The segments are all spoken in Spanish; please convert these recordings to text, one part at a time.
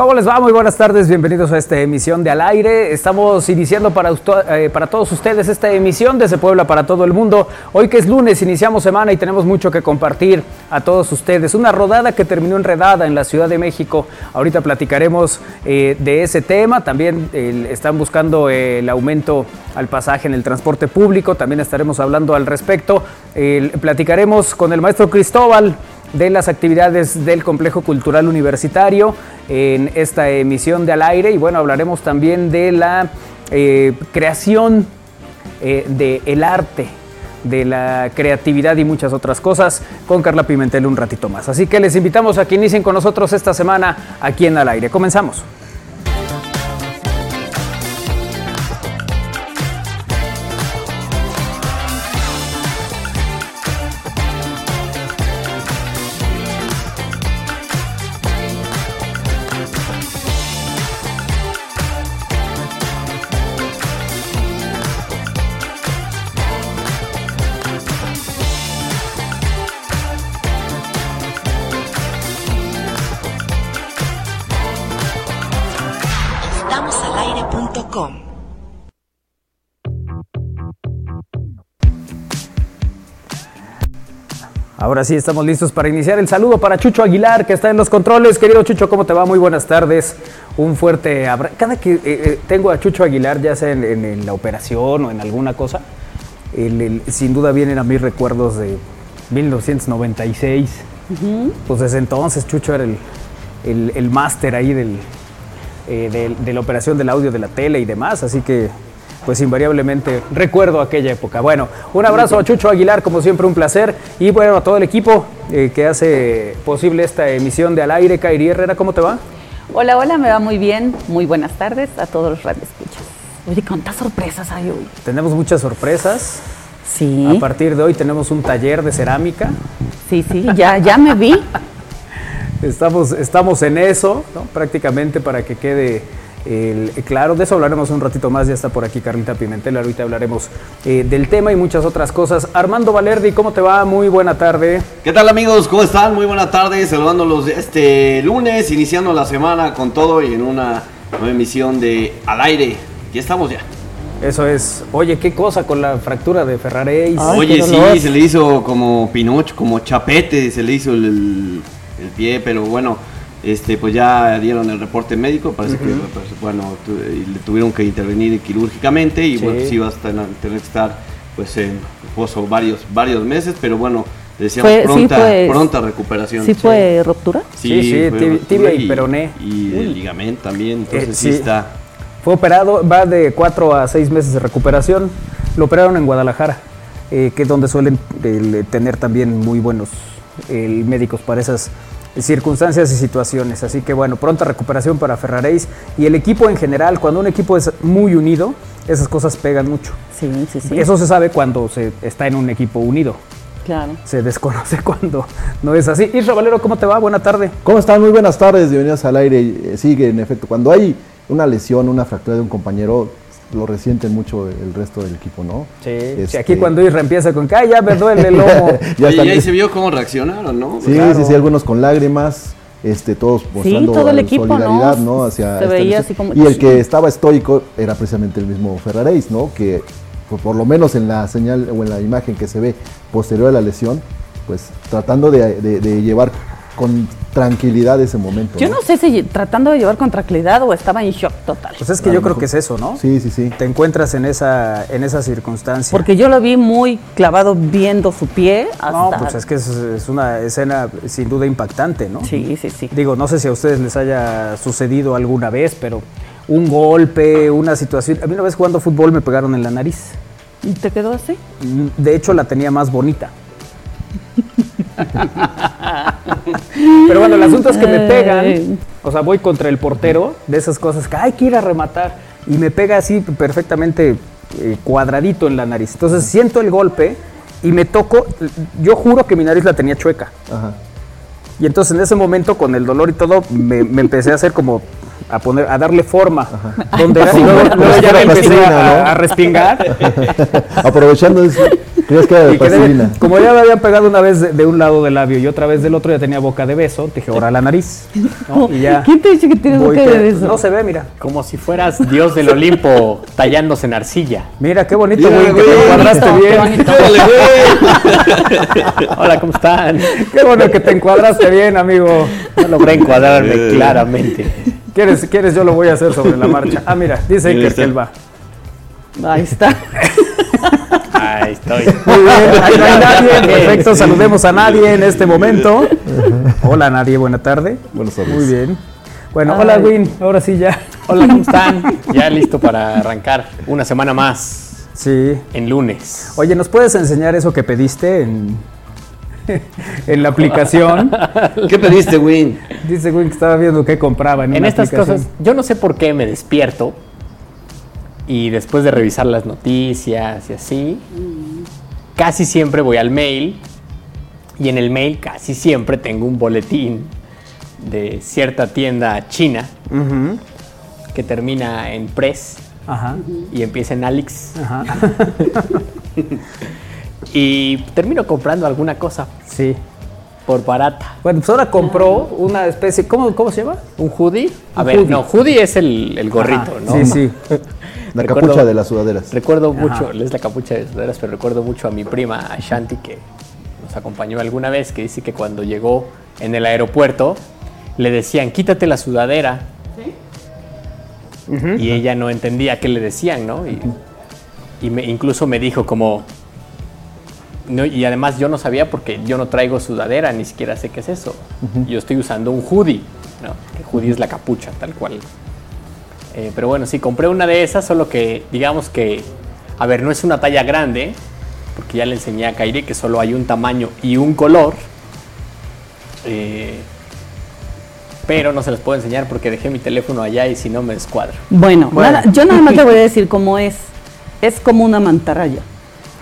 ¿Cómo les va? Muy buenas tardes, bienvenidos a esta emisión de Al Aire. Estamos iniciando para, eh, para todos ustedes esta emisión desde Puebla para todo el mundo. Hoy que es lunes, iniciamos semana y tenemos mucho que compartir a todos ustedes. Una rodada que terminó enredada en la Ciudad de México. Ahorita platicaremos eh, de ese tema. También están buscando el aumento al pasaje en el transporte público. También estaremos hablando al respecto. platicaremos con el maestro Cristóbal de las actividades del Complejo Cultural Universitario en esta emisión de Al Aire y bueno, hablaremos también de la eh, creación eh, del arte, de la creatividad y muchas otras cosas con Carla Pimentel un ratito más. Así que les invitamos a que inicien con nosotros esta semana aquí en Al Aire. Comenzamos. Ahora sí, estamos listos para iniciar el saludo para Chucho Aguilar, que está en los controles. Querido Chucho, ¿cómo te va? Muy buenas tardes. Un fuerte abrazo. Cada que eh, eh, tengo a Chucho Aguilar, ya sea en, la operación o en alguna cosa, sin duda vienen a mis recuerdos de 1996. Pues desde entonces Chucho era el, máster ahí eh, de la operación del audio de la tele y demás, así que pues invariablemente recuerdo aquella época. Bueno, un abrazo a Chucho Aguilar, como siempre un placer, y bueno, a todo el equipo eh, que hace posible esta emisión de Al Aire. Kairi Herrera, ¿cómo te va? Hola, hola, me va muy bien. Muy buenas tardes a todos los radioescuchas. Oye, ¿cuántas sorpresas hay hoy? Tenemos muchas sorpresas. Sí. A partir de hoy tenemos un taller de cerámica. Sí, sí, ya, ya me vi. estamos, estamos en eso, ¿no? prácticamente para que quede claro, de eso hablaremos un ratito más, ya está por aquí Carlita Pimentel, ahorita hablaremos eh, del tema y muchas otras cosas. Armando Valerdi, ¿cómo te va? Muy buena tarde. ¿Qué tal amigos? ¿Cómo están? Muy buena tarde, saludándolos este lunes, iniciando la semana con todo y en una nueva emisión de Al Aire. Ya estamos ya. Eso es. Oye, qué cosa con la fractura de Ferraréis. Oye, sí, se le hizo como Pinocho, como chapete, se le hizo el pie, pero bueno, este, pues ya dieron el reporte médico, parece que pues, bueno, le tuvieron que intervenir quirúrgicamente y bueno, sí va a tener que estar pues en reposo varios, varios meses, pero bueno, decíamos pronta, pronta recuperación. ¿Sí fue ruptura? Sí, sí, tibia y, peroné. Y el ligamento también, entonces eh, sí. está. Fue operado, va de cuatro a seis meses de recuperación, lo operaron en Guadalajara, eh, que es donde suelen tener también muy buenos médicos para esas circunstancias y situaciones. Así que bueno, pronta recuperación para Ferraréis y el equipo en general, cuando un equipo es muy unido, esas cosas pegan mucho. Sí, sí, sí. Eso se sabe cuando se está en un equipo unido. Claro. Se desconoce cuando no es así. Isra Valero, ¿cómo te va? Buena tarde. ¿Cómo están? Muy buenas tardes, bienvenidos al aire. Eh, sigue, en efecto, cuando hay una lesión, una fractura de un compañero, lo resienten mucho el resto del equipo, ¿no? Sí, este... aquí cuando Isra empieza con que ya me duele el lomo. ya y ahí se vio cómo reaccionaron, ¿no? Sí, sí, sí, algunos con lágrimas, este, todos mostrando solidaridad, ¿no? Hacia se veía así como y el que estaba estoico era precisamente el mismo Ferraréis, ¿no? Que por, lo menos en la señal o en la imagen que se ve posterior a la lesión, pues tratando de, de llevar con tranquilidad ese momento. Yo ¿no? sé si tratando de llevar con tranquilidad o estaba en shock total. Pues es que yo creo que es eso, ¿no? Sí, sí, sí. Te encuentras en esa, en esa circunstancia. Porque yo lo vi muy clavado viendo su pie. Hasta... No, pues es que es, una escena sin duda impactante, ¿no? Sí, sí, sí. Digo, no sé si a ustedes les haya sucedido alguna vez, pero un golpe, una situación. A mí una vez jugando fútbol me pegaron en la nariz. ¿Y te quedó así? De hecho, la tenía más bonita. Pero bueno, el asunto es que me pegan, o sea, voy contra el portero, de esas cosas que hay que ir a rematar, y me pega así perfectamente eh, cuadradito en la nariz. Entonces siento el golpe y me toco, yo juro que mi nariz la tenía chueca. Y entonces en ese momento, con el dolor y todo, me, empecé a hacer como a poner, a darle forma. Donde luego, ya me empecé a, respingar. Aprovechando eso. Crees que era de como ya me habían pegado una vez de, de un lado del labio y otra vez del otro, ya tenía boca de beso, dije, ahora la nariz. ¿no? Y ya ¿Quién te dice que tienes boca de beso? No se ve, mira. Como si fueras dios del Olimpo tallándose en arcilla. Mira, qué bonito, güey, que te encuadraste bien. Hola, ¿cómo están? Qué bueno que te encuadraste bien, amigo. No logré encuadrarme claramente. ¿Quieres, ¿Quieres? Yo lo voy a hacer sobre la marcha. Ah, mira, dice que él va. Ahí está. Ahí estoy. Muy bien, ahí no hay nadie. Perfecto, saludemos a nadie en este momento. Hola, nadie, buena tarde. Buenas tardes. Muy bien. Bueno, Ay. hola, Win. Ahora sí ya. Hola, ¿cómo están? Ya listo para arrancar una semana más Sí. en lunes. Oye, ¿nos puedes enseñar eso que pediste en, en la aplicación? ¿Qué pediste, Win? Dice Win que estaba viendo qué compraba en, En una estas aplicación. cosas, yo no sé por qué me despierto y después de revisar las noticias y así, casi siempre voy al mail y en el mail casi siempre tengo un boletín de cierta tienda china que termina en Press Ajá. y empieza en Alex Ajá. y termino comprando alguna cosa Sí. por barata. Bueno, pues ahora compró una especie. ¿Cómo, cómo se llama? ¿Un hoodie? A Un ver, hoodie. no, hoodie es el, el gorrito, Ajá, ¿no? Sí, sí. La Recuerdo- capucha de las sudaderas. Recuerdo Ajá. mucho, es la capucha de sudaderas, pero recuerdo mucho a mi prima, a Shanti, que nos acompañó alguna vez, que dice que cuando llegó en el aeropuerto, le decían, quítate la sudadera. Y ella no entendía qué le decían, ¿no? Y, y me- incluso me dijo como... no, y además yo no sabía porque yo no traigo sudadera, ni siquiera sé qué es eso. Yo estoy usando un hoodie, ¿no? Que hoodie es la capucha, tal cual. Eh, pero bueno, sí, compré una de esas, solo que digamos que, a ver, no es una talla grande, porque ya le enseñé a Kairi que solo hay un tamaño y un color. Eh, pero no se los puedo enseñar porque dejé mi teléfono allá y si no me descuadro. Bueno, Bueno. nada- yo nada más le voy a decir cómo es. Es como una mantarraya.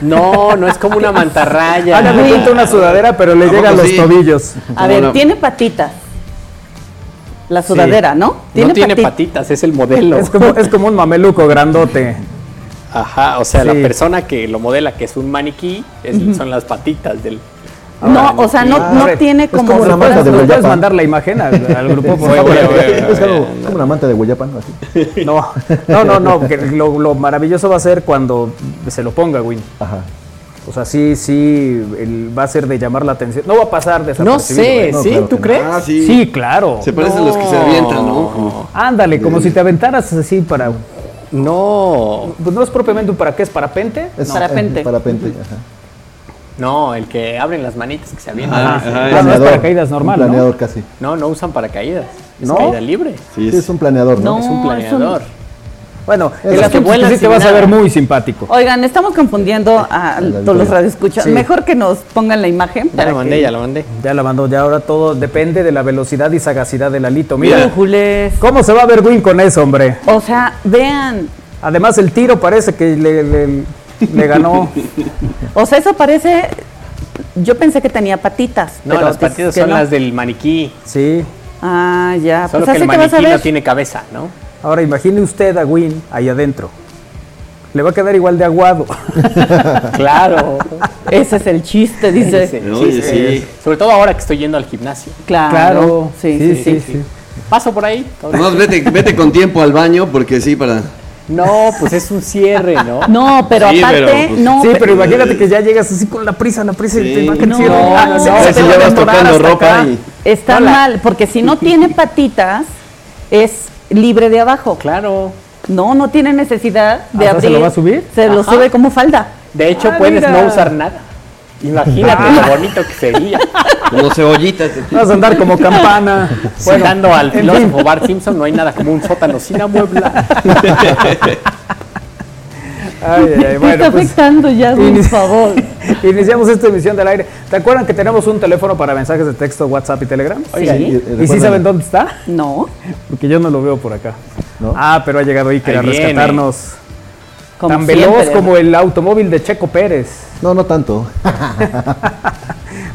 No, no es como una mantarraya. Hagan de cuenta una sudadera, pero le ¿A llega a los sí? tobillos. A ¿Cómo ver, no? tiene patitas. La sudadera, ¿no? no tiene pati- patitas, es el modelo. Es como, es como un mameluco grandote. Ajá, o sea, Sí. la persona que lo modela, que es un maniquí, es- son las patitas del... No, o sea, no, Ah, no a ver, tiene es como. como una ¿Nos puedes, manta de nos puedes guayapa. mandar la imagen al, al grupo, por favor? Es como, como una manta de guayapa, ¿no? Así. No, no, no, no. que lo, lo maravilloso va a ser cuando se lo ponga, Win. Ajá. O sea, sí, sí, el- va a ser de llamar la atención. No va a pasar No desapercibido. sé, ¿eh? No, ¿sí? claro ¿Tú no. crees? Ah, sí. Sí, claro. Se parecen a los que se avientan, ¿no? Como- Ándale, como si te aventaras así para... No, Pues no es propiamente un para qué, es parapente. Es, Parapente. parapente, ajá. No, el que abren las manitas que se avientan. Ah, no es paracaídas normal, un ¿no? planeador casi. No, no usan paracaídas. Es ¿No? caída libre. Sí, Sí, es un planeador, ¿no? No. es un es un- planeador. Bueno, Es el que asunto es vuelan que sí te vas a ver muy simpático. Oigan, estamos confundiendo a todos los radioescuchas. Sí. Mejor que nos pongan la imagen. Ya para la mandé, que- ya la mandé. Ya la mandó, ya ahora todo depende de la velocidad y sagacidad del alito. Mira, Újules. ¿cómo se va a ver Win con eso, hombre? O sea, vean. Además, el tiro parece que le, le- le ganó. O sea, eso parece. Yo pensé que tenía patitas. No, pero las patitas son no. las del maniquí. Sí. Ah, ya. Solo pues que el maniquí ver. no tiene cabeza, ¿no? Ahora imagine usted a Win ahí adentro. Le va a quedar igual de aguado. Claro. Ese es el chiste, dice. Ese, Oye, sí. Sobre todo ahora que estoy yendo al gimnasio. Claro. Sí, sí, sí. sí. Paso por ahí. todo- Nomás vete, vete con tiempo al baño porque sí, para... No, pues es un cierre, ¿no? No, pero Sí, aparte, pero, pues, no. sí, pe- pero imagínate que ya llegas así con la prisa, la prisa y te va a No, no, ah, no, no. Si ya vas tocando ropa y... Está mal, porque si no tiene patitas, es libre de abajo. Claro. No, no tiene necesidad de ¿Hasta abrir. se lo va a subir? Se lo sube como falda. De hecho, Ah, puedes mira. no usar nada. Imagínate lo bonito que sería. Como cebollitas. Vas a andar como campana. Bueno, Citando al filósofo Bart Simpson, no hay nada como un sótano sin amueblar. Ay, ay, bueno, está pues, afectando ya, por inici- favor. Iniciamos esta emisión del aire. ¿Te acuerdan que tenemos un teléfono para mensajes de texto, WhatsApp y Telegram? Oiga, Y- Sí. y ¿Y sí saben dónde está? No, Porque yo no lo veo por acá. ¿No? Ah, pero ha llegado Iker a Ahí viene. Como Tan siempre. veloz como el automóvil de Checo Pérez. No, no tanto.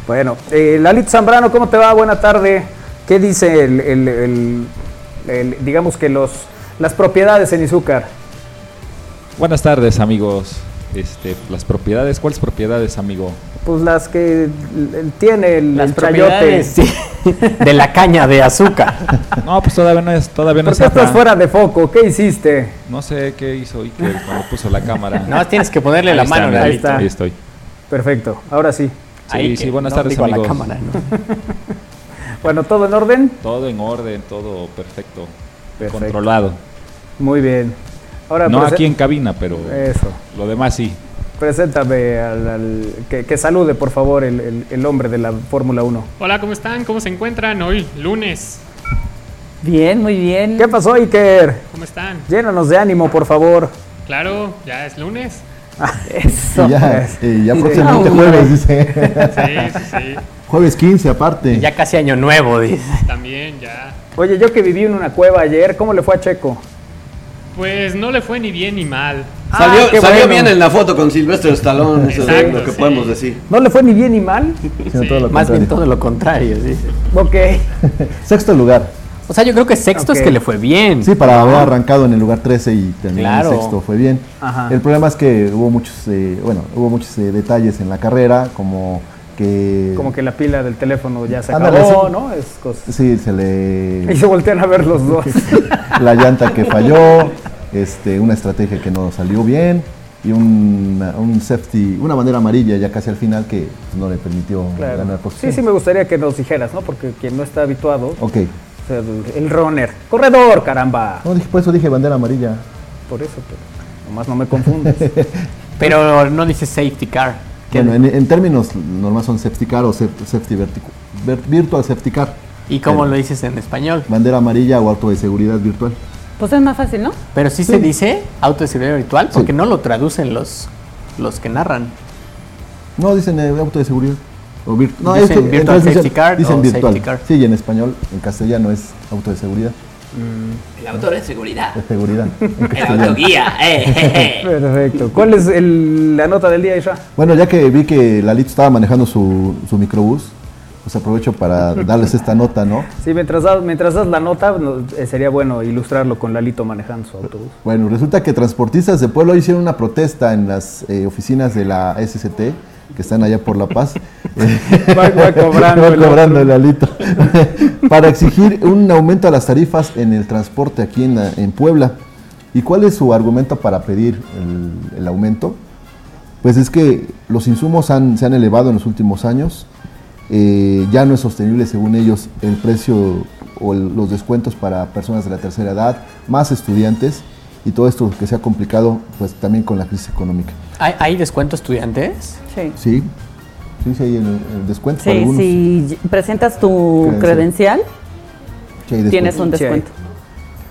Bueno, eh, Lalito Zambrano, ¿cómo te va? Buena tarde. ¿Qué dice el, el- el- el- digamos que los las propiedades en Izúcar? Buenas tardes amigos. este, las propiedades. ¿Cuáles propiedades, amigo? Pues las que tiene el, Las el chayote. sí, de la caña de azúcar. No, pues todavía no es, todavía no ¿Por es qué estás fuera de foco? ¿Qué hiciste? No sé qué hizo Iker cuando puso la cámara. Nada más tienes que ponerle Ahí la está, mano, mira, Lalito. está. Ahí estoy. Perfecto, ahora sí. Sí, Ahí sí, que- buenas no, tardes, digo a la amigos. cámara, ¿no? Bueno, ¿todo en orden? Todo en orden, todo perfecto. Perfecto. Controlado. Muy bien. Ahora No prese- aquí en cabina, pero Eso. lo demás sí. Preséntame al, al- que, que salude, por favor, el, el- el hombre de la Fórmula 1. Hola, ¿cómo están? ¿Cómo se encuentran hoy, lunes? Bien, muy bien. ¿Qué pasó, Iker? ¿Cómo están? Llénanos de ánimo, por favor. Claro, ya es lunes. Eso. Y ya, eh, ya Sí. próximamente Hombre. jueves, dice. Sí, sí, sí. jueves 15 aparte. Ya casi año nuevo, dice. También ya. Oye, yo que viví en una cueva ayer, ¿cómo le fue a Checo? Pues no le fue ni bien ni mal. Salió, Ah, salió bueno. bien en la foto con Silvestre Stallone, eso es Exacto, lo que sí. podemos decir. ¿No le fue ni bien ni mal? sino Sí. todo lo Más bien todo lo contrario, dice. Ok. Sexto lugar. O sea, yo creo que sexto es que le fue bien. Sí, para haber arrancado en el lugar 13 y Claro. en sexto fue bien. Ajá. El problema es que hubo muchos, eh, bueno, hubo muchos eh, detalles en la carrera, como que... Como que la pila del teléfono ya se Ándale, acabó, sí. ¿no? Es cosa. Sí, se le... Y se voltean a ver los dos. la llanta que falló, este, una estrategia que no salió bien y un, un safety, una bandera amarilla ya casi al final que no le permitió Claro. ganar Sí, posición. sí, me gustaría que nos dijeras, ¿no? Porque quien no está habituado, Ok. o sea, el, el runner. Corredor, caramba. No, dije, por eso dije bandera amarilla. Por eso, pero nomás no me confundes. Pero no dice safety car. ¿Qué- Bueno, en, en términos normales son safety car o saf- safety vertical, ver- virtual safety car. ¿Y cómo lo dices en español? Bandera amarilla o auto de seguridad virtual. Pues es más fácil, ¿no? Pero sí, se dice auto de seguridad virtual Sí. porque no lo traducen los, los que narran. No, dicen eh, auto de seguridad. O no, Dicen en virtual safety car dicen o virtual. safety car. Sí, y en español, en castellano es auto de seguridad. El auto de seguridad. De seguridad. El castellano. autoguía. Eh, jeje. Perfecto. ¿Cuál es el- la nota del día, Isra? Bueno, ya que vi que Lalito estaba manejando su, su microbús, pues aprovecho para darles esta nota, ¿no? Sí, mientras das, mientras das la nota, no, eh, sería bueno ilustrarlo con Lalito manejando su autobús. Bueno, resulta que transportistas de pueblo hicieron una protesta en las eh, oficinas de la SCT, que están allá por La Paz. Va- va cobrando Va cobrando el Lalito. para exigir un aumento a las tarifas en el transporte aquí en Puebla. ¿Y cuál es su argumento para pedir el, el aumento? Pues es que los insumos han- se han elevado en los últimos años. Eh, ya no es sostenible, según ellos, el precio o el- los descuentos para personas de la tercera edad, más estudiantes y todo esto que se ha complicado pues también con la crisis económica. ¿Hay, hay descuento estudiantes? Sí. Sí, sí, sí hay el, el descuento para Sí, algunos. si presentas tu Credencial. Sí tienes un descuento.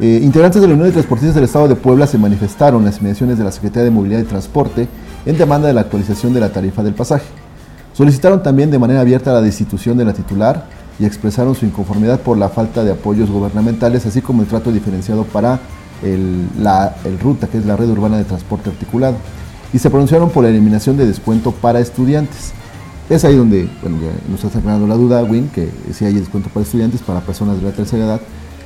Eh, integrantes de la Unión de Transportistas del Estado de Puebla se manifestaron en las inmediaciones de la Secretaría de Movilidad y Transporte en demanda de la actualización de la tarifa del pasaje. Solicitaron también de manera abierta la destitución de la titular y expresaron su inconformidad por la falta de apoyos gubernamentales, así como el trato diferenciado para el, la RUTA, que es la Red Urbana de Transporte Articulado. Y se pronunciaron por la eliminación de descuento para estudiantes. Es ahí donde nos está sacando la duda, Win, que sí hay descuento para estudiantes, para personas de la tercera edad.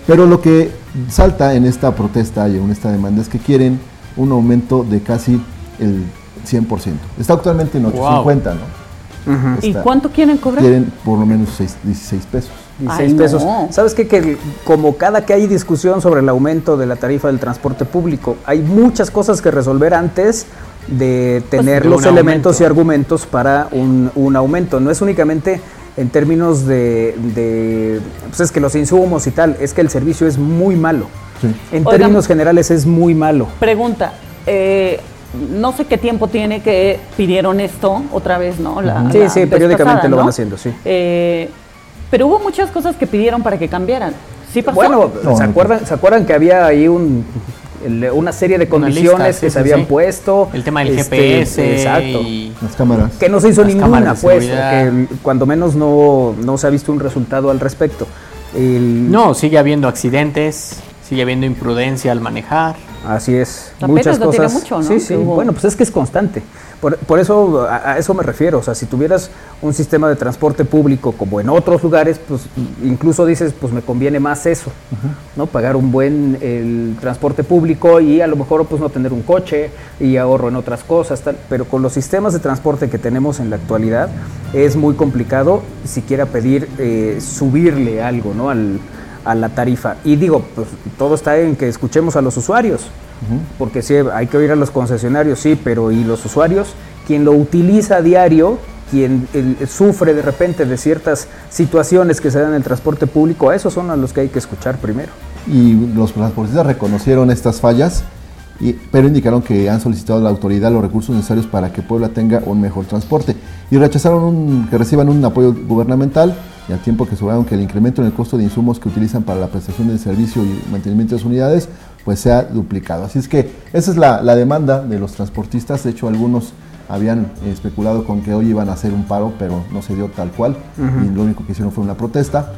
Pero lo que salta en esta protesta y en esta demanda es que quieren un aumento de casi el 100%. Está actualmente en 850, ¿no? ¿Y cuánto quieren cobrar? Quieren por lo menos seis- 16 pesos. 16 Ay, no. pesos. ¿Sabes qué? Que como cada que hay discusión sobre el aumento de la tarifa del transporte público, hay muchas cosas que resolver antes de tener de los elementos aumento. y argumentos para un, un aumento. No es únicamente en términos de, de, pues es que los insumos y tal, es que el servicio es muy malo. Sí. En Oigan. términos generales es muy malo. Pregunta, eh, no sé qué tiempo tiene que pidieron esto otra vez, ¿no? La- Sí, la sí, periódicamente pasada, lo van haciendo, sí. Eh, pero hubo muchas cosas que pidieron para que cambiaran. ¿Sí pasó? Bueno, No, ¿se, no. acuerdan, ¿se acuerdan que había ahí un, una serie de condiciones lista, que sí, se habían sí. puesto? El tema del Este, GPS. Exacto. y- Las cámaras. Que no se hizo Las ninguna, pues, que cuando menos no, no se ha visto un resultado al respecto. El- No, sigue habiendo accidentes, sigue habiendo imprudencia al manejar. Así es. Apenas Muchas no tiene cosas. mucho, ¿no? Sí, sí. Hubo- Bueno, pues es que es constante. Por, por eso, a, a eso me refiero. O sea, si tuvieras un sistema de transporte público como en otros lugares, pues incluso dices, pues me conviene más eso, ¿no? Pagar un buen el transporte público y a lo mejor pues no tener un coche y ahorro en otras cosas, tal. Pero con los sistemas de transporte que tenemos en la actualidad es muy complicado siquiera pedir eh, subirle algo, ¿no? Al, a la tarifa. Y digo, pues todo está en que escuchemos a los usuarios, porque sí, hay que oír a los concesionarios, sí, pero ¿y los usuarios? Quien lo utiliza a diario, quien el- sufre de repente de ciertas situaciones que se dan en el transporte público, a esos son a los que hay que escuchar primero. y los transportistas reconocieron estas fallas, y- pero indicaron que han solicitado a la autoridad los recursos necesarios para que Puebla tenga un mejor transporte y rechazaron un- que reciban un apoyo gubernamental y al tiempo que aseguraron que el incremento en el costo de insumos que utilizan para la prestación del servicio y mantenimiento de sus unidades pues sea duplicado. Así es que esa es la, la demanda de los transportistas, de hecho algunos habían especulado con que hoy iban a hacer un paro, pero no se dio tal cual. Y lo único que hicieron fue una protesta.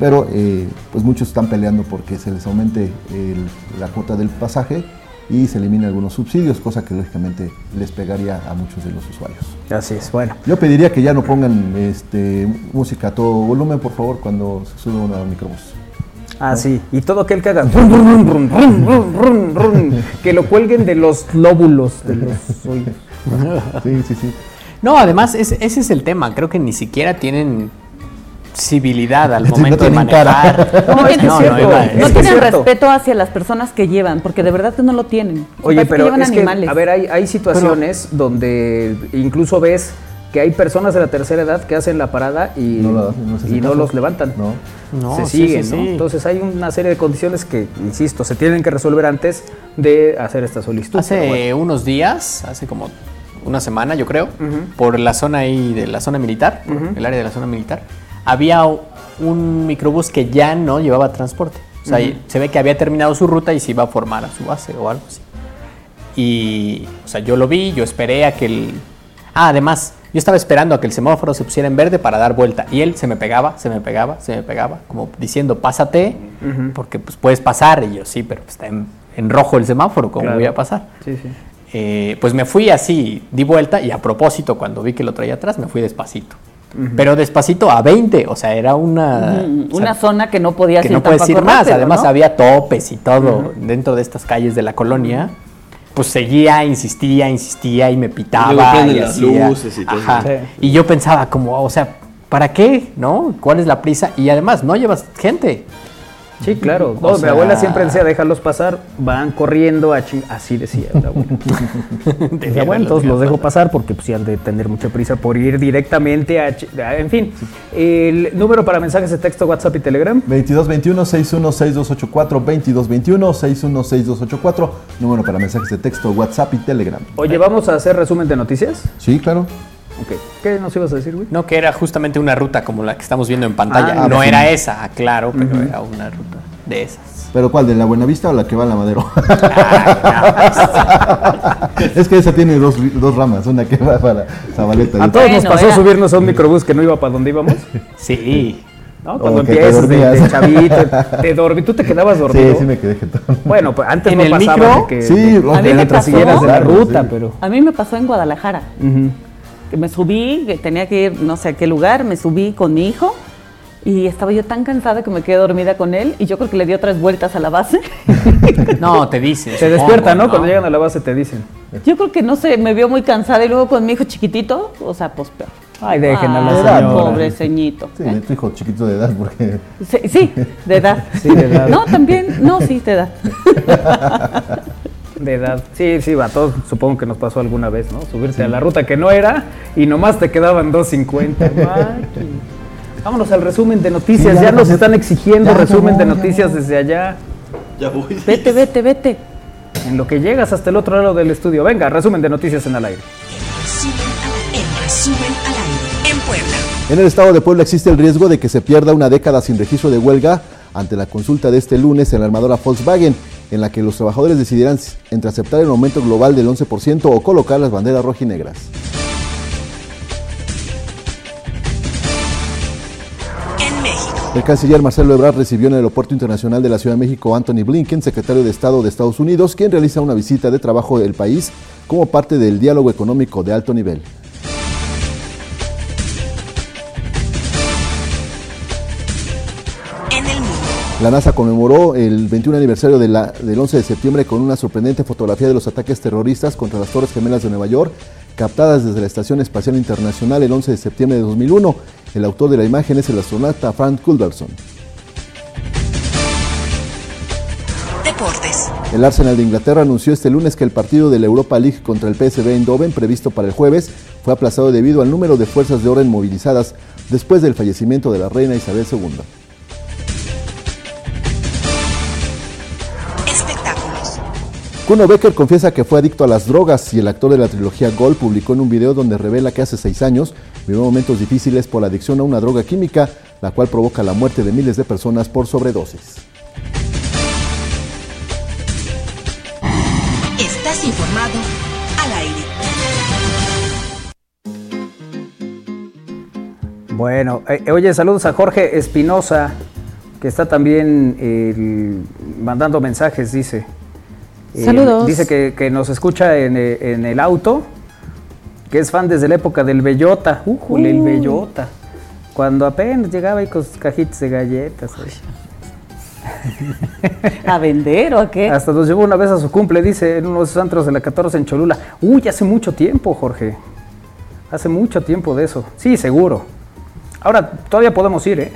Pero eh, pues muchos están peleando porque se les aumente el- la cuota del pasaje y se eliminen algunos subsidios, cosa que lógicamente les pegaría a muchos de los usuarios. Así es, bueno. Yo pediría que ya no pongan este, música a todo volumen, por favor, cuando se sube uno al microbús. Ah, sí, y todo aquel que haga que lo cuelguen de los lóbulos de los oídos. Sí, sí, sí. No, además, ese, ese es el tema. Creo que ni siquiera tienen civilidad al Sí, no momento de cara. manejar. No, es es cierto. iba- No tienen cierto. respeto hacia las personas que llevan, porque de verdad que no lo tienen. Oye, que pero llevan es animales. que, a ver, hay, hay situaciones donde incluso ves que hay personas de la tercera edad que hacen la parada y No lo no y no los levantan. No. No, se siguen, sí, ¿no? sí. Entonces hay una serie de condiciones que, insisto, se tienen que resolver antes de hacer esta solicitud. Hace bueno. unos días, hace como una semana yo creo, por la zona ahí de la zona militar, el área de la zona militar, había un microbús que ya no llevaba transporte. O sea, se ve que había terminado su ruta y se iba a formar a su base o algo así. Y, o sea, yo lo vi, yo esperé a que el... Ah, además, yo estaba esperando a que el semáforo se pusiera en verde para dar vuelta. Y él se me pegaba, se me pegaba, se me pegaba, como diciendo, pásate, porque pues puedes pasar. Y yo, sí, pero está en, en rojo el semáforo, ¿cómo Claro. voy a pasar? Sí, sí. Eh, pues me fui así, di vuelta y a propósito, cuando vi que lo traía atrás, me fui despacito. Pero despacito a 20, o sea, era una... Mm, o sea, una zona que no podías que ir no puedes ir más. rápido, Además ¿no? había topes y todo dentro de estas calles de la colonia. Pues seguía, insistía, insistía y me pitaba. Y y las hacía- luces y todo Ajá. eso. Y yo pensaba como, o sea, ¿para qué? ¿No? ¿Cuál es la prisa? Y además, no llevas gente. Sí, claro. O No, mi sea- abuela siempre decía, déjalos pasar, van corriendo a ching... Así decía la abuela. Decía, bueno, entonces los dejo pasar porque pues, sí han de tener mucha prisa por ir directamente a- En fin, el número para mensajes de texto, WhatsApp y Telegram. 2221-616284, 2221-616284, número para mensajes de texto, WhatsApp y Telegram. Oye, ¿vamos a hacer resumen de noticias? Sí, claro. Ok. ¿Qué nos ibas a decir, güey? No, que era justamente una ruta como la que estamos viendo en pantalla. Ah, no era sí. esa, aclaro, pero era una ruta de esas. ¿Pero cuál? ¿De la Buenavista o la que va a la Madero? Es que esa tiene dos, dos ramas, una que va para Zabaleta. y A todos nos Bueno, pasó era- subirnos a un microbús que no iba para donde íbamos. Sí. ¿No? Cuando empiezas de, de chavito, te dormí, tú te quedabas dormido. Sí, sí me quedé jetón. Bueno, pues antes ¿En no el pasaba micro? que, Sí, de, a mí me pasó. siguieras de la Claro, ruta, sí. pero... A mí me pasó en Guadalajara. Que me subí, que tenía que ir no sé a qué lugar, me subí con mi hijo y estaba yo tan cansada que me quedé dormida con él y yo creo que le dio tres vueltas a la base. No, te dicen. Se supongo, despierta, ¿no? Cuando llegan a la base te dicen. yo creo que no sé, me vio muy cansada y luego con mi hijo chiquitito, o sea, pues peor. Ay, dejen a la señora. Pobre ceñito. Sí, ¿eh? tu hijo chiquito de edad, porque Sí, sí, de edad. Sí, de edad. No, también, no, sí, de edad. De edad. Sí, sí, a todos supongo que nos pasó alguna vez, ¿no? Subirte a la ruta que no era y nomás te quedaban 2.50. Maki. Vámonos al resumen de noticias. Sí, ya, ya, nos están exigiendo Ya, resumen ya de noticias desde allá. Ya voy. Vete, vete, vete. En lo que llegas hasta el otro lado del estudio. Venga, resumen de noticias en el aire. Resumen al. En Puebla. En el estado de Puebla existe el riesgo de que se pierda una década sin registro de huelga ante la consulta de este lunes en la armadora Volkswagen, en la que los trabajadores decidirán entre aceptar el aumento global del 11% o colocar las banderas rojinegras. En México. México. El canciller Marcelo Ebrard recibió en el Aeropuerto Internacional de la Ciudad de México a Anthony Blinken, secretario de Estado de Estados Unidos, quien realiza una visita de trabajo del país como parte del diálogo económico de alto nivel. La NASA conmemoró el 21 aniversario de la- del 11 de septiembre con una sorprendente fotografía de los ataques terroristas contra las Torres Gemelas de Nueva York, captadas desde la Estación Espacial Internacional el 11 de septiembre de 2001. El autor de la imagen es el astronauta Frank Culberson. Deportes. El Arsenal de Inglaterra anunció este lunes que el partido de la Europa League contra el PSV Eindhoven, previsto para el jueves, fue aplazado debido al número de fuerzas de orden movilizadas después del fallecimiento de la reina Isabel II. Kuno Becker confiesa que fue adicto a las drogas y el actor de la trilogía Gol publicó en un video donde revela que hace seis años vivió momentos difíciles por la adicción a una droga química, la cual provoca la muerte de miles de personas por sobredosis. Estás informado al aire. Bueno, eh, oye, saludos a Jorge Espinosa, que está también eh, mandando mensajes, dice. Eh, Saludos. Dice que, que nos escucha en, eh, en el auto, que es fan desde la época del Bellota. ¡Ujule, el Uh. Bellota! Cuando apenas llegaba ahí con sus cajitas de galletas. ¿A vender o a qué? Hasta nos llevó una vez a su cumple, dice, en uno de esos antros de la 14 en Cholula. Uy, hace mucho tiempo, Jorge. Hace mucho tiempo de eso. Sí, seguro. Ahora, todavía podemos ir, ¿eh?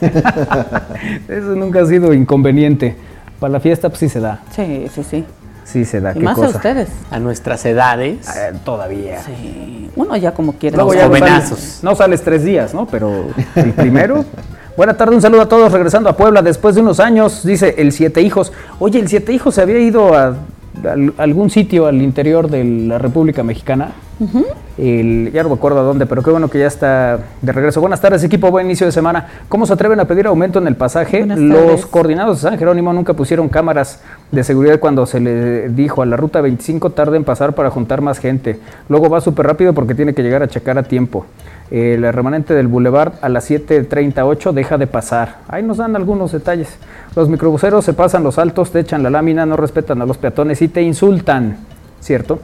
eso nunca ha sido inconveniente. Para la fiesta, pues sí se da. Sí, sí, sí. Sí se da. Y qué más a cosa. ustedes. A nuestras edades. Eh, todavía. Sí. Uno ya como quiere. Luego no ya no jovenazos. sales, no sales tres días, ¿no? Pero el primero. Buena tarde, un saludo a todos. Regresando a Puebla después de unos años, dice el Siete Hijos. Oye, el Siete Hijos se había ido a, a algún sitio al interior de la República Mexicana. El- ya no me acuerdo a dónde, pero qué bueno que ya está de regreso. Buenas tardes, equipo. Buen inicio de semana. ¿Cómo se atreven a pedir aumento en el pasaje? Los coordinados de San Jerónimo nunca pusieron cámaras de seguridad cuando se le dijo a la ruta 25 tarde en pasar para juntar más gente. Luego va súper rápido porque tiene que llegar a checar a tiempo. El remanente del Boulevard a las 7.38 deja de pasar. Ahí nos dan algunos detalles. Los microbuseros se pasan los altos, te echan la lámina, no respetan a los peatones y te insultan. ¿Cierto?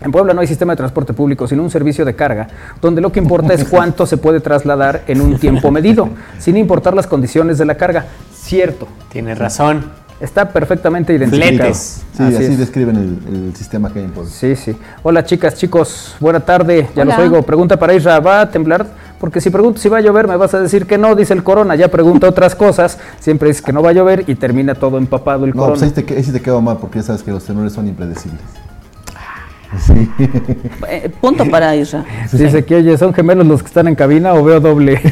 En Puebla no hay sistema de transporte público, sino un servicio de carga, donde lo que importa es cuánto se puede trasladar en un tiempo medido, sin importar las condiciones de la carga. Cierto, Tiene razón. Está perfectamente identificado. Fletes. Sí, Así así, es. describen el, el sistema que hay en Puebla. Sí, sí. Hola chicas, chicos, buena tarde, ya Hola. los oigo. Pregunta para Isra, ¿va a temblar? Porque si pregunto si va a llover, me vas a decir que no, dice el corona. Ya pregunta otras cosas, siempre dice que no va a llover y termina todo empapado el No, pues corona. ahí, te, que- ahí sí te quedo mal porque ya sabes que los tenores son impredecibles. Eh, punto para Isra. Dice que, oye, ¿son gemelos los que están en cabina o veo doble?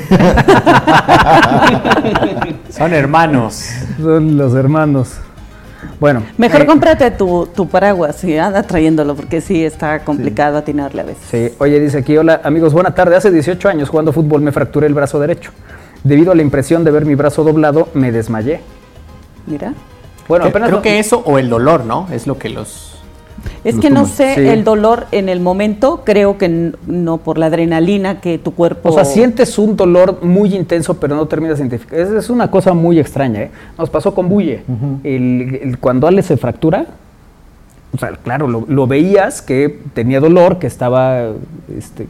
Son hermanos. Son los hermanos. Bueno. Mejor eh, cómprate tu, tu paraguas y anda trayéndolo porque sí está complicado atinarle a veces. Sí, oye, dice aquí, hola amigos, buena tarde. Hace 18 años jugando fútbol me fracturé el brazo derecho. Debido a la impresión de ver mi brazo doblado, me desmayé. Mira. Bueno, Creo- apenas Creo no- que eso o el dolor, ¿no? Es lo que los... Es que no sé Sí. el dolor en el momento, creo que no por la adrenalina que tu cuerpo... O sea, sientes un dolor muy intenso, pero no terminas de identificar. Es, es una cosa muy extraña, ¿eh? Nos pasó con Bulle. El- el- cuando Ale se fractura, o sea, claro, lo, lo veías que tenía dolor, que estaba este,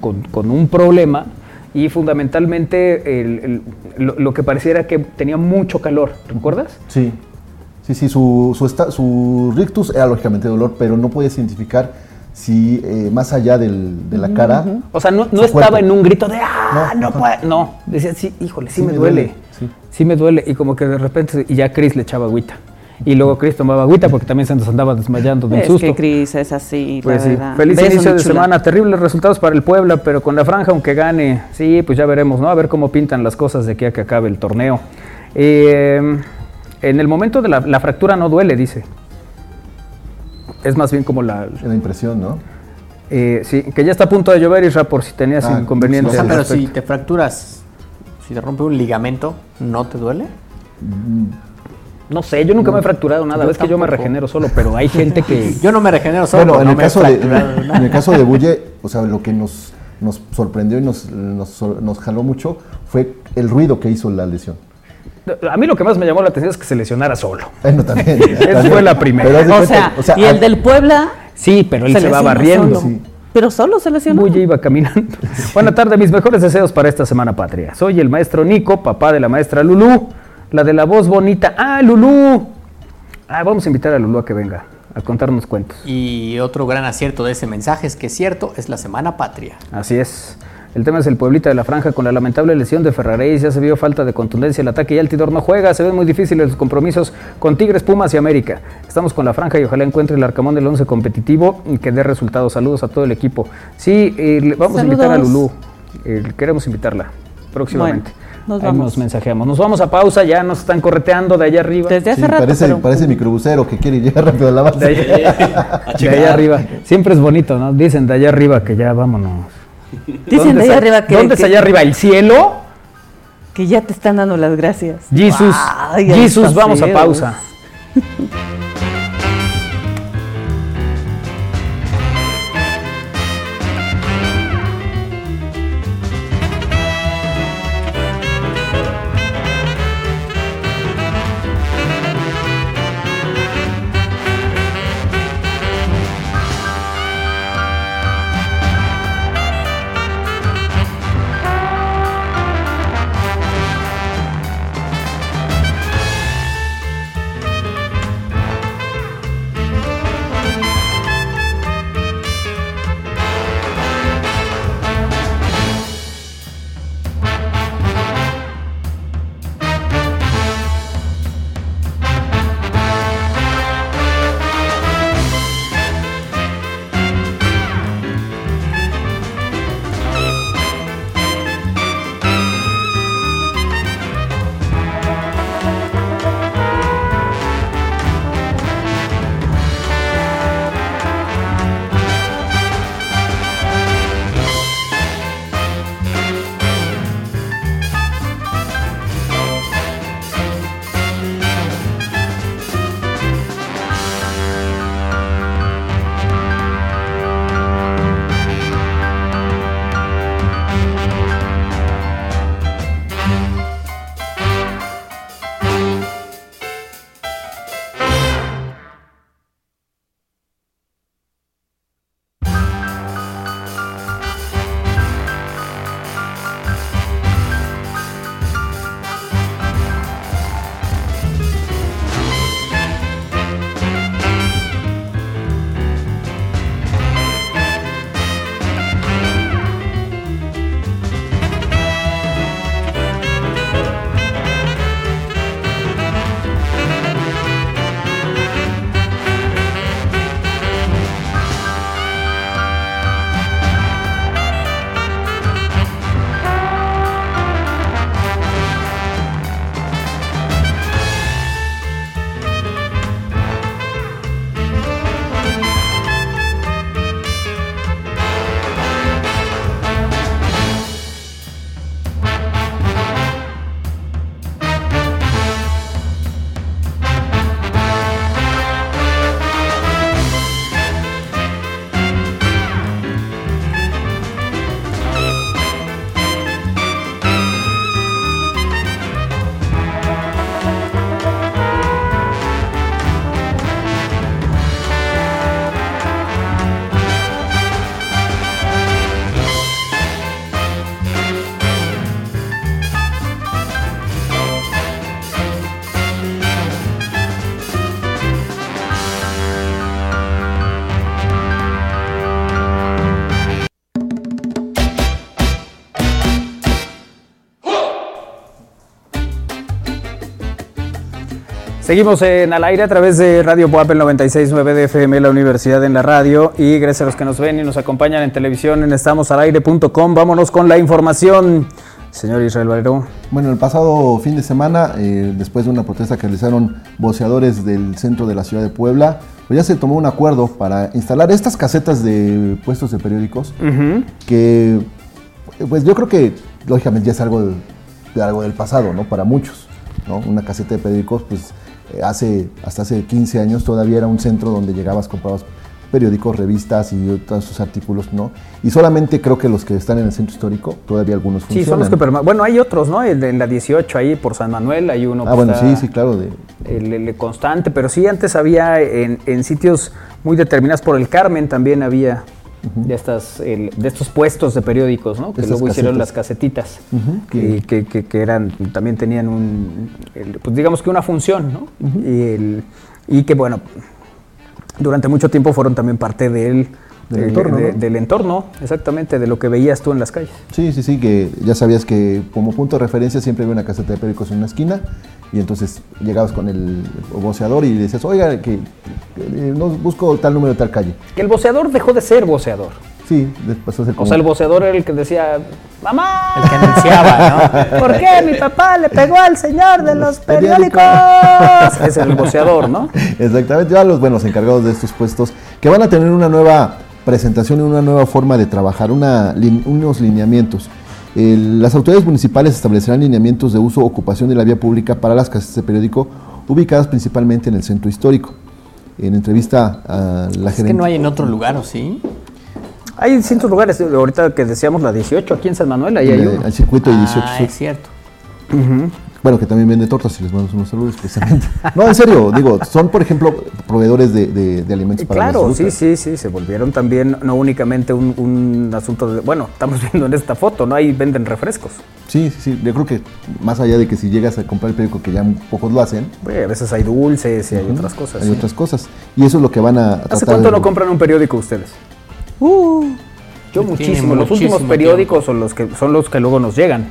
con, con un problema y fundamentalmente el- el- lo, lo que pareciera que tenía mucho calor. ¿Recuerdas? Sí, sí, sí, su, su, esta- su rictus era lógicamente dolor, pero no puedes identificar si eh, más allá del- de la cara. O sea, no, no Su estaba cuerpo. en un grito de ¡ah! No, No, puede. No, decía, sí, híjole, sí, Sí me duele. duele, sí. Sí. me duele. Y como que de repente, y ya Chris le echaba agüita. Y luego Chris tomaba agüita porque también se nos andaba desmayando del Es susto. que Cris es así, Pues la sí, verdad. feliz Beso, inicio de chula. semana, terribles resultados para el Puebla, pero con la franja, aunque gane, sí, pues ya veremos, ¿no? A ver cómo pintan las cosas de aquí a que acabe el torneo. Eh, en el momento de la, la fractura no duele, dice. Es más bien como la... La impresión, ¿no? eh, sí, que ya está a punto de llover, Isra, por si tenías Ah, inconveniente. O sea, al pero si te fracturas, si te rompe un ligamento, ¿no te duele? No sé, yo nunca me he fracturado nada, ves que yo me regenero solo, pero hay gente que... Yo no me regenero solo, Bueno, en, no el me caso de, en el caso de Bulle, o sea, lo que nos nos sorprendió y nos, nos, nos jaló mucho fue el ruido que hizo la lesión. A mí lo que más me llamó la atención es que se lesionara solo. Bueno, también. Esa fue la primera. O sea, y el del Puebla Sí, pero él se, va barriendo. solo. Pero solo se lesionó. Bulla iba caminando. Buena tarde, mis mejores deseos para esta semana patria. Soy el maestro Nico, papá de la maestra Lulú, la de la voz bonita. ¡Ah, Lulú! Ah, vamos a invitar a Lulú a que venga a contarnos cuentos. Y otro gran acierto de ese mensaje es que es cierto, es la Semana Patria. Así es. El tema es el pueblita de la franja con la lamentable lesión de Ferraréis. Ya se vio falta de contundencia el ataque y Altidor no juega. Se ven muy difíciles los compromisos con Tigres, Pumas y América. Estamos con la franja y ojalá encuentre el arcamón del 11 competitivo y que dé resultados. Saludos a todo el equipo. Sí, eh, le- vamos a invitar a. Lulú. Eh, queremos invitarla próximamente. Bueno, nos Ahí vamos. nos mensajeamos. Nos vamos a pausa. Ya nos están correteando de allá arriba. Desde hace sí, rato. parece, pero- parece microbusero que quiere llegar rápido a la base. De allá, de allá arriba. Siempre es bonito, ¿no? Dicen de allá arriba que ya vámonos. Dicen ¿Dónde de allá arriba que, ¿Dónde es allá arriba? ¿El cielo? que ya te están dando las gracias. Jesus, está vamos a pausa. Seguimos en al aire a través de Radio Puapel 96.9 de FM, la Universidad en la Radio. Y gracias a los que nos ven y nos acompañan en televisión en estamosalaire.com. Vámonos con la información. Señor Israel Valero. Bueno, el pasado fin de semana, eh, después de una protesta que realizaron voceadores del centro de la ciudad de Puebla, pues ya se tomó un acuerdo para instalar estas casetas de puestos de periódicos que, pues yo creo que lógicamente ya es algo, del- de algo del pasado, ¿no? Para muchos, ¿no? Una caseta de periódicos, pues hace, hasta hace 15 años todavía era un centro donde llegabas, comprabas periódicos, revistas y otros sus artículos, ¿no? Y solamente creo que los que están en el centro histórico, todavía algunos Sí, funcionan. son los que perma- Bueno, hay otros, ¿no? El de- En la 18, ahí por San Manuel, hay uno. Ah, bueno, sí, sí, claro. De, el, el constante, pero sí antes había en, en sitios muy determinados por el Carmen también había de estas el- de estos puestos de periódicos, ¿no? Que luego hicieron las casetitas y que, que- que eran también tenían un el- pues digamos que una función, ¿no? y, el- y que bueno durante mucho tiempo fueron también parte del Del entorno, de- ¿no? del entorno, exactamente, de lo que veías tú en las calles. Sí, sí, sí, que ya sabías que como punto de referencia siempre había una caseta de periódicos en una esquina y entonces llegabas con el voceador y decías, oiga, que, que, eh, no busco tal número de tal calle. Que el voceador dejó de ser voceador. Sí, después pasó a ser O como- sea, el voceador era el que decía, mamá, El que anunciaba, ¿no? ¿por qué mi papá le pegó al señor de los periódicos? Es el voceador, ¿no? Exactamente, ya los buenos encargados de estos puestos que van a tener una nueva presentación y una nueva forma de trabajar, una, unos lineamientos. El- las autoridades municipales establecerán lineamientos de uso o ocupación de la vía pública para las casas de periódico ubicadas principalmente en el centro histórico. En entrevista a la Es que no hay en otro lugar, ¿o sí? Hay distintos lugares, ahorita que decíamos la 18, aquí en San Manuel, ahí hay Eh, uno. al circuito de 18 Ah, Sur. es cierto. Bueno, que también vende tortas y les mandamos unos saludos precisamente. No, en serio, digo, son por ejemplo proveedores de, de- de alimentos para Claro, sí, sí, sí, se volvieron también no únicamente un, un asunto de, bueno, estamos viendo en esta foto, ¿no? Ahí venden refrescos. Sí, sí, sí. Yo creo que más allá de que si llegas a comprar el periódico, que ya pocos lo hacen, a veces hay dulces y hay otras cosas. hay sí. otras cosas. Y eso es lo que van a ¿Hace cuánto de- no compran un periódico ustedes? Yo Tiene muchísimo. Los últimos muchísimo periódicos son los que son los que luego nos llegan.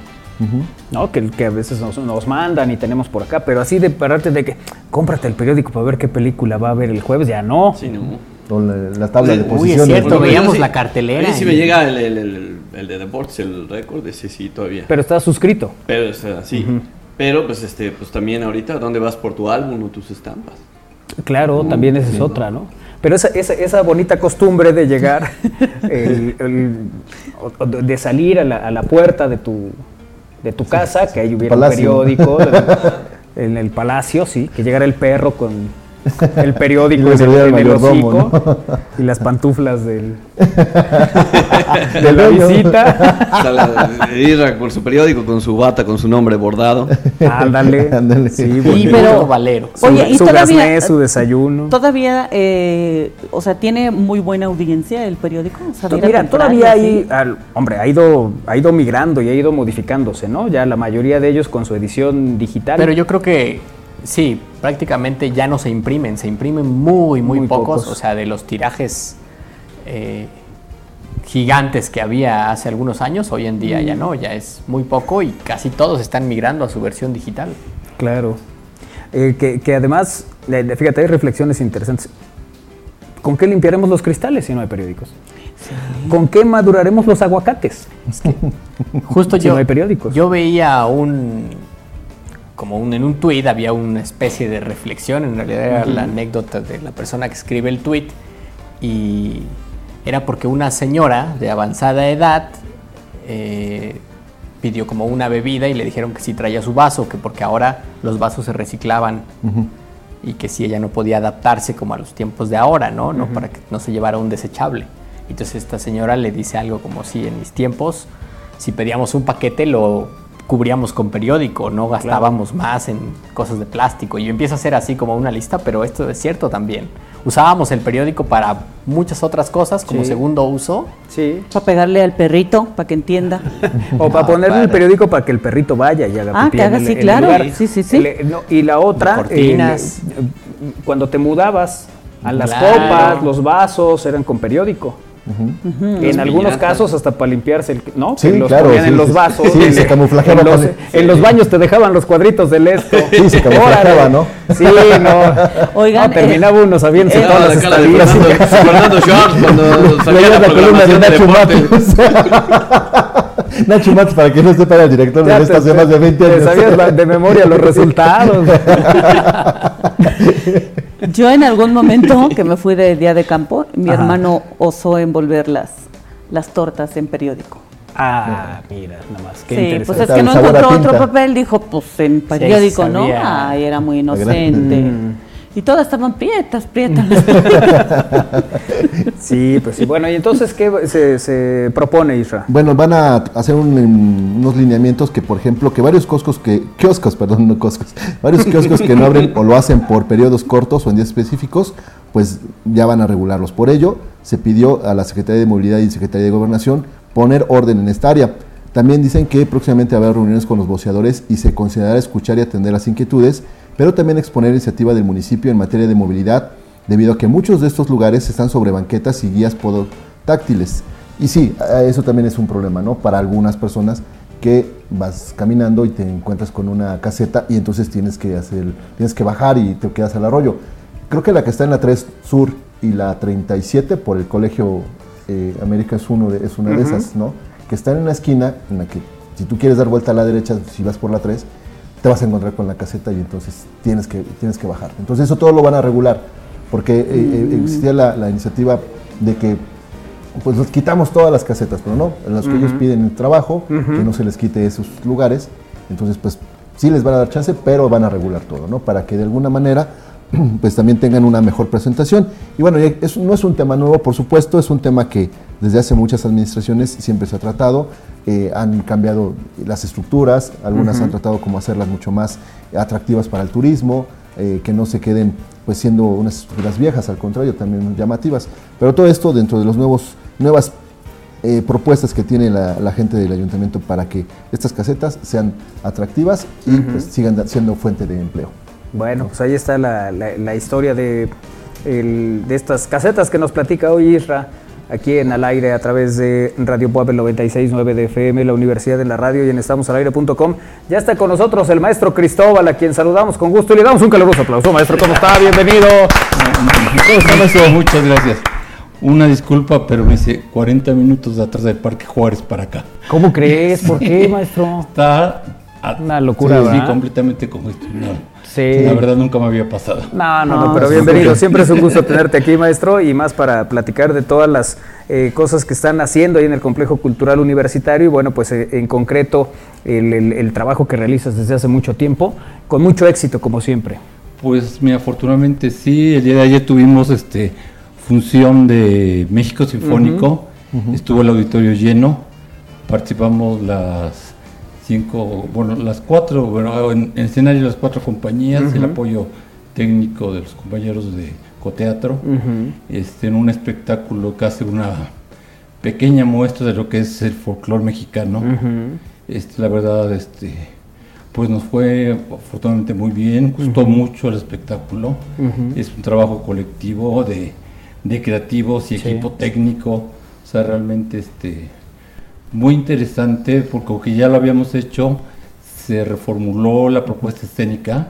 ¿No? Que, que a veces nos, nos mandan y tenemos por acá, pero así de pararte de que cómprate el periódico para ver qué película va a ver el jueves, ya no. Sí, no. O la, la tabla de Uy, es posiciones. cierto, Bueno, veíamos sí- la cartelera a mí sí y- me llega el, el- el- el de deportes, el récord, ese sí todavía. Pero está suscrito. Pero es así. Pero pues este, pues también ahorita, ¿dónde vas por tu álbum o tus estampas? Claro, también esa es otra, ¿no? Pero esa, esa, esa bonita costumbre de llegar, el- el- o- o de salir a la, a la puerta de tu, de tu casa, que ahí hubiera un periódico, en el palacio, sí, que llegara el perro con el periódico en el, en y las pantuflas del, de la visita. O sea, la- ir con su periódico, con su bata, con su nombre bordado. Ándale. Ándale. Sí, Y pero- Valero. Su, y su todavía- gasné, su desayuno. Todavía, eh, o sea, tiene muy buena audiencia el periódico. O sea, Mira, todavía hay, al- hombre, ha ido, ha ido migrando y ha ido modificándose, ¿no? Ya la mayoría de ellos con su edición digital. Pero yo creo que sí, prácticamente ya no se imprimen, se imprimen muy, muy, Muy pocos, pocos. o sea, de los tirajes eh, gigantes que había hace algunos años, hoy en día ya no, ya es muy poco y casi todos están migrando a su versión digital. Claro. Eh, que, que además, fíjate, hay reflexiones interesantes. ¿Con qué limpiaremos los cristales si no hay periódicos? ¿Con qué maduraremos los aguacates? Justo Si yo, no hay periódicos. yo veía un, como un, en un tuit había una especie de reflexión, en realidad era la anécdota de la persona que escribe el tuit y era porque una señora de avanzada edad eh, pidió como una bebida y le dijeron que si traía su vaso, que porque ahora los vasos se reciclaban y que si ella no podía adaptarse como a los tiempos de ahora, ¿no? ¿no? Para que no se llevara un desechable. Entonces esta señora le dice algo como si en mis tiempos, si pedíamos un paquete lo cubríamos con periódico, no gastábamos más en cosas de plástico. Y empieza a ser así como una lista, pero esto es cierto también. Usábamos el periódico para muchas otras cosas como Sí. segundo uso. Sí. Para pegarle al perrito, para que entienda. O para Ah, ponerle el periódico para que el perrito vaya y haga Ah, pipí que en haga, el- sí, en claro. lugar. Sí, sí, sí. El- no, y la otra, cortinas. eh, cuando te mudabas, a las Claro. copas, los vasos eran con periódico. En algunos casos hasta para limpiarse el, ¿no? Sí, que los claro, ponían sí, en los vasos. Sí, en- se camuflajeaba En los, en los baños te dejaban los cuadritos del esto. Sí, se camuflajeaba, Órale. ¿no? Sí, no. Oigan, No, terminaba uno sabiendo eh, todas la las estadísticas. Fernando, Fernando Schwartz cuando salía la la columna de de Nacho deporte. Matos. Nacho Matos, para que no sepa, era el director Ya de te- estas hace más de 20 te años. sabías la- de memoria los resultados. Yo en algún momento que me fui de día de campo, mi Ajá. hermano osó envolver las, las tortas en periódico. Ah, mira, nada más. Qué sí, interesante. pues es que no encontró otro papel, dijo, pues en periódico, ¿no? sabía. Ay, era muy inocente. Y todas estaban prietas, prietas. Sí, pues sí. Bueno, y entonces, ¿qué se, se propone, Isra? Bueno, van a hacer un, unos lineamientos que, por ejemplo, que varios coscos que, kioscos, perdón, no coscos, varios kioscos que no abren o lo hacen por periodos cortos o en días específicos, pues ya van a regularlos. Por ello, se pidió a la Secretaría de Movilidad y Secretaría de Gobernación poner orden en esta área. También dicen que próximamente habrá reuniones con los voceadores y se considerará escuchar y atender las inquietudes, pero también exponer iniciativa del municipio en materia de movilidad, debido a que muchos de estos lugares están sobre banquetas y guías podotáctiles. Y sí, eso también es un problema, ¿no? Para algunas personas que vas caminando y te encuentras con una caseta y entonces tienes que hacer, tienes que bajar y te quedas al arroyo. Creo que la que está en la 3 Sur y la 37 por el colegio eh, América es, uno de, es una de esas, ¿no? Que están en una esquina en la que si tú quieres dar vuelta a la derecha, si vas por la 3, te vas a encontrar con la caseta y entonces tienes que, tienes que bajar. Entonces eso todo lo van a regular, porque eh, eh, existía la, la iniciativa de que pues nos quitamos todas las casetas, pero no, en las que ellos piden el trabajo, que no se les quite esos lugares, entonces pues sí les van a dar chance, pero van a regular todo, ¿no? Para que de alguna manera pues también tengan una mejor presentación. Y bueno, es- no es un tema nuevo, por supuesto, es un tema que desde hace muchas administraciones siempre se ha tratado, eh, han cambiado las estructuras, algunas han tratado como hacerlas mucho más atractivas para el turismo, eh, que no se queden pues siendo unas estructuras viejas, al contrario, también llamativas. Pero todo esto dentro de nuevos, nuevas eh, propuestas que tiene la, la gente del ayuntamiento para que estas casetas sean atractivas y pues, sigan siendo fuente de empleo. Bueno, pues ahí está la, la- la historia de, el- de estas casetas que nos platica hoy Isra, aquí en Al Aire a través de Radio Puebla 96.9 de FM, la Universidad de la Radio y en estamosalaire.com. Ya está con nosotros el maestro Cristóbal, a quien saludamos con gusto y le damos un caluroso aplauso. Maestro, ¿cómo está? Bienvenido. ¿Cómo está, maestro? Muchas gracias. Una disculpa, pero me hice 40 minutos de atrás del Parque Juárez para acá. ¿Cómo crees? ¿Por qué, maestro? Está a- Una locura, sí, completamente congestionado. Sí. La verdad nunca me había pasado. No, no, no, No, pero bienvenido. Siempre es un gusto tenerte aquí, maestro, y más para platicar de todas las eh, cosas que están haciendo ahí en el Complejo Cultural Universitario y bueno, pues eh, en concreto el, el- el trabajo que realizas desde hace mucho tiempo, con mucho éxito como siempre. Pues mira, afortunadamente sí, el día de ayer tuvimos este función de México Sinfónico, estuvo el auditorio lleno, participamos las cinco, bueno, las cuatro, bueno, en, en escenario las cuatro compañías, el apoyo técnico de los compañeros de Coteatro, este, en un espectáculo que hace una pequeña muestra de lo que es el folclore mexicano. Este, la verdad, este, pues nos fue afortunadamente muy bien, gustó mucho el espectáculo. Es un trabajo colectivo de, de creativos y Sí. equipo técnico. O sea, realmente este, muy interesante porque aunque ya lo habíamos hecho, se reformuló la propuesta escénica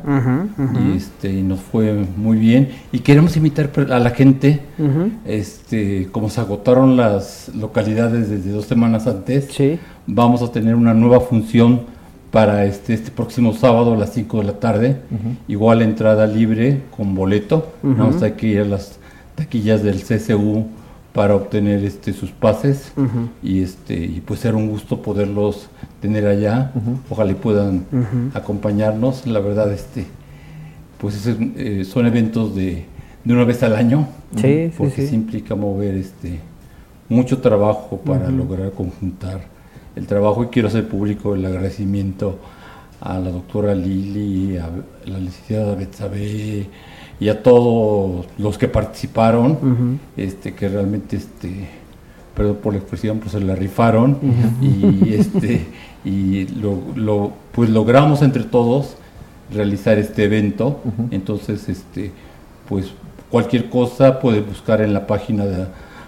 y, este, y nos fue muy bien. Y queremos invitar a la gente, este, como se agotaron las localidades desde dos semanas antes, Sí. vamos a tener una nueva función para este, este próximo sábado a las 5 de la tarde. Igual entrada libre con boleto. Vamos a ir a las taquillas del CCU para obtener este, sus pases y este y pues era un gusto poderlos tener allá. Ojalá puedan acompañarnos. La verdad, este pues es, eh, son eventos de, de una vez al año. Sí, porque sí. sí implica mover este mucho trabajo para lograr conjuntar el trabajo y quiero hacer público el agradecimiento a la doctora Lili, a la licenciada Betsabe y a todos los que participaron, este que realmente este perdón por la expresión, pues se la rifaron y este y lo, lo- pues logramos entre todos realizar este evento. Entonces, este pues cualquier cosa puede buscar en la página de,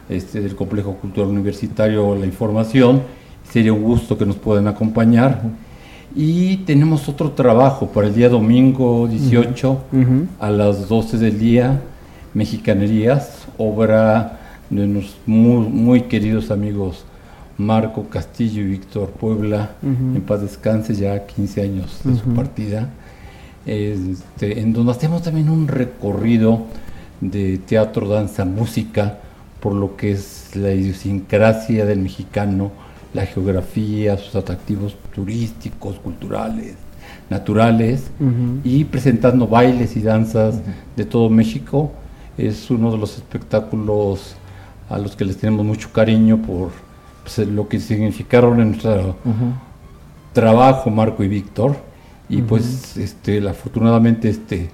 este, del Complejo Cultural Universitario la información. Sería un gusto que nos puedan acompañar. Y tenemos otro trabajo para el día domingo 18 a las 12 del día, Mexicanerías, obra de nuestros muy, muy queridos amigos Marco Castillo y Víctor Puebla, en paz descanse, ya 15 años de su partida, este, en donde hacemos también un recorrido de teatro, danza, música, por lo que es la idiosincrasia del mexicano, la geografía, sus atractivos turísticos, culturales, naturales y presentando bailes y danzas de todo México. Es uno de los espectáculos a los que les tenemos mucho cariño por pues, lo que significaron en nuestro trabajo Marco y Víctor. Y pues este, afortunadamente este,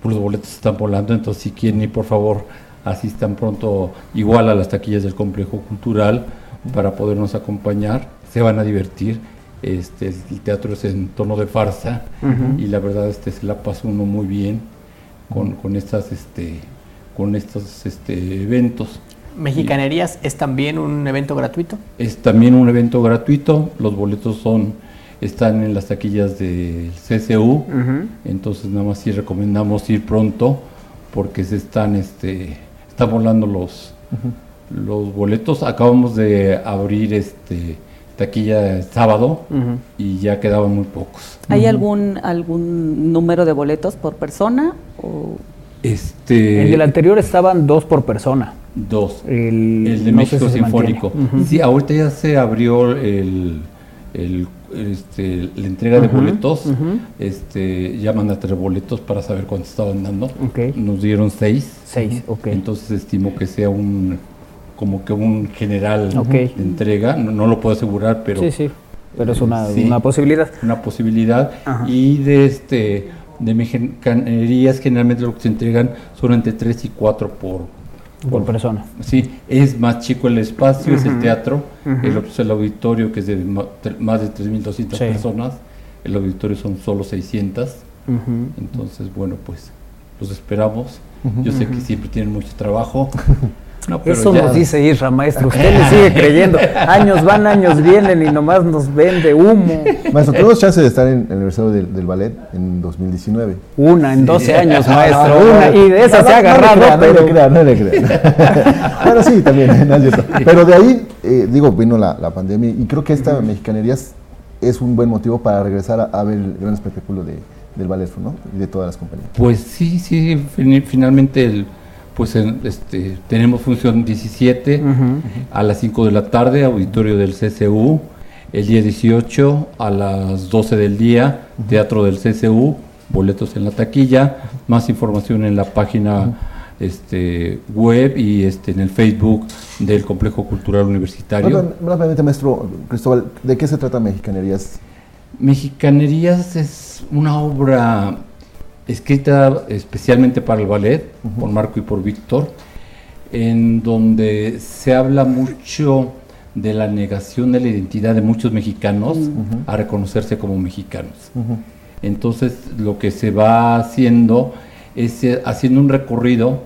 pues, los boletos están volando, entonces si quieren ir por favor asistan pronto igual a las taquillas del complejo cultural para podernos acompañar, se van a divertir. Este, el teatro es en tono de farsa y la verdad este, se la pasa uno muy bien con, con estas este, con estos este, eventos. ¿Mexicanerías es también un evento gratuito? Es también un evento gratuito, los boletos son están en las taquillas del CCU, entonces nada más sí recomendamos ir pronto porque se están este están volando los los boletos. Acabamos de abrir este taquilla el sábado y ya quedaban muy pocos. ¿Hay algún algún número de boletos por persona o Este En el anterior estaban dos por persona. Dos. El, El de no México si Sinfónico. Sí, ahorita ya se abrió el, el, este, la entrega de boletos. este, llaman a tres boletos para saber cuánto estaban dando. Nos dieron seis. Seis, ok. Entonces estimo que sea un como que un general de entrega. No, no lo puedo asegurar, pero Sí, sí, pero es una, Sí. una posibilidad. una posibilidad. Ajá. Y de este de mexicanerías generalmente lo que se entregan son entre tres y cuatro por, Por persona. Sí, es más chico el espacio, es el teatro, el es el auditorio que es de más de 3.200 Sí. personas, el auditorio son solo 600, Ujú. entonces bueno, pues los esperamos. Yo sé que siempre tienen mucho trabajo. No, pero Eso ya- nos dice Isra, maestro. Usted le sigue creyendo. Años van, años vienen y nomás nos vende humo. Maestro, tuvimos chance de estar en el aniversario del, del ballet en 2019. Una en 12 años, Ah, maestro. no, Una. no, Y de esa no, se ha no le agarrado, crea, pero. No le crean, no le crean. bueno, sí, también, no es cierto. Pero de ahí, eh, digo, vino la, la pandemia y creo que esta mexicanería es, es un buen motivo para regresar a, a ver el gran espectáculo de, del ballet, ¿no? Y de todas las compañías. Pues sí, sí, fin- finalmente el, pues en- este, tenemos función 17 a las 5 de la tarde, auditorio del CCU, el día 18 a las 12 del día, teatro del CCU, boletos en la taquilla, más información en la página este, web y este, en el Facebook del Complejo Cultural Universitario. Rápidamente, rápidamente, maestro Cristóbal, ¿de qué se trata Mexicanerías? Mexicanerías es una obra escrita especialmente para el ballet, por Marco y por Víctor, en donde se habla mucho de la negación de la identidad de muchos mexicanos a reconocerse como mexicanos. Entonces lo que se va haciendo es eh, haciendo un recorrido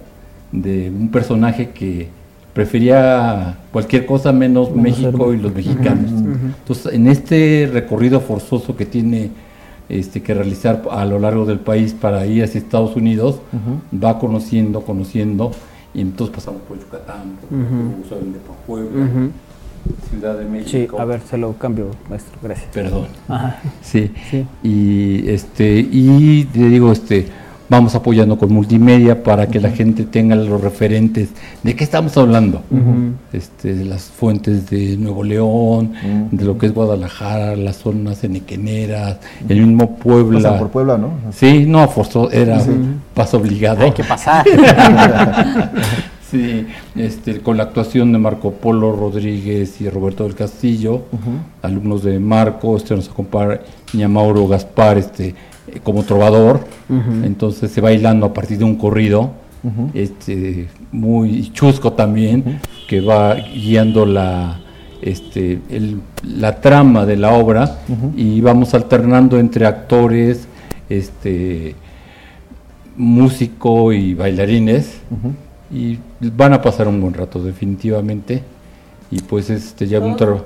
de un personaje que prefería cualquier cosa menos Menos México ser- y los mexicanos. Entonces, en este recorrido forzoso que tiene este, que realizar a lo largo del país para ir hacia Estados Unidos, va conociendo, conociendo, y entonces pasamos por Yucatán, por Veracruz, obviamente por Puebla. Ciudad de Sí, México. a ver, se lo cambio, maestro. Gracias. Perdón. Ajá. Sí. Sí. Y este y le digo este vamos apoyando con multimedia para que la gente tenga los referentes de qué estamos hablando. Este de las fuentes de Nuevo León, de lo que es Guadalajara, las zonas enequeneras, el mismo Puebla. Pasan por Puebla, ¿no? Sí, no, forzó, era paso obligado. Hay que pasar. Sí, este, con la actuación de Marco Polo Rodríguez y Roberto del Castillo, alumnos de Marco, este nos acompaña Mauro Gaspar este, eh, como trovador, entonces se va bailando a partir de un corrido, este, muy chusco también, que va guiando la, este, el- la trama de la obra y vamos alternando entre actores, este, músico y bailarines y van a pasar un buen rato definitivamente y pues este ya un trabajo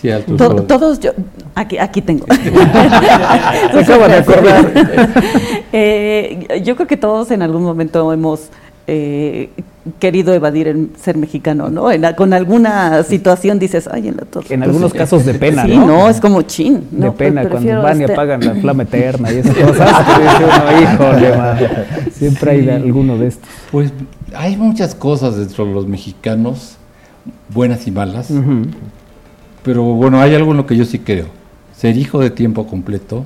Sí, to- solo. todos yo aquí aquí tengo Se acaba de acordar. Eh, yo creo que todos en algún momento hemos eh, querido evadir el ser mexicano no En la- con alguna situación dices ay en la torre En algunos casos de pena, sí ¿no? no es como chin de no, pena cuando van y este- apagan la flama eterna y esas cosas. uno, híjole. Siempre hay de alguno de estos. pues hay muchas cosas dentro de los mexicanos buenas y malas Ujú. Pero bueno hay algo en lo que yo sí creo ser hijo de tiempo completo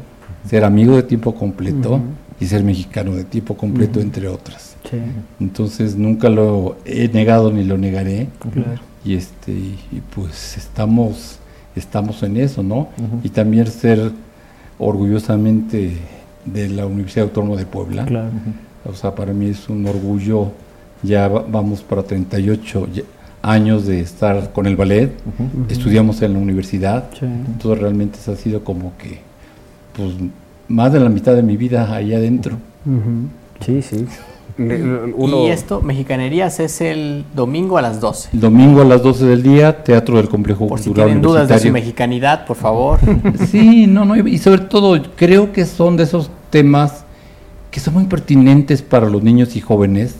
ser amigo de tiempo completo y ser mexicano de tiempo completo, entre otras. Sí. Entonces nunca lo he negado ni lo negaré. Claro. Y este y pues estamos estamos en eso, ¿no? Y también ser orgullosamente de la Universidad Autónoma de Puebla. Claro. O sea, para mí es un orgullo. Ya va- vamos para 38 ye- años de estar con el ballet. Estudiamos en la universidad. Sí. Entonces realmente eso ha sido como que pues más de la mitad de mi vida ahí adentro. Ujú. Sí, sí. Le- uno- Y esto, Mexicanerías, es el domingo a las 12. El domingo a las 12 del día, Teatro del Complejo Por si Cultural tienen dudas de su mexicanidad, por favor. Sí, no, no, y sobre todo creo que son de esos temas que son muy pertinentes para los niños y jóvenes.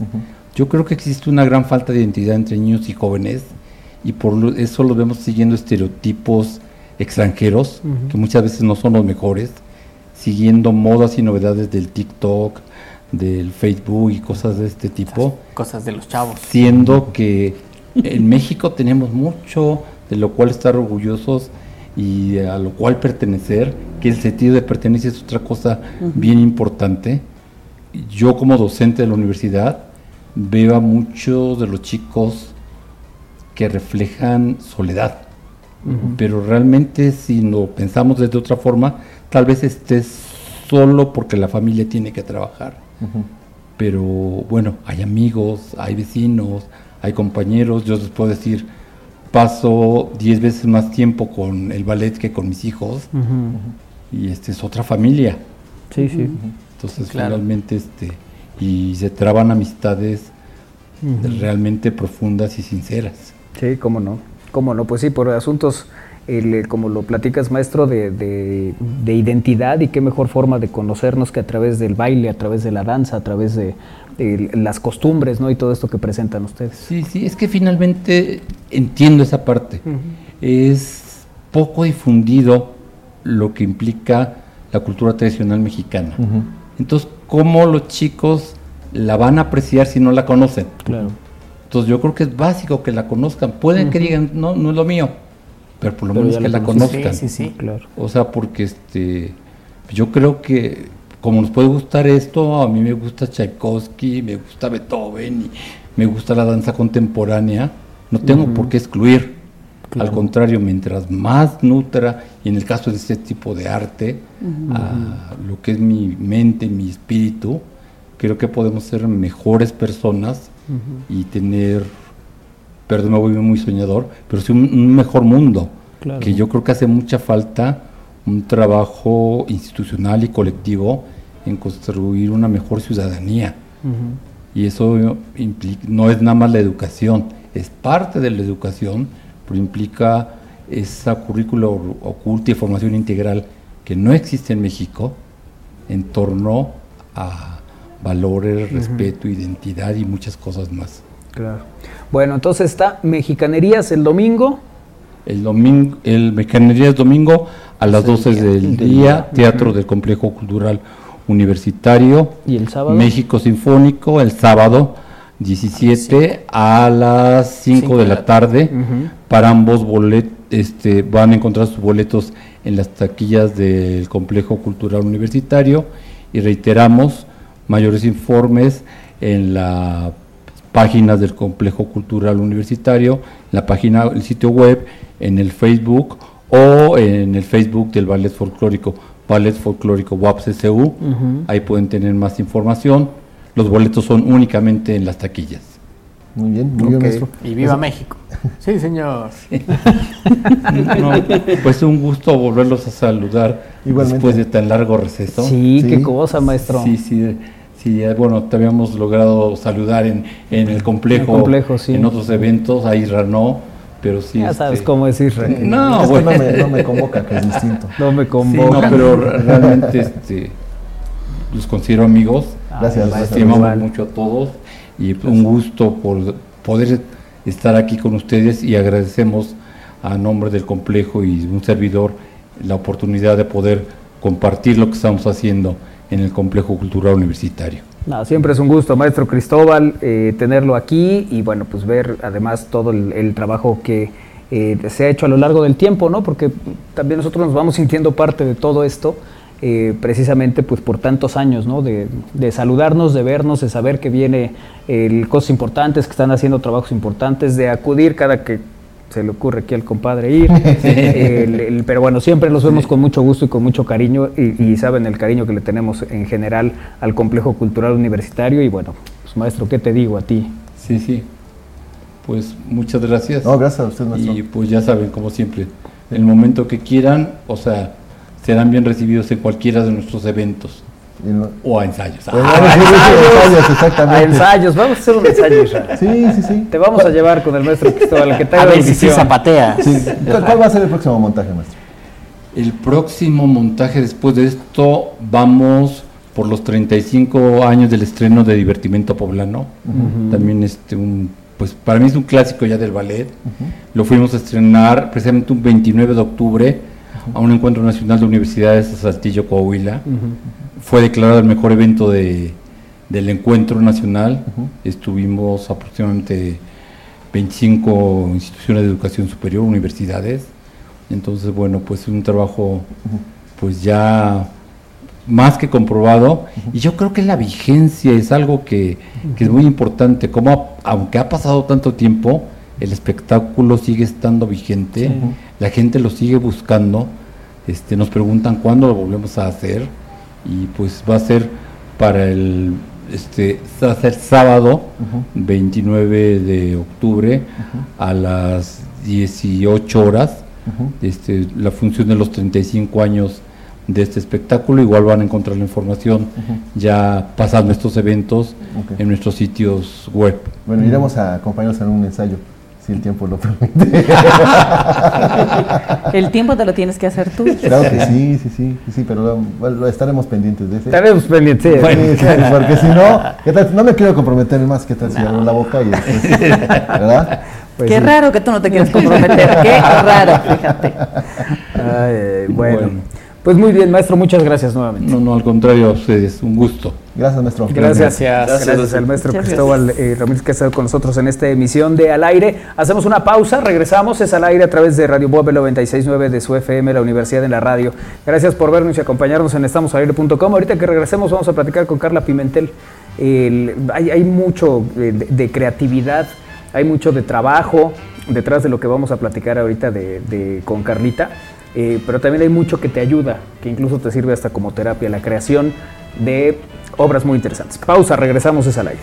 Yo creo que existe una gran falta de identidad entre niños y jóvenes y por lo- eso los vemos siguiendo estereotipos extranjeros, que muchas veces no son los mejores, siguiendo modas y novedades del TikTok, del Facebook y cosas de este tipo Cosas de los chavos. siendo que en México tenemos mucho de lo cual estar orgullosos y a lo cual pertenecer, que el sentido de pertenencia es otra cosa bien importante. Yo como docente de la universidad veo a muchos de los chicos que reflejan soledad, pero realmente si lo pensamos desde otra forma, tal vez estés solo porque la familia tiene que trabajar. Pero bueno, hay amigos, hay vecinos, hay compañeros, yo les puedo decir, paso 10 veces más tiempo con el ballet que con mis hijos. Y este es otra familia. Sí, sí. Entonces Claro. finalmente este y se traban amistades realmente profundas y sinceras. Sí, cómo no. Cómo no, pues sí, por asuntos, el, eh, como lo platicas, maestro, de, de- de identidad y qué mejor forma de conocernos que a través del baile, a través de la danza, a través de, de las costumbres, ¿no? Y todo esto que presentan ustedes. Sí, sí, es que finalmente entiendo esa parte. Es poco difundido lo que implica la cultura tradicional mexicana. Entonces, ¿cómo los chicos la van a apreciar si no la conocen? Claro. Entonces, yo creo que es básico que la conozcan. Pueden que digan, no, no es lo mío, pero por lo Pero menos que la conozcan. Sí, sí, sí. Claro. O sea, porque este, yo creo que como nos puede gustar esto, a mí me gusta Tchaikovsky, me gusta Beethoven, y me gusta la danza contemporánea, no tengo por qué excluir. Al contrario, mientras más nutra, y en el caso de este tipo de arte, a lo que es mi mente, mi espíritu, creo que podemos ser mejores personas y tener, perdón, me voy muy soñador, pero sí un, un mejor mundo, Claro. que yo creo que hace mucha falta un trabajo institucional y colectivo en construir una mejor ciudadanía. Y eso implica, no es nada más la educación, es parte de la educación, pero implica esa currícula oculta y formación integral que no existe en México en torno a valores, respeto, identidad y muchas cosas más. Claro. Bueno, entonces está Mexicanerías el domingo. El domingo, el Mecanería es domingo a las 12 del día, Teatro del Complejo Cultural Universitario. ¿Y el sábado? México Sinfónico, el sábado 17 a las 5 de la tarde. Para ambos boletos, este, van a encontrar sus boletos en las taquillas del Complejo Cultural Universitario. Y reiteramos, mayores informes en las páginas del Complejo Cultural Universitario, en la página, el sitio web, en el Facebook o en el Facebook del Ballet Folclórico, Ballet Folclórico WAPCSU. Ahí pueden tener más información. Los boletos son únicamente en las taquillas. Muy bien, muy bien, maestro. Y viva México. Sí, señor. No, pues un gusto volverlos a saludar Igualmente. después de tan largo receso. Sí, Sí. qué cosa, maestro. Sí, sí, sí, eh, bueno, te habíamos logrado saludar en, en el complejo, En el complejo, sí. en otros eventos, ahí no, pero sí. ya sabes este, cómo decir. No, Esto bueno. no, me, no me convoca, que es distinto. No me Sí, convoca. no, pero re- realmente este, los considero amigos. Gracias, Ay, maestro. Estimamos mucho a todos y un gusto por poder estar aquí con ustedes y agradecemos a nombre del complejo y un servidor la oportunidad de poder compartir lo que estamos haciendo en el complejo cultural universitario. No, siempre es un gusto, maestro Cristóbal, eh, tenerlo aquí y bueno, pues ver además todo el, el trabajo que eh, se ha hecho a lo largo del tiempo, ¿no? Porque también nosotros nos vamos sintiendo parte de todo esto eh, precisamente pues por tantos años, ¿no? De, de saludarnos, de vernos, de saber que viene eh, cosas importantes, que están haciendo trabajos importantes, de acudir cada que se le ocurre aquí al compadre ir. El- el- pero bueno, siempre los vemos con mucho gusto y con mucho cariño y, y saben el cariño que le tenemos en general al complejo cultural universitario y bueno, pues maestro, ¿qué te digo a ti? Sí, sí. Pues muchas gracias. No, gracias a usted, maestro. Y pues ya saben, como siempre, el momento que quieran, o sea, serán bien recibidos en cualquiera de nuestros eventos no- o a ensayos. Pues, Ah, sí, sí, ensayos, A ensayos, vamos a hacer un ensayo. Sí, sí, sí. Te vamos a llevar con el maestro Cristóbal, que te A haga ver si sí zapateas. Sí. ¿Cuál, cuál va a ser el próximo montaje, maestro? El próximo montaje después de esto vamos por los 35 años del estreno de Divertimento Poblano. También este un pues para mí es un clásico ya del ballet. Lo fuimos a estrenar precisamente un 29 de octubre a un encuentro nacional de universidades de Saltillo, Coahuila. Fue declarado el mejor evento de, del encuentro nacional. Estuvimos aproximadamente 25 instituciones de educación superior, universidades. Entonces, bueno, pues es un trabajo pues ya más que comprobado y yo creo que la vigencia es algo que, que es muy importante, como a- aunque ha pasado tanto tiempo, el espectáculo sigue estando vigente, la gente lo sigue buscando, este, nos preguntan cuándo lo volvemos a hacer y pues va a ser para el este va a ser sábado 29 de octubre a las 18 horas. Este, la función de los 35 años de este espectáculo. Igual van a encontrar la información ya pasando estos eventos en nuestros sitios web. Bueno, iremos a acompañarnos en un ensayo, si el tiempo lo permite. El tiempo te lo tienes que hacer tú. claro que sí, sí, sí, sí, pero lo- bueno, estaremos pendientes de ese. Estaremos pendientes. sí. Sí, sí, porque si no, ¿qué tal? no me quiero comprometer más, ¿qué tal si abro la boca y después, ¿verdad? Pues Qué sí. raro que tú no te quieras comprometer. Qué raro, fíjate. Ay, bueno. Bueno. Pues muy bien, maestro, muchas gracias nuevamente. No, no, al contrario a ustedes, un gusto. Gracias, maestro. Gracias, Gracias. gracias, al maestro Cristóbal eh, Ramírez que ha estado con nosotros en esta emisión de Al Aire. Hacemos una pausa, regresamos, es Al Aire a través de Radio Bob 96.9 de su FM, la Universidad en la Radio. Gracias por vernos y acompañarnos en estamosalaire.com. Ahorita que regresemos vamos a platicar con Carla Pimentel. El- hay, hay mucho eh, de, de creatividad, hay mucho de trabajo detrás de lo que vamos a platicar ahorita de, de- con Carlita. Eh, pero también hay mucho que te ayuda, que incluso te sirve hasta como terapia, la creación de obras muy interesantes. Pausa, regresamos es al aire.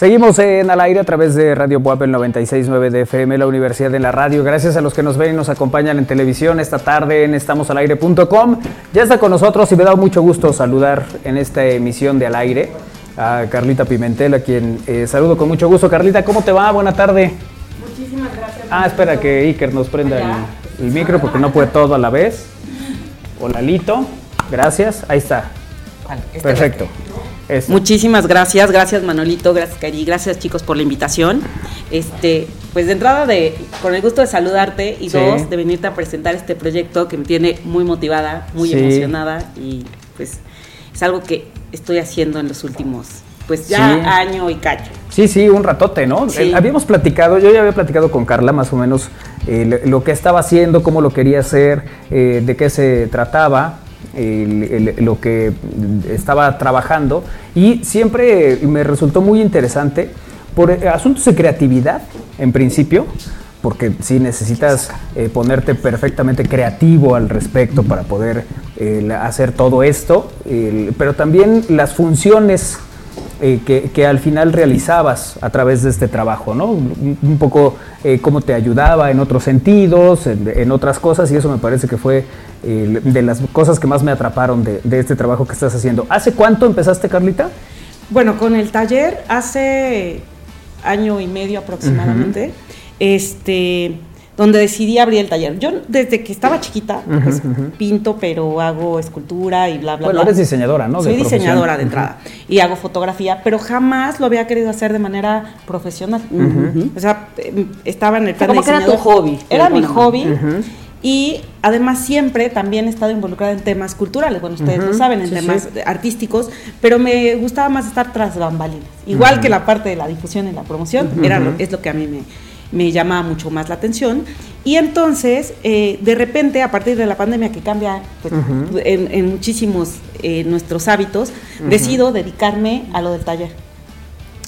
Seguimos en al aire a través de Radio Buap el 96.9 de FM, la Universidad de la Radio. Gracias a los que nos ven y nos acompañan en televisión esta tarde en estamosalaire.com. Ya está con nosotros y me da mucho gusto saludar en esta emisión de Al Aire a Carlita Pimentel, a quien eh, saludo con mucho gusto. Carlita, ¿cómo te va? Buena tarde. Muchísimas gracias. Ah, espera que Iker nos prenda el, el micro porque no puede todo a la vez. Hola, Lito. Gracias. Ahí está. Este Perfecto. Eso. Muchísimas gracias, gracias Manolito, gracias Cari, gracias chicos por la invitación. Este, pues de entrada de con el gusto de saludarte y Sí. dos de venirte a presentar este proyecto que me tiene muy motivada, muy Sí. emocionada y pues es algo que estoy haciendo en los últimos pues ya Sí. año y cacho. Sí, sí, un ratote, ¿no? Sí. Eh, habíamos platicado, yo ya había platicado con Carla más o menos eh, lo- lo que estaba haciendo, cómo lo quería hacer, eh, de qué se trataba, lo que estaba trabajando. Y siempre me resultó muy interesante por eh, asuntos de creatividad, en principio, porque sí necesitas eh, ponerte perfectamente creativo al respecto para poder eh, hacer todo esto, pero también las funciones eh, que, que al final realizabas a través de este trabajo, ¿no? Un, un poco eh, cómo te ayudaba en otros sentidos, en, en otras cosas, y eso me parece que fue eh, de las cosas que más me atraparon de, de este trabajo que estás haciendo. ¿Hace cuánto empezaste, Carlita? Bueno, con el taller hace año y medio aproximadamente, este, donde decidí abrir el taller. Yo desde que estaba chiquita, pues, pinto, pero hago escultura y bla, bla, Bueno, bla. eres diseñadora, ¿no? De Soy diseñadora profesión. de entrada y hago fotografía, pero jamás lo había querido hacer de manera profesional. O sea, eh, estaba en el O sea, plan como de que era tu hobby, Era mi hobby. Y además siempre también he estado involucrada en temas culturales, bueno, ustedes lo saben, en sí, temas sí. artísticos, pero me gustaba más estar tras bambalinas. Igual que la parte de la difusión y la promoción, era lo- es lo que a mí me, me llamaba mucho más la atención. Y entonces, eh, de repente, a partir de la pandemia que cambia pues, en muchísimos eh, nuestros hábitos, decido dedicarme a lo del taller.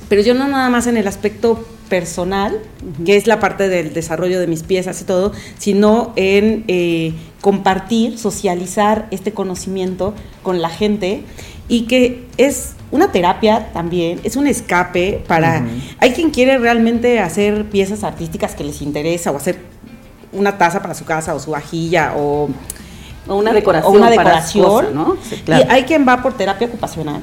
Pero yo no nada más en el aspecto personal, que es la parte del desarrollo de mis piezas y todo, sino en eh, compartir, socializar este conocimiento con la gente y que es una terapia también, es un escape para... Hay quien quiere realmente hacer piezas artísticas que les interesa o hacer una taza para su casa o su vajilla o O una decoración. o una para decoración, cosa, ¿no? Sí, claro. Y hay quien va por terapia ocupacional.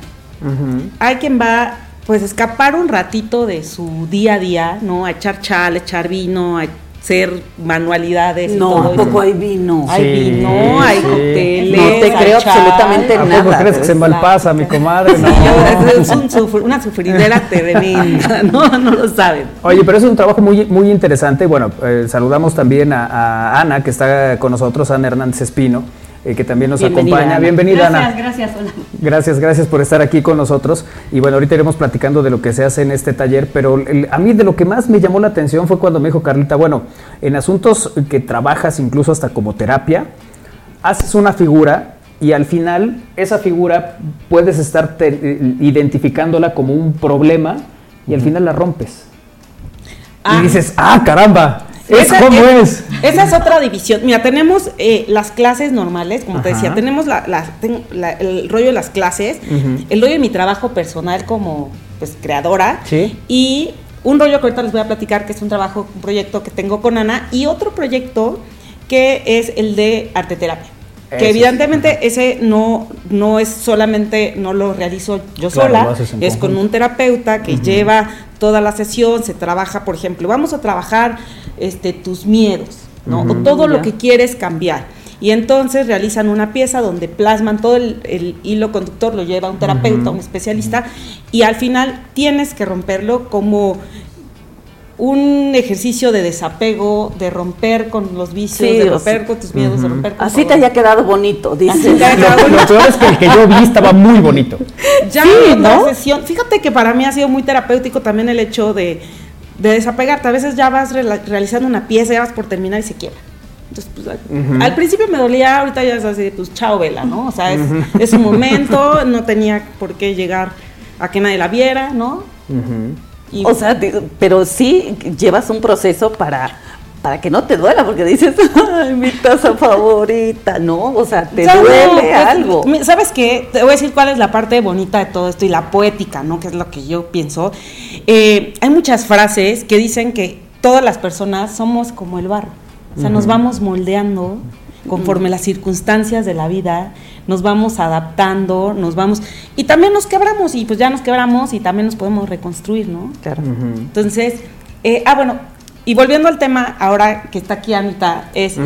Hay quien va, pues, escapar un ratito de su día a día, ¿no? A echar chal, a echar vino, a hacer manualidades. y No, todo ¿a eso. poco hay vino? Hay Sí, vino, hay cócteles. No te hay creo chal. absolutamente ¿A nada. poco crees que se malpasa, mi comadre? No. Es un sufr- una sufridera tremenda, no, no lo saben. Oye, pero es un trabajo muy, muy interesante. Bueno, eh, saludamos también a, a Ana, que está con nosotros, Ana Hernández Espino, eh, que también nos Bienvenida, acompaña. Ana. Bienvenida, Gracias, Ana. gracias. Hola. Gracias, gracias por estar aquí con nosotros. Y bueno, ahorita iremos platicando de lo que se hace en este taller, pero el- a mí de lo que más me llamó la atención fue cuando me dijo Carlita, bueno, en asuntos que trabajas incluso hasta como terapia, haces una figura y al final esa figura puedes estar te- eh, identificándola como un problema y al final la rompes. Ah. Y dices, ah, caramba, ¿es Esa como es? Esa es otra división. Mira, tenemos eh, las clases normales, como te decía, tenemos la- la- ten- la- el rollo de las clases, el rollo de mi trabajo personal como pues, creadora Sí. y un rollo que ahorita les voy a platicar, que es un trabajo, un proyecto que tengo con Ana, y otro proyecto que es el de arte terapia. Que evidentemente ese no, no es solamente, no lo realizo yo Claro, sola, es con un terapeuta que lleva toda la sesión, se trabaja, por ejemplo, vamos a trabajar este, tus miedos, ¿no? O todo lo que quieres cambiar. Y entonces realizan una pieza donde plasman todo el, el hilo conductor, lo lleva un terapeuta, un especialista, y al final tienes que romperlo como un ejercicio de desapego, de romper con los vicios, Sí, de romper sea, con tus miedos, de ujú. romper con Así te todo. haya quedado bonito, Así dices. te haya quedado Lo, lo peor es que el que yo vi estaba muy bonito. ya Sí, en ¿no? sesión, fíjate que para mí ha sido muy terapéutico también el hecho de, de desapegarte. A veces ya vas rela- realizando una pieza, ya vas por terminar y se quiebra. Entonces, pues, al- al principio me dolía, ahorita ya es así, pues chao, vela, ¿no? O sea, es, es un momento, no tenía por qué llegar a que nadie la viera, ¿no? Y- O sea, te- pero sí llevas un proceso para, para que no te duela, porque dices, ay, mi taza favorita, ¿no? O sea, te duele pues, algo. ¿Sabes qué? Te voy a decir cuál es la parte bonita de todo esto y la poética, ¿no? Que es lo que yo pienso. Eh, hay muchas frases que dicen que todas las personas somos como el barro. O sea, nos vamos moldeando conforme las circunstancias de la vida, nos vamos adaptando, nos vamos... Y también nos quebramos y pues ya nos quebramos y también nos podemos reconstruir, ¿no? Claro. Entonces, eh, ah, bueno, y volviendo al tema, ahora que está aquí Anita, es,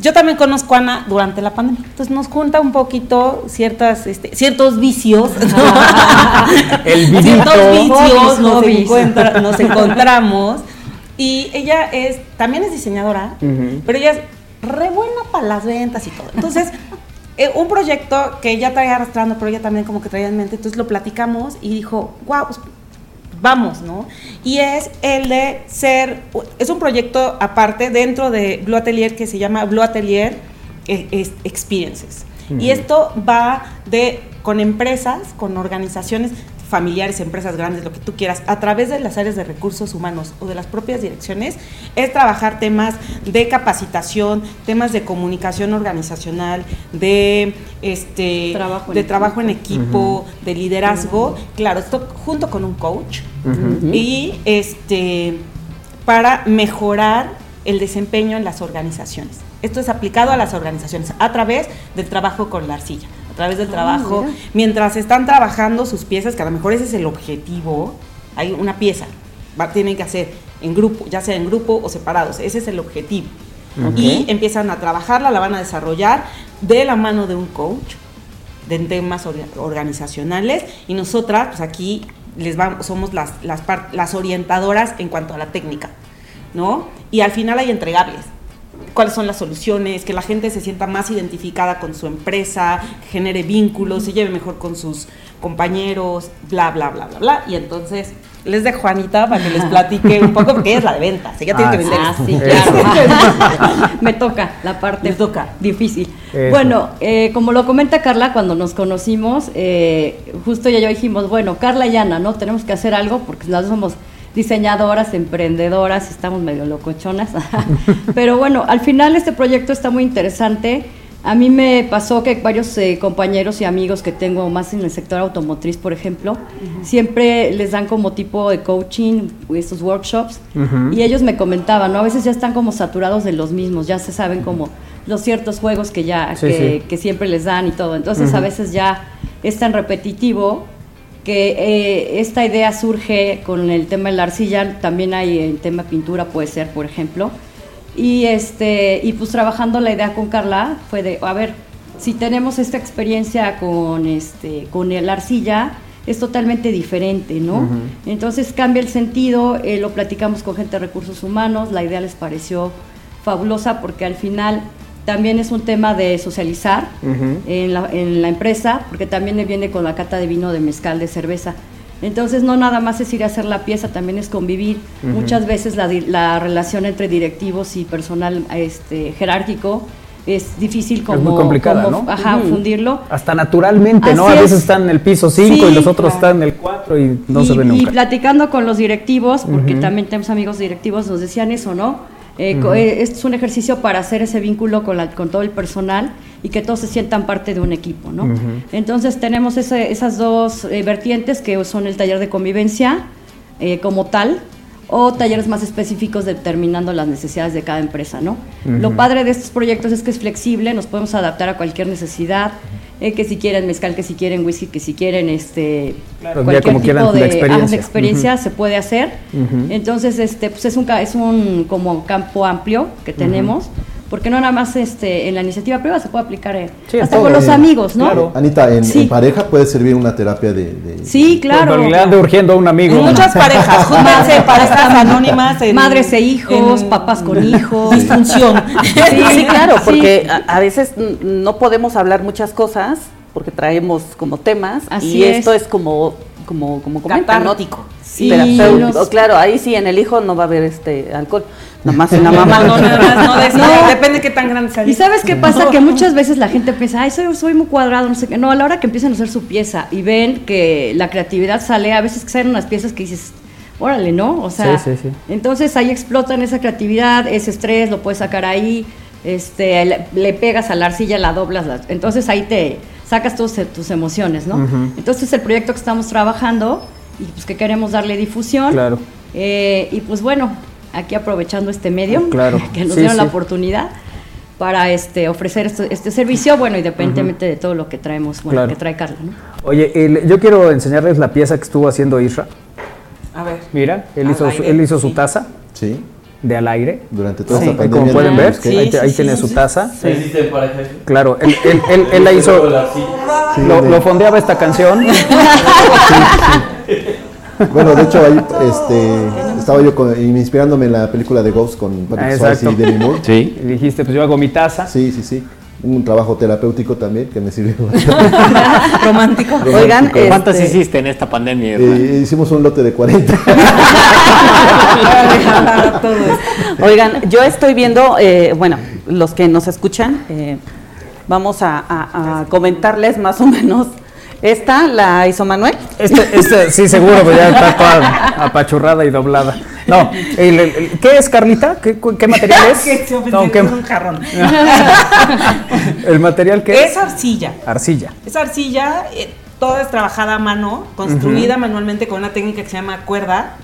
yo también conozco a Ana durante la pandemia, entonces nos junta un poquito ciertas, este, ciertos vicios, El vidito. ciertos vicios, Hobbies, nos, encuentra- nos encontramos, y ella es, también es diseñadora, pero ella es re buena para las ventas y todo, entonces... eh, un proyecto que ella traía arrastrando, pero ella también como que traía en mente, entonces lo platicamos y dijo, wow, vamos, ¿no? Y es el de ser, es un proyecto aparte dentro de Blue Atelier que se llama Blue Atelier eh, es- Experiences. Y esto va de con empresas, con organizaciones familiares, empresas grandes, lo que tú quieras, a través de las áreas de recursos humanos o de las propias direcciones, es trabajar temas de capacitación, temas de comunicación organizacional, de este Trabajo en de equipo. trabajo en equipo, de liderazgo, claro, esto junto con un coach. Y este para mejorar el desempeño en las organizaciones. Esto es aplicado a las organizaciones a través del trabajo con la arcilla, través del trabajo, mira. mientras están trabajando sus piezas, que a lo mejor ese es el objetivo, hay una pieza, va, tienen que hacer en grupo, ya sea en grupo o separados, ese es el objetivo. Y empiezan a trabajarla, la van a desarrollar de la mano de un coach, de temas or- organizacionales y nosotras pues aquí les vamos somos las, las, las orientadoras en cuanto a la técnica, ¿no? Y al final hay entregables. ¿Cuáles son las soluciones? Que la gente se sienta más identificada con su empresa, genere vínculos, se lleve mejor con sus compañeros, bla, bla, bla, bla, bla. Y entonces les dejo a Juanita para que les platique un poco, porque ella es la de ventas, ella tiene Ah, que vender. Ah, sí, claro. Me toca la parte Me toca. difícil. Eso. Bueno, eh, como lo comenta Carla, cuando nos conocimos, eh, justo ella y yo dijimos, bueno, Carla y Ana, ¿no? Tenemos que hacer algo porque las dos somos diseñadoras, emprendedoras, estamos medio locochonas. Pero bueno, al final este proyecto está muy interesante. A mí me pasó que varios eh, compañeros y amigos que tengo más en el sector automotriz, por ejemplo, siempre les dan como tipo de coaching, estos workshops, y ellos me comentaban, ¿no? A veces ya están como saturados de los mismos, ya se saben como los ciertos juegos que ya, Sí, que, sí. que siempre les dan y todo. Entonces a veces ya es tan repetitivo que eh, esta idea surge con el tema de la arcilla, también hay el tema pintura, puede ser, por ejemplo. Y, este, y pues trabajando la idea con Carla fue de, a ver, si tenemos esta experiencia con, este, con la arcilla, es totalmente diferente, ¿no? Entonces cambia el sentido, eh, lo platicamos con gente de recursos humanos, la idea les pareció fabulosa porque al final también es un tema de socializar en, la, en la empresa, porque también viene con la cata de vino, de mezcal, de cerveza. Entonces no nada más es ir a hacer la pieza, también es convivir. Muchas veces la, la relación entre directivos y personal este, jerárquico es difícil como, muy complicada, como, ¿no? ajá, fundirlo. Hasta naturalmente, ¿no? Así A es. veces están en el piso 5 y Sí, los otros claro. están en el 4 y no y, se ven y nunca. platicando con los directivos, porque también tenemos amigos directivos, nos decían eso, ¿no? Eh, co- eh, este es un ejercicio para hacer ese vínculo con, la- con todo el personal y que todos se sientan parte de un equipo, ¿no? Entonces tenemos ese- esas dos eh, vertientes que son el taller de convivencia eh, como tal o talleres más específicos determinando las necesidades de cada empresa, ¿no? Lo padre de estos proyectos es que es flexible, nos podemos adaptar a cualquier necesidad, eh, que si quieren mezcal, que si quieren whisky, que si quieren este Claro, ya como quieran la de, ah, experiencia. se puede hacer. Entonces, este, pues es un es un como campo amplio que tenemos, porque no nada más este en la iniciativa privada se puede aplicar eh, Sí, hasta con los eh, amigos, ¿no? claro. Anita, en, Sí. en pareja puede servir una terapia de... de- Sí, claro. Porque le ande urgiendo a un amigo. Muchas parejas, júntense parejas anónimas en Madres e hijos, en papás con hijos. disfunción. Sí, claro, Sí. porque a, a veces no podemos hablar muchas cosas porque traemos como temas Así y es. esto es como como como comentan, ¿no? Sí, Terapéutico. nos- claro, ahí sí en el hijo no va a haber este alcohol, nomás en la No, mamá. no, nada más, no, de- No. depende qué tan grande sea. Y sabes qué pasa? Que muchas veces la gente piensa, ay, soy, soy muy cuadrado, no sé qué. No, a la hora que empiezan a hacer su pieza y ven que la creatividad sale, a veces que salen unas piezas que dices, órale, ¿no? O sea, Sí, sí, sí. entonces ahí explotan esa creatividad, ese estrés, lo puedes sacar ahí, este, le, le pegas a la arcilla, la doblas, la- entonces ahí te sacas tus, tus emociones, ¿no? Entonces el proyecto que estamos trabajando y pues que queremos darle difusión. Claro. Eh, y pues bueno, aquí aprovechando este medio, Claro. que nos Sí, dieron la oportunidad para este ofrecer este, este servicio, bueno, independientemente de todo lo que traemos, bueno, Claro. que trae Carla, ¿no? Oye, el- yo quiero enseñarles la pieza que estuvo haciendo Isra. A ver. Mira, él hizo, su, aire, él hizo su sí. taza Sí, de al aire. durante toda Sí, esta como pandemia. pueden ver, Sí, ahí, ahí sí, tiene sí, su taza. Claro, él, él, él, él la hizo, lo, lo fondeaba esta canción. Bueno, de hecho, ahí este, estaba yo con- inspirándome en la película de Ghost con Patrick Swayze y. Demi Moore. Sí. Y dijiste, pues yo hago mi taza. Sí, sí, sí. Un trabajo terapéutico también que me sirvió. Romántico. Oigan, ¿Cuántas este, hiciste en esta pandemia? Eh, hicimos un lote de 40. Todo esto. Oigan, yo estoy viendo, eh, bueno, los que nos escuchan, eh, vamos a, a- a comentarles más o menos. Esta la hizo Manuel. Este, este, sí, seguro, pues ya está toda apachurrada y doblada. No, el- el- el- ¿qué es, Carlita? ¿Qué, material es? No, ¿qué- es un jarrón. ¿El material qué es? Es arcilla. Arcilla. Esa arcilla, eh, toda es trabajada a mano, construida manualmente con una técnica que se llama cuerda.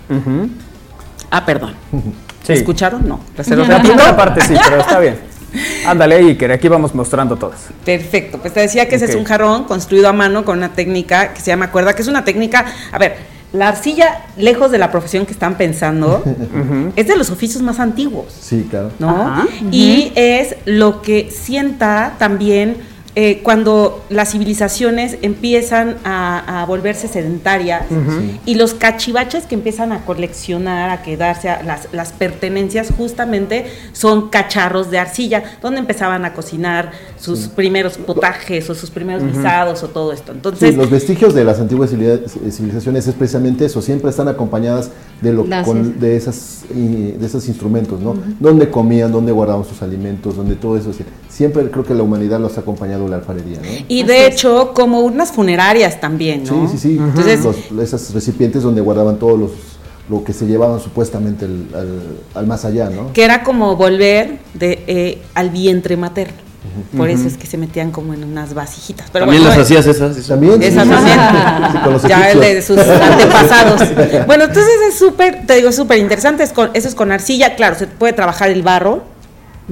Ah, perdón. Sí. ¿Escucharon? No. La primera parte sí, pero está bien. Ándale, Iker, aquí vamos mostrando todas. Perfecto, pues te decía que ese es un jarrón construido a mano con una técnica que se llama cuerda, que es una técnica, a ver, la arcilla, lejos de la profesión que están pensando, es de los oficios más antiguos, Sí, claro. ¿no? Ajá. Y es lo que sienta también eh, cuando las civilizaciones empiezan a, a volverse sedentarias y los cachivaches que empiezan a coleccionar, a quedarse, a- las, las pertenencias justamente son cacharros de arcilla, donde empezaban a cocinar sus primeros potajes o sus primeros guisados o todo esto. Entonces, Sí, los vestigios de las antiguas civilizaciones es precisamente eso, siempre están acompañadas de, lo, con- de, esas, y- de esos instrumentos, ¿no? Donde comían, donde guardaban sus alimentos, donde todo eso. sí. Siempre creo que la humanidad los ha acompañado la alfarería, ¿no? y de hecho, como unas funerarias también, ¿no? Sí, sí, sí. Entonces, Los- esos recipientes donde guardaban todos los lo que se llevaban supuestamente al, al- al más allá, ¿no? que era como volver de, eh, al vientre materno. Por eso es que se metían como en unas vasijitas. Pero ¿También bueno, las hacías esas? esas? También. Esas también. Sí, con los ya el de sus antepasados. bueno, entonces es súper, te digo, es súper interesante. Es con, eso es con arcilla. Claro, se puede trabajar el barro,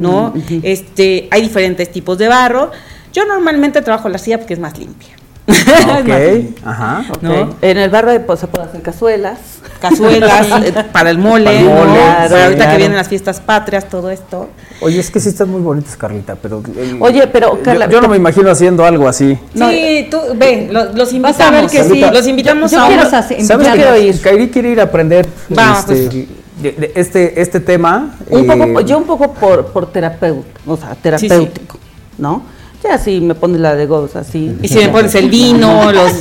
¿no? este, hay diferentes tipos de barro. Yo normalmente trabajo la arcilla porque es más limpia. Es más limpia, Ok, ajá. ¿no? En el barro pues, se pueden hacer cazuelas. Cazuelas eh, para el mole, Para el ¿no? mole, Para sí, ahorita claro. que vienen las fiestas patrias, todo esto. Oye, es que sí están muy bonitas, Carlita, pero... el- Oye, pero, yo- Carla, yo, no me imagino haciendo algo así. sí, tú, ve, lo- los invitamos. Vas a ver que sí. Los invitamos Yo a quiero ¿Sabes ir. Kairi quiere ir a aprender Va, este, pues. De- de este, este tema. Un eh, poco, yo un poco por, por terapeuta, o sea, terapéutico, ¿no? Ya si me pones la de Ghost así. Y si me pones el vino, los,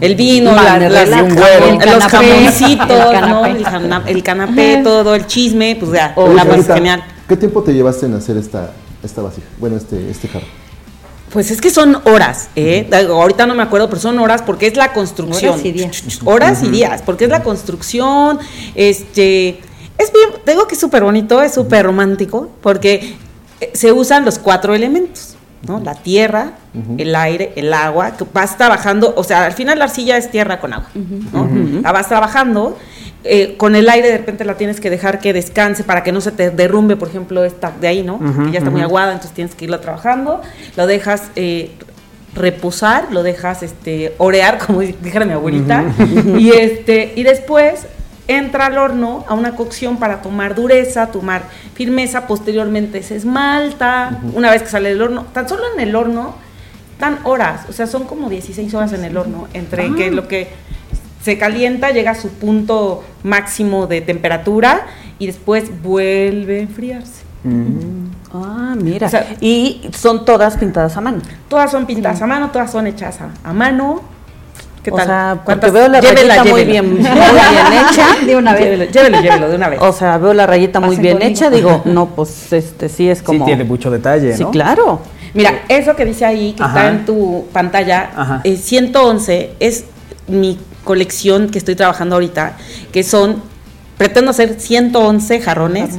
el vino, la- Un güero. los jamoncitos, el ¿no? canapé. El, canapé, todo, el chisme, pues ya, la Oye, Anita, genial. ¿Qué tiempo te llevaste en hacer esta, esta vasija? Bueno, este, este jarro. Pues es que son horas, ¿eh? Ahorita no me acuerdo, pero son horas porque es la construcción. Horas y días. Horas y días, porque es la construcción, este... Es bien, digo que es súper bonito, es súper romántico, porque eh, se usan los cuatro elementos, ¿no? La tierra, el aire, el agua, que vas trabajando, o sea, al final la arcilla es tierra con agua, ¿no? La vas trabajando, eh, con el aire de repente la tienes que dejar que descanse para que no se te derrumbe, por ejemplo, esta de ahí, ¿no? que ya está muy aguada, entonces tienes que irla trabajando, lo dejas eh, reposar, lo dejas este orear, como dijera mi abuelita, y este, y después entra al horno a una cocción para tomar dureza, tomar firmeza, posteriormente se esmalta, una vez que sale del horno, tan solo en el horno, tan horas, o sea, son como 16 horas en el horno, entre que lo que se calienta llega a su punto máximo de temperatura y después vuelve a enfriarse. Ah, mira. O sea- y son todas pintadas a mano. Todas son pintadas a mano, todas son hechas a, a mano. ¿Qué o tal? sea, porque veo la Llévela, rayita muy llévela. bien, muy bien hecha. De una vez. Llévelo, llévelo, llévelo de una vez. O sea, veo la rayita muy bien conmigo. hecha. Digo, no, pues este sí es como. Sí, tiene mucho detalle, Sí, ¿no? claro. Mira, eso que dice ahí, que Ajá. está en tu pantalla, eh, 111 es mi colección que estoy trabajando ahorita, que son pretendo hacer 111 jarrones,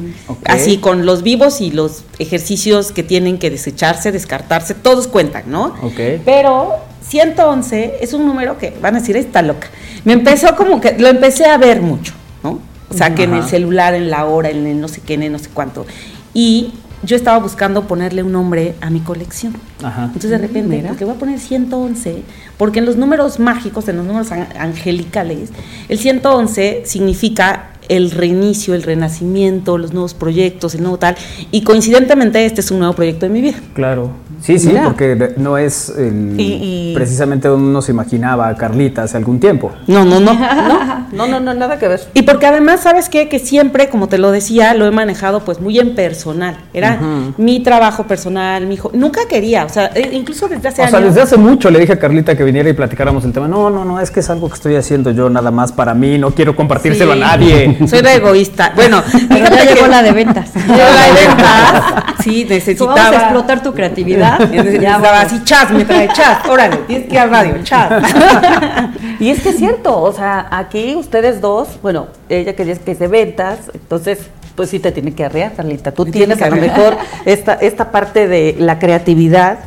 así con los vivos y los ejercicios que tienen que desecharse, descartarse, todos cuentan, ¿no? Ok. Pero 111 es un número que van a decir, está loca. Me empezó como que, lo empecé a ver mucho, ¿no? O sea, que en el celular, en la hora, en el no sé qué, en el no sé cuánto. Y yo estaba buscando ponerle un nombre a mi colección. Ajá. Entonces de repente, Mira. porque voy a poner 111, porque en los números mágicos, en los números an- angelicales, el 111 significa el reinicio, el renacimiento, los nuevos proyectos, el nuevo tal, y coincidentemente este es un nuevo proyecto de mi vida. Claro. Sí, sí, Mira. porque no es el- Y- y- precisamente donde uno se imaginaba a Carlita hace algún tiempo. No, no, no. No, no, no, no, nada que ver. Y porque además, ¿sabes qué? Que siempre, como te lo decía, lo he manejado pues muy en personal. Era mi trabajo personal, mi hijo. Nunca quería, o sea, eh, incluso desde hace O sea, años. desde hace mucho le dije a Carlita que viniera y platicáramos el tema. No, no, no, es que es algo que estoy haciendo yo nada más para mí, no quiero compartírselo Sí. a nadie. Soy de egoísta. Bueno, Pero ya fíjate llegó que- la de ventas. Llegó la de ventas. Sí, necesitaba. vamos a explotar tu creatividad. Necesitaba Ya así, chas, me trae chas. Órale, tienes que ir al radio, chas. Y es que es cierto, o sea, aquí ustedes dos, bueno, ella que dice que es de ventas, entonces, pues sí te tiene que arrear, Carlita. Tú tienes tiene a lo mejor esta, esta parte de la creatividad,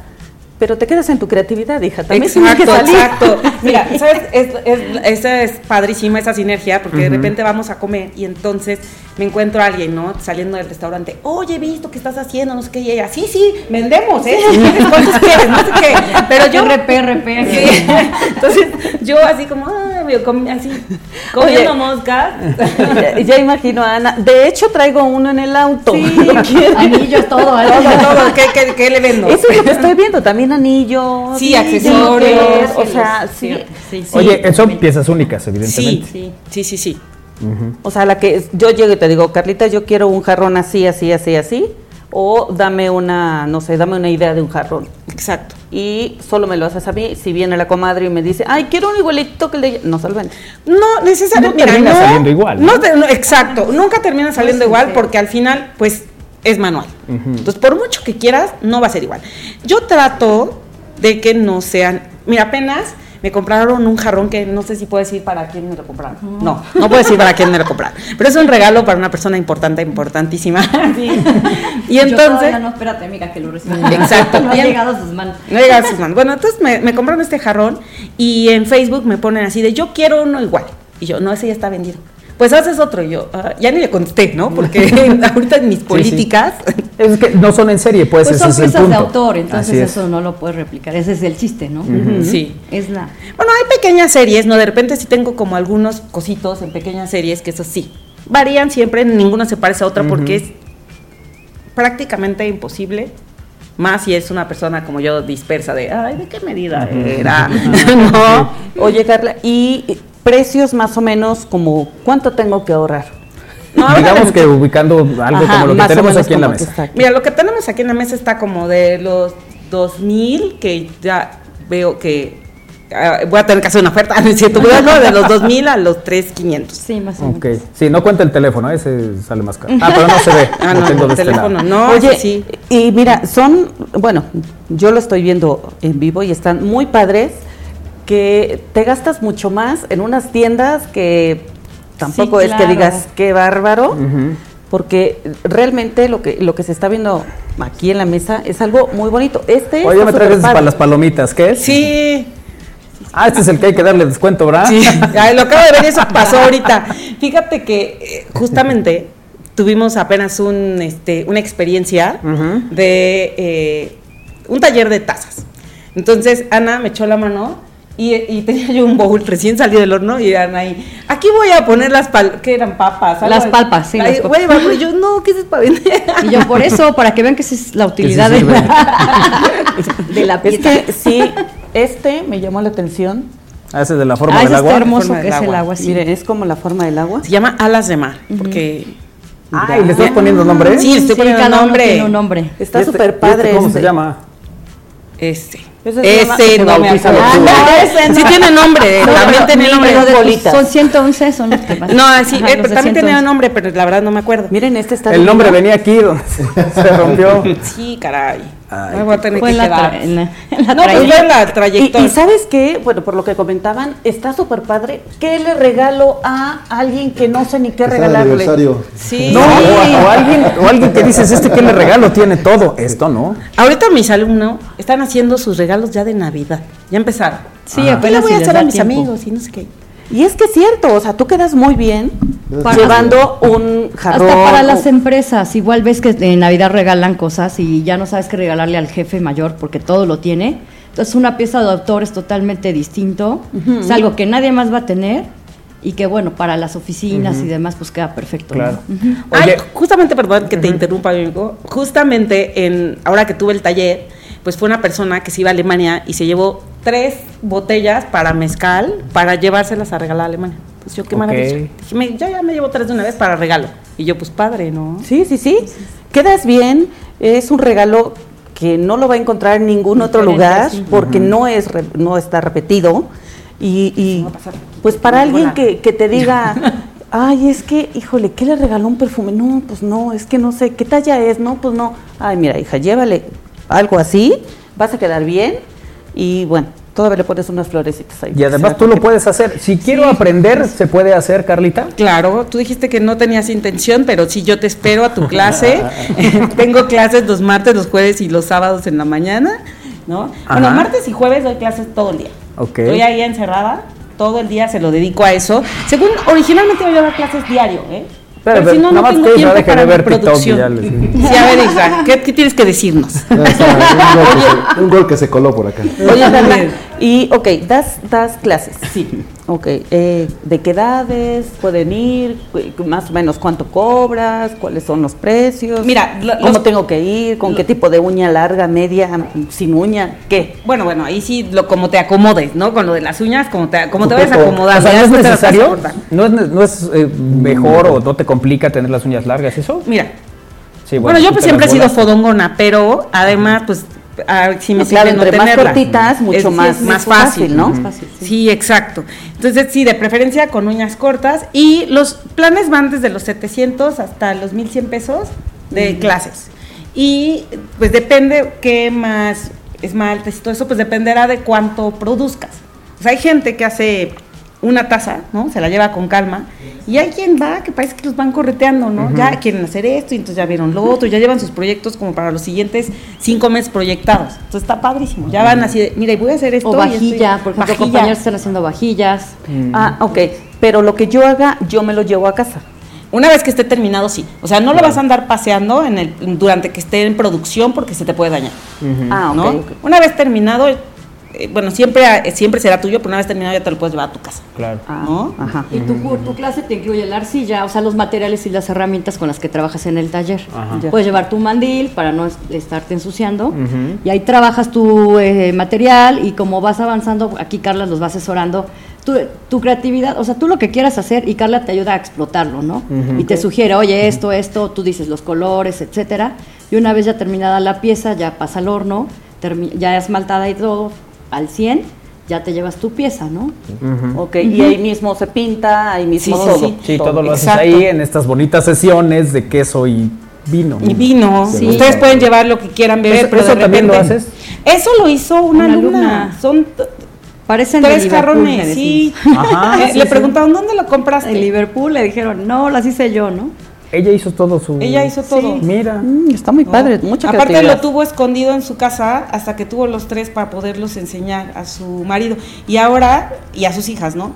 pero te quedas en tu creatividad, hija. También que Exacto, salir. exacto. Mira, ¿sabes? Es, es- esa es padrísima esa sinergia, porque de repente vamos a comer y entonces me encuentro a alguien, ¿no? Saliendo del restaurante. Oye, he visto que estás haciendo, no sé qué. Y ella, sí, sí, vendemos, ¿eh? ¿Cuántos quieres? No sé qué. Pero yo. RP, RP. Sí. Entonces, yo así como, ah, com- así, comiendo Oye. moscas. ya, ya imagino a Ana. De hecho, traigo uno en el auto. ¿Lo quieres? Anillos, todo. ¿eh? Todo, todo. ¿Qué, qué, qué le vendo? Eso es lo que estoy viendo, también anillos. Sí, accesorios. O sea, sí. Sí, sí. Oye, son piezas únicas, evidentemente. Sí, sí, sí, sí. O sea, la que yo llego y te digo, Carlita, yo quiero un jarrón así, así, así, así. O dame una, no sé, dame una idea de un jarrón. Exacto. Y solo me lo haces a mí. Si viene la comadre y me dice, ay, quiero un igualito que el de ella. No vende. No necesariamente. No termina saliendo igual, No, ¿no? te- no, exacto. Nunca termina saliendo igual porque al final, pues, es manual. Entonces, por mucho que quieras, no va a ser igual. Yo trato de que no sean. Mira, apenas me compraron un jarrón que no sé si puedo decir para quién me lo compraron. No, no puedo decir para quién me lo compraron. Pero es un regalo para una persona importante, importantísima. Y Yo entonces. no, espérate, amiga, que lo reciba. Exacto. No ha Y llegado a sus manos. No llega a sus manos. Bueno, entonces me, me compraron este jarrón y en Facebook me ponen así de yo quiero uno igual. Y yo, no, ese ya está vendido. Pues haces otro. Y yo, "Ah", ya ni le contesté, ¿no? Porque ahorita en mis políticas. Es que no son en serie, pues, Pues ese son es el piezas de autor, entonces es. eso no lo puedes replicar. Ese es el chiste, ¿no? Sí. Es la. Bueno, hay pequeñas series, ¿no? De repente sí tengo como algunos cositos en pequeñas series que eso sí. Varían siempre, ninguna se parece a otra porque es prácticamente imposible. Más si es una persona como yo dispersa de, ay, ¿de qué medida era? no. Oye, Carla, y precios más o menos como, ¿cuánto tengo que ahorrar? No, Digamos que ubicando algo Ajá, como lo que tenemos aquí en la mesa. Mira, lo que tenemos aquí en la mesa está como de los 2000, que ya veo que ah, voy a tener que hacer una oferta, ¿no es cierto? No, de los 2000 a los 3500. Sí, más o menos. Ok. Sí, no cuenta el teléfono, ese sale más caro. Ah, pero no se ve. Ah, lo no, tengo el este teléfono, no, Oye, sí. y mira, son, bueno, yo lo estoy viendo en vivo y están muy padres, que te gastas mucho más en unas tiendas que tampoco Sí, es que digas qué bárbaro, porque realmente lo que lo que se está viendo aquí en la mesa es algo muy bonito. Este Oye, me traes para las palomitas, ¿qué es? Sí, Ah, este es el que hay que darle descuento, ¿verdad? sí, Ay, lo acabo de ver eso pasó ahorita. Fíjate que eh, justamente tuvimos apenas un, este, una experiencia de eh, un taller de tazas. Entonces Ana me echó la mano y, y tenía yo un bowl recién salido del horno y Ana ahí, aquí voy a poner las pal ¿qué eran papas? Las palpas, sí, Ay, las güey, papas. vamos, yo no, ¿qué es para vender? Y yo por eso, para que vean que esa es la utilidad de, de la Es pieza. que sí, este me llamó la atención. Ah, ese es de la forma Ah, del agua. está hermoso Forma que del es el agua. agua, sí. Mire, es como la forma del agua. Se llama alas de mar, porque Ah, ¿y le estás poniendo nombre? Sí, estoy Sí, poniendo cada uno nombre. tiene un nombre. Está ¿Y este- súper este padre. ¿Cómo este. se llama? Este. Ese no. Ah, no, ese no. Sí tiene nombre, No, también tiene nombre. de. Son 111, son los que más. No, sí, Ajá, eh, pero también tenía 111. nombre, pero la verdad no me acuerdo. Miren, este está El nombre venía aquí donde se rompió. Sí, caray. Ay, Me voy a tener que la quedar. tra- en la- en la no, pues la Y, trayectoria. y sabes qué, bueno, por lo que comentaban, está súper padre. ¿Qué le regalo a alguien que no sé ni qué regalarle? aniversario. Sí. No, Sí. o, o alguien, o alguien que dices, este que le regalo tiene todo. Esto no. Ahorita mis alumnos están haciendo sus regalos ya de Navidad. Ya empezaron. Sí, ¿Qué le apenas voy si a hacer a mis tiempo. amigos? Y no sé qué. Y es que es cierto, o sea, tú quedas muy bien Para- llevando un jarrón. Hasta para o- las empresas, igual ves que en Navidad regalan cosas y ya no sabes qué regalarle al jefe mayor porque todo lo tiene. Entonces una pieza de autor es totalmente distinto, es algo que nadie más va a tener y que bueno, para las oficinas y demás pues queda perfecto. ¿no? Claro. Ujú. Ay, justamente, perdón que te interrumpa, amigo. Justamente en ahora que tuve el taller, pues fue una persona que se iba a Alemania y se llevó tres botellas para mezcal para llevárselas a regalar a Alemania. Pues yo qué maravilla. Dije, me- yo ya me llevo tres de una vez para regalo. Y yo, pues padre, ¿no? Sí, sí, sí. Quedas bien, es un regalo que no lo va a encontrar en ningún otro lugar sí. porque no es re- no está repetido y, y, va a pasar. pues para alguien que, que te diga ay es que híjole qué le regaló un perfume no pues no es que no sé qué talla es no pues no ay mira hija llévale algo así vas a quedar bien y bueno todavía le pones unas florecitas ahí Y además tú lo puedes hacer. Si quiero aprender, ¿se puede hacer, Carlita? Claro, tú dijiste que no tenías intención, pero sí yo te espero a tu clase. Tengo clases los martes, los jueves y los sábados en la mañana, ¿no? Bueno, martes y jueves doy clases todo el día. Ok. Estoy ahí encerrada, todo el día se lo dedico a eso. Según originalmente yo iba a dar clases diario, ¿eh? Pero, pero, si no, nada no más tengo que tiempo para de ver producción. ya les. Sí, a ver, Isra, ¿qué, qué tienes que decirnos? Un, gol que se, un gol que se coló por acá. Oye, y ok, das, das clases. Sí. Ok, eh, ¿de qué edades pueden ir? Más o menos cuánto cobras, cuáles son los precios. Mira, lo- ¿cómo los- tengo que ir? ¿Con qué tipo de uña larga, media, sin uña? ¿Qué? Bueno, bueno, ahí sí, lo, como te acomodes, ¿no? Con lo de las uñas, como te, como te vayas acomodando. O sea, ¿no es necesario? ¿No es, ne- no es eh, mejor o no te complica tener las uñas largas eso? Mira, Sí, Bueno, yo pues siempre he sido fodongona, pero además, pues, si me No, claro, no entre más tenerla. cortitas, mucho Es- más- más fácil, fácil, ¿no? Más fácil, sí. exacto. Entonces, sí, de preferencia con uñas cortas y los planes van desde los 700 hasta los 1100 pesos de clases. Y pues depende qué más esmaltes y todo eso, pues dependerá de cuánto produzcas. O sea, hay gente que hace una taza, ¿no? Se la lleva con calma. Y hay quien va que parece que los van correteando, ¿no? Ya quieren hacer esto y entonces ya vieron lo otro, ya llevan sus proyectos como para los siguientes cinco meses proyectados. Entonces está padrísimo. Ya van así de, mira, y voy a hacer esto. O y- vajilla, por ejemplo, Vajilla. compañeros están haciendo vajillas. Ah, ok. Pero lo que yo haga, yo me lo llevo a casa. Una vez que esté terminado, sí. O sea, no lo vas a andar paseando en el, durante que esté en producción porque se te puede dañar. Ah, ok. ¿no? ok. Una vez terminado, bueno, siempre, eh, siempre será tuyo, pero una vez terminado ya te lo puedes llevar a tu casa. Claro. Ah, ¿No? Ajá. Y tu, tu clase te incluye la arcilla, o sea, los materiales y las herramientas con las que trabajas en el taller. Puedes llevar tu mandil para no es- estarte ensuciando. Y ahí trabajas tu eh, material y como vas avanzando, aquí Carla los va asesorando. Tu, tu creatividad, o sea, tú lo que quieras hacer y Carla te ayuda a explotarlo, ¿no? Y te sugiere, oye, esto, esto, tú dices los colores, etcétera. Y una vez ya terminada la pieza, ya pasa al horno, ya esmaltada y todo al 100, ya te llevas tu pieza, ¿no? Ok, y ahí mismo se pinta, ahí mismo Sí, todo. sí, Sí, todo lo haces Exacto. ahí en estas bonitas sesiones de queso y vino. Y vino. Sí. Ustedes pueden llevar lo que quieran beber, ¿Eso- pero eso de también lo haces? Eso lo hizo una, Una alumna. alumna. Son Parecen de tres Liverpool, jarrones, sí. Ajá, Eh, sí, le preguntaron, ¿dónde lo compraste? En Liverpool le dijeron, no, las hice yo, ¿no? Ella hizo todo su... Ella hizo todo. Mira. Mm, está muy padre, mucha Aparte lo tuvo escondido en su casa hasta que tuvo los tres para poderlos enseñar a su marido. Y ahora, y a sus hijas, ¿no?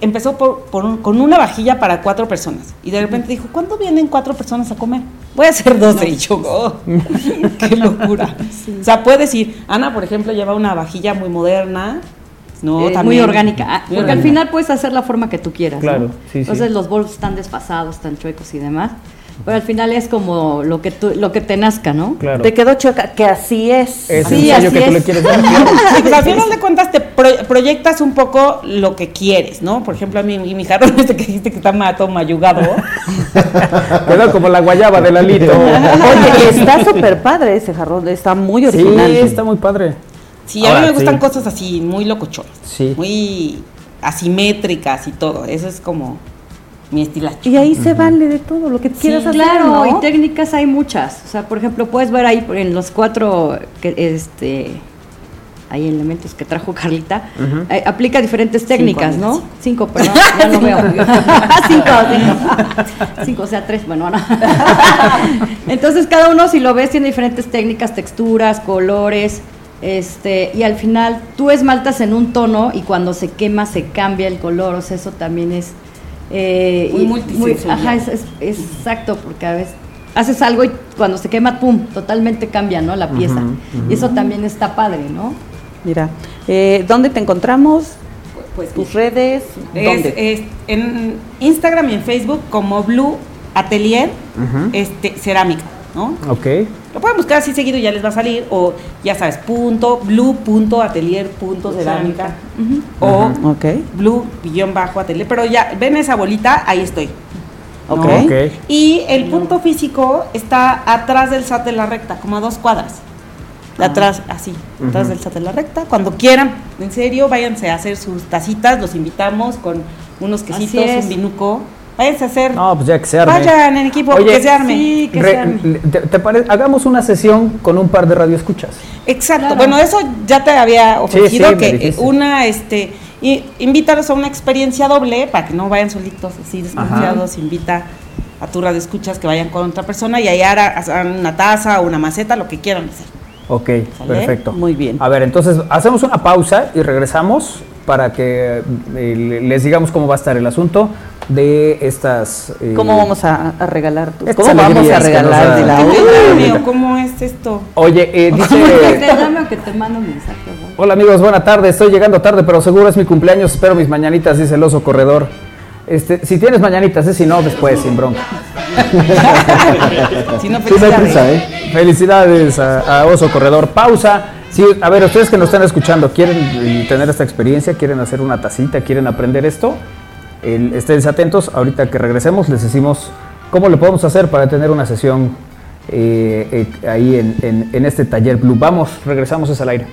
Empezó por, por un- con una vajilla para cuatro personas. Y de repente dijo, ¿cuándo vienen cuatro personas a comer? Voy a hacer doce. Y yo, oh, qué locura. O sea, puedes ir. Ana, por ejemplo, lleva una vajilla muy moderna. No, Eh, muy orgánica. Ah, Muy porque al orgánica. final puedes hacer la forma que tú quieras. ¿no? Claro, sí, sí. Entonces los bols están desfasados, están chuecos y demás. Pero al final es como lo que tú, lo que te nazca, ¿no? Claro. Te quedó chueca, que así es. Es Sí, el sello así que tú es. le quieres dar. Sí, pues, al final de cuentas te pro- proyectas un poco lo que quieres, ¿no? Por ejemplo, a mí y mi jarrón este que dijiste que está ma- todo mayugado. Quedó como la guayaba de Lalito. Oye, está súper padre ese jarrón, está muy Sí, original. está muy padre. Sí, a mí me gustan sí. cosas así, muy locochonas. Sí. Muy asimétricas y todo. Eso es como mi estilacho. Y ahí se vale de todo lo que quieras Sí, hacer, claro, ¿no? y técnicas hay muchas. O sea, por ejemplo, puedes ver ahí en los cuatro que, este, hay elementos que trajo Carlita, eh, aplica diferentes técnicas, ¿no? Cinco, perdón, ya no veo. cinco, cinco. Cinco, o sea, tres, bueno, no. Entonces, cada uno, si lo ves, tiene diferentes técnicas, texturas, colores. Este, y al final tú esmaltas en un tono y cuando se quema se cambia el color, o sea, eso también es eh, Muy y ajá, es, es- es exacto, porque a veces haces algo y cuando se quema, pum, totalmente cambia, ¿no? La pieza. Y eso también está padre, ¿no? Mira, eh, ¿dónde te encontramos? Pues tus redes, Es, ¿dónde? es en Instagram y en Facebook como Blue Atelier este, Cerámica, ¿no? Ok. Lo pueden buscar así seguido, ya les va a salir, o ya sabes, punto, blue punto atelier punto cerámica, o Ok. blue guion bajo atelier, pero ya, ven esa bolita, ahí estoy. ¿no? Ok. Ok. Y el punto físico está atrás del SAT de la recta, como a dos cuadras. De atrás, así, atrás del SAT de la recta. Cuando quieran, en serio, váyanse a hacer sus tacitas, los invitamos con unos quesitos, es. un vinuco. Váyanse a hacer. No, pues ya que se arme. Vayan en equipo, Oye, que se arme. sí, que Re- se arme. ¿te, te pare- Hagamos una sesión con un par de radioescuchas. Exacto. Claro. Bueno, eso ya te había ofrecido sí, que dijiste. una, este, y, invítalos a una experiencia doble para que no vayan solitos así desconfiados. Invita a tu radio escuchas que vayan con otra persona y ahí hagan una taza o una maceta, lo que quieran hacer. Ok, ¿Sale? perfecto. Muy bien. A ver, entonces hacemos una pausa y regresamos para que eh, le- les digamos cómo va a estar el asunto de estas... eh, ¿Cómo vamos a, a regalar? tu- ¿Cómo vamos a regalar de la ¿cómo es esto? Oye, eh, Que dice... te llame o que te mando un mensaje. Hola amigos, buena tarde. Estoy llegando tarde, pero seguro es mi cumpleaños. Espero mis mañanitas, dice el oso corredor. Este, si tienes mañanitas, ¿eh? si no, después, sin bronca. Si no, Sí, no hay felicidades. prisa, ¿eh? Felicidades a, a Oso Corredor. Pausa. Sí, a ver, ustedes que nos están escuchando, ¿quieren tener esta experiencia? ¿Quieren hacer una tacita? ¿Quieren aprender esto? El, estén atentos. Ahorita que regresemos les decimos cómo lo podemos hacer para tener una sesión eh, eh, ahí en, en- en este taller Blue. Vamos, regresamos es al aire.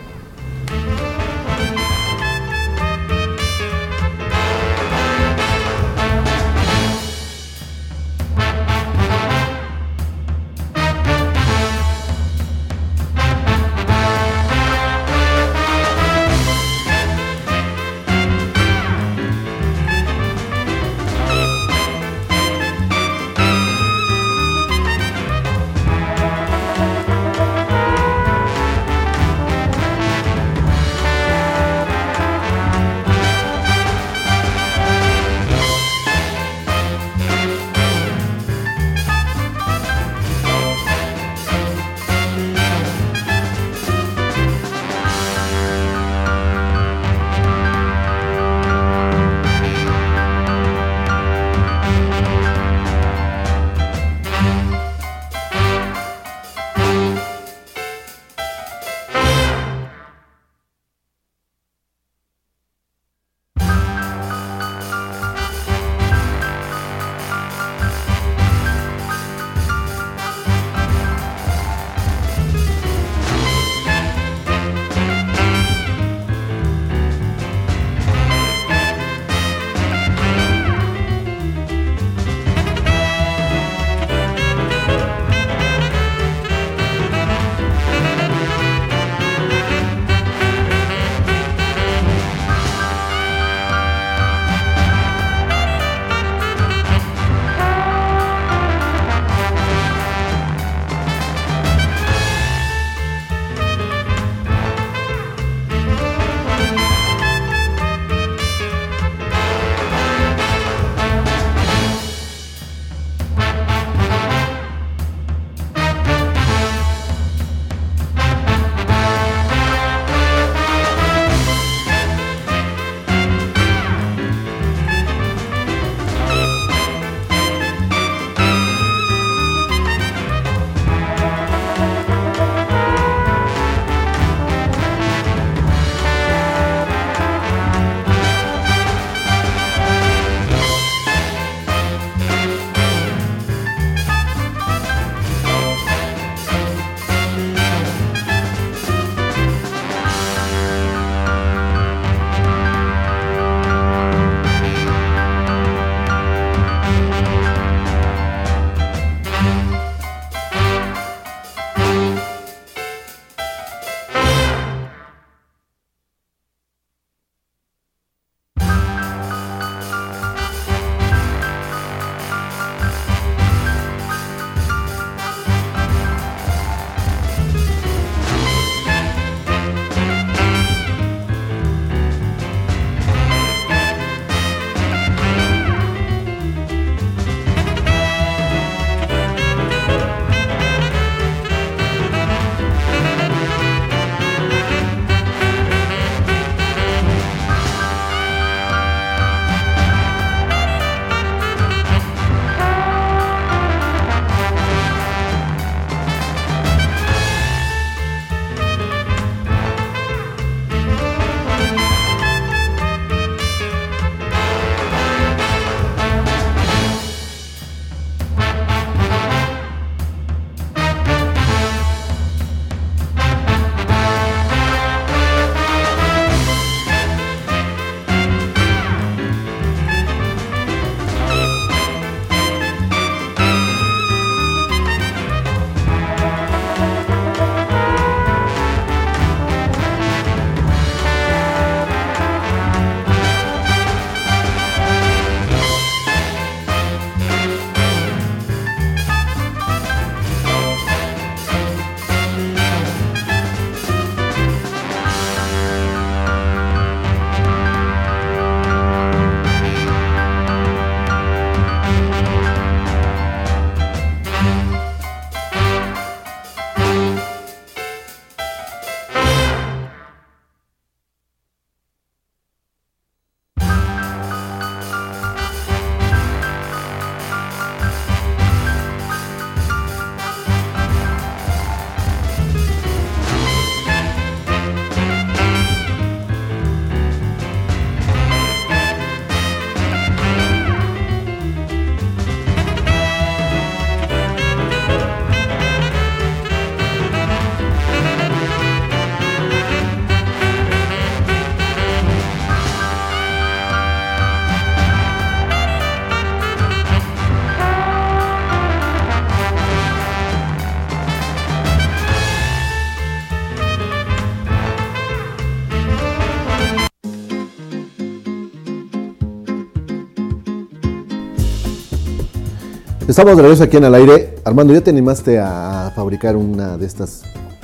Estamos de regreso aquí en el aire. Armando, ¿ya te animaste a fabricar una de estas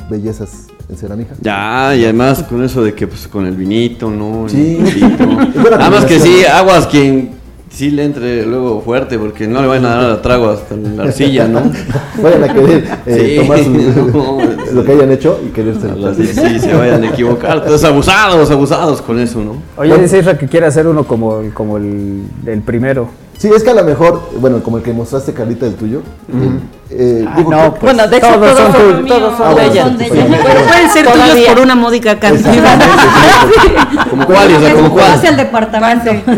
bellezas en cerámica? Ya, y además con eso de que pues con el vinito, ¿no? Sí. vinito. Nada más que sí, aguas quien sí le entre luego fuerte, porque no le vayan a dar a trago hasta en la arcilla, ¿no? Vayan a querer eh, Sí, tomar su- no, lo que hayan hecho y quererse. Sí, sí, se vayan a equivocar. Todos abusados, abusados con eso, ¿no? Oye, dice Isra que quiere hacer uno como, el- como el, el primero. Sí, es que a lo mejor, bueno, como el que mostraste, Carlita, del tuyo. eh, Ah, digo no, pues, Bueno, de hecho, todos todos son son, tuyos. todos son Ah, de bueno, ella. Pero pueden ser Todavía. tuyos por una módica cantidad. Como cuál, o sea, como cuál. Hacia el departamento.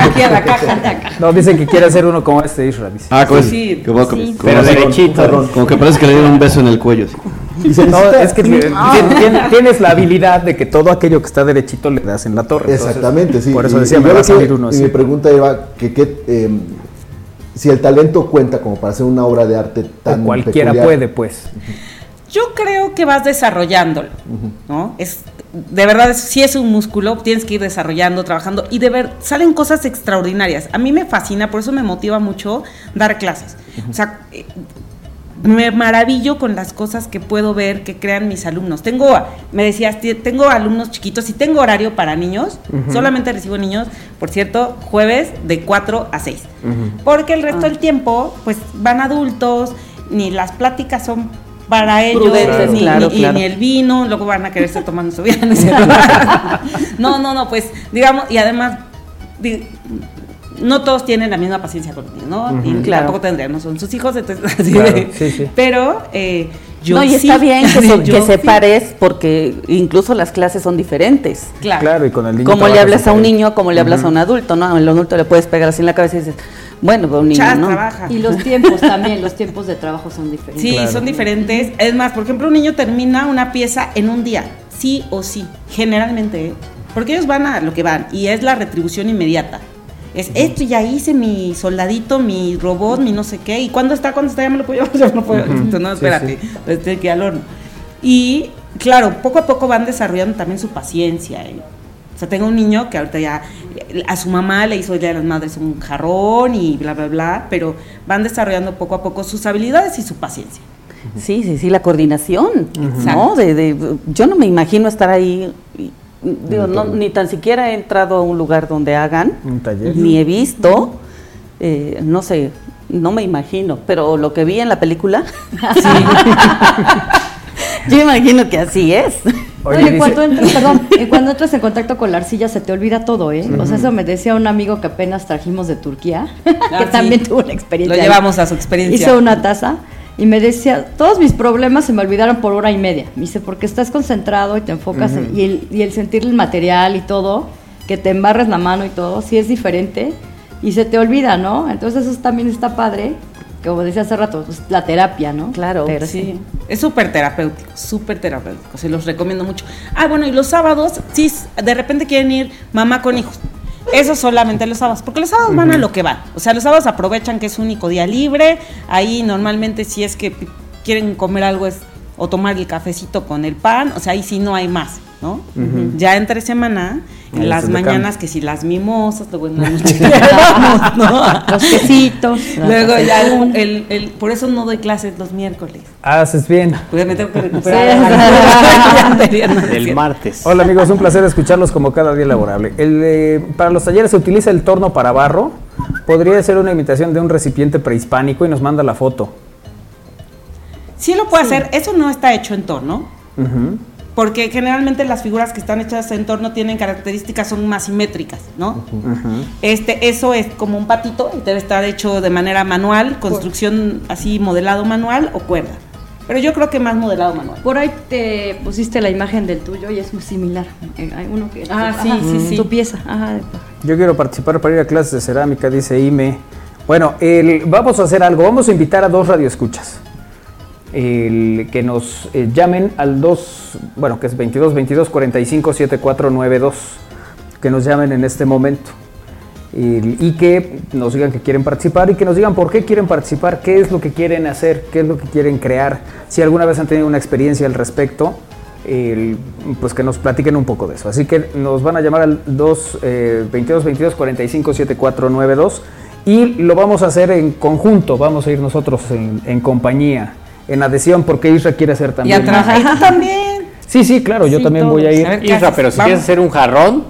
Aquí a la caja, de acá. No, dicen que quiere hacer uno como este Isra, dice. Ah, como, Sí, como, sí. como- Pero como- derechito. Como que parece que le dieron un beso en el cuello. Así. y se No, es que tien- tienes la habilidad de que todo aquello que está derechito le das en la torre. entonces, Exactamente, sí. Por eso decía, y me va a que- salir uno Y así. mi pregunta iba que, qué, eh, si el talento cuenta como para hacer una obra de arte tan O cualquiera peculiar. puede, pues. Yo creo que vas desarrollándolo, ¿no? Es de verdad es- sí es un músculo, tienes que ir desarrollando, trabajando y de ver salen cosas extraordinarias. A mí me fascina, por eso me motiva mucho dar clases. O sea, eh, me maravillo con las cosas que puedo ver que crean mis alumnos. Tengo, me decías, tengo alumnos chiquitos y tengo horario para niños. Solamente recibo niños, por cierto, jueves de 4 a 6. Porque el resto del tiempo, pues van adultos, ni las pláticas son para ellos, ni, claro, ni- y claro. ni el vino, luego van a quererse tomando su vida. ¿no no, no, no, pues digamos, y además, no todos tienen la misma paciencia conmigo, ¿no? Y Claro. tampoco tendrían, no son sus hijos, entonces, así Claro, de- sí, sí. Pero eh, yo no, y sí, está bien que, so- que sí. separes porque incluso las clases son diferentes. Claro. Claro, y con el niño. Como le hablas a un niño, como le hablas a un adulto, ¿no? Al adulto le puedes pegar así en la cabeza y dices, bueno, pero un niño, Chas, ¿no? trabaja. Y los tiempos también, los tiempos de trabajo son diferentes. Sí, Claro. son diferentes. Es más, por ejemplo, un niño termina una pieza en un día, sí o sí, generalmente, ¿eh? porque ellos van a lo que van y es la retribución inmediata. Es esto ya hice mi soldadito, mi robot, mi no sé qué. ¿Y cuándo está? ¿Cuándo está? Ya me lo puedo llevar. Ya me lo puedo llevar. No, espérate. tiene que ir al horno. Y claro, poco a poco van desarrollando también su paciencia. ¿eh? O sea, tengo un niño que ahorita ya a su mamá le hizo el Día de las Madres un jarrón y bla, bla, bla, pero van desarrollando poco a poco sus habilidades y su paciencia. Sí, sí, sí, la coordinación, ¿no? Exacto. De, de- yo no me imagino estar ahí, y- digo, no, ni tan siquiera he entrado a un lugar donde hagan, Un taller. ni he visto, eh, no sé, no me imagino, pero lo que vi en la película, yo imagino que así es. Oye, Oye, dice- cuando entras, perdón, cuando entras en contacto con la arcilla se te olvida todo, ¿eh? O sea, eso me decía un amigo que apenas trajimos de Turquía, que sí. también tuvo una experiencia. Lo ahí. llevamos a su experiencia. Hizo una taza y me decía, todos mis problemas se me olvidaron por hora y media. Me dice, porque estás concentrado y te enfocas en- y, el, y el sentir el material y todo, que te embarres la mano y todo, sí es diferente y se te olvida, ¿no? Entonces eso también está padre, como decía hace rato, pues, la terapia, ¿no? Claro, Pero Sí, es súper terapéutico, súper terapéutico, se los recomiendo mucho. Ah, bueno, y los sábados, sí, de repente quieren ir mamá con hijos. Eso solamente los sábados, porque los sábados van a lo que van. O sea, los sábados aprovechan que es único día libre. Ahí normalmente si es que quieren comer algo es o tomar el cafecito con el pan, o sea, ahí sí no hay más, ¿no? Ya entre semana, en las mañanas cambia. que si las mimosas, luego en la noche vamos, ¿no? Los quesitos. Luego ya el, el- el- por eso no doy clases los miércoles. Haces bien. Pues me tengo que recuperar. Sí. El martes. Hola amigos, un placer escucharlos como cada día laborable. El, eh, para los talleres se utiliza el torno para barro. Podría ser una imitación de un recipiente prehispánico y nos manda la foto. Sí lo puede hacer, eso no está hecho en torno, porque generalmente las figuras que están hechas en torno tienen características, son más simétricas, ¿no? Este, eso es como un patito y debe estar hecho de manera manual, construcción así modelado manual o cuerda. Pero yo creo que más modelado manual. Por ahí te pusiste la imagen del tuyo y es muy similar. Eh, Hay uno que Ah, sí, ajá, sí, sí. Tu pieza. Ajá. Yo quiero participar para ir a clases de cerámica, dice Ime. Bueno, el- vamos a hacer algo. Vamos a invitar a dos radioescuchas. Que nos eh, llamen al 2, bueno, que es 22 22 45 7492. Que nos llamen en este momento. Y que nos digan que quieren participar y que nos digan por qué quieren participar, qué es lo que quieren hacer, qué es lo que quieren crear, si alguna vez han tenido una experiencia al respecto, pues que nos platiquen un poco de eso. Así que nos van a llamar al 2, eh, 22 22 45 7492 y lo vamos a hacer en conjunto, vamos a ir nosotros en compañía, en adhesión, porque Isra quiere hacer Y también. a trabajar. Y tú también. Sí, sí, claro, yo Sí, también voy a ir. A ver, ¿qué Isra, pero si Vamos. quieres hacer un jarrón,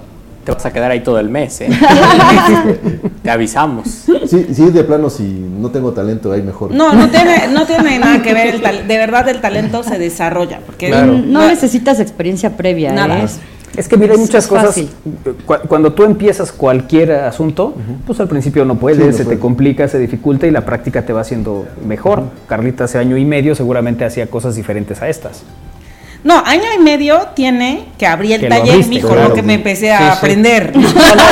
te vas a quedar ahí todo el mes, ¿eh? te avisamos. Sí, sí, de plano, si no tengo talento, ahí mejor. No, no tiene, no tiene nada que ver. El de verdad, el talento se desarrolla. Porque Claro. No necesitas experiencia previa. Nada. ¿eh? Es que mira, hay muchas es cosas. cu- Cuando tú empiezas cualquier asunto, pues al principio no puedes, Sí, no se te complica, se dificulta y la práctica te va haciendo mejor. Carlita hace año y medio seguramente hacía cosas diferentes a estas. No, año y medio tiene que abrir el Que taller, abriste, mijo, claro. lo que me empecé a Sí, sí. aprender. No, no,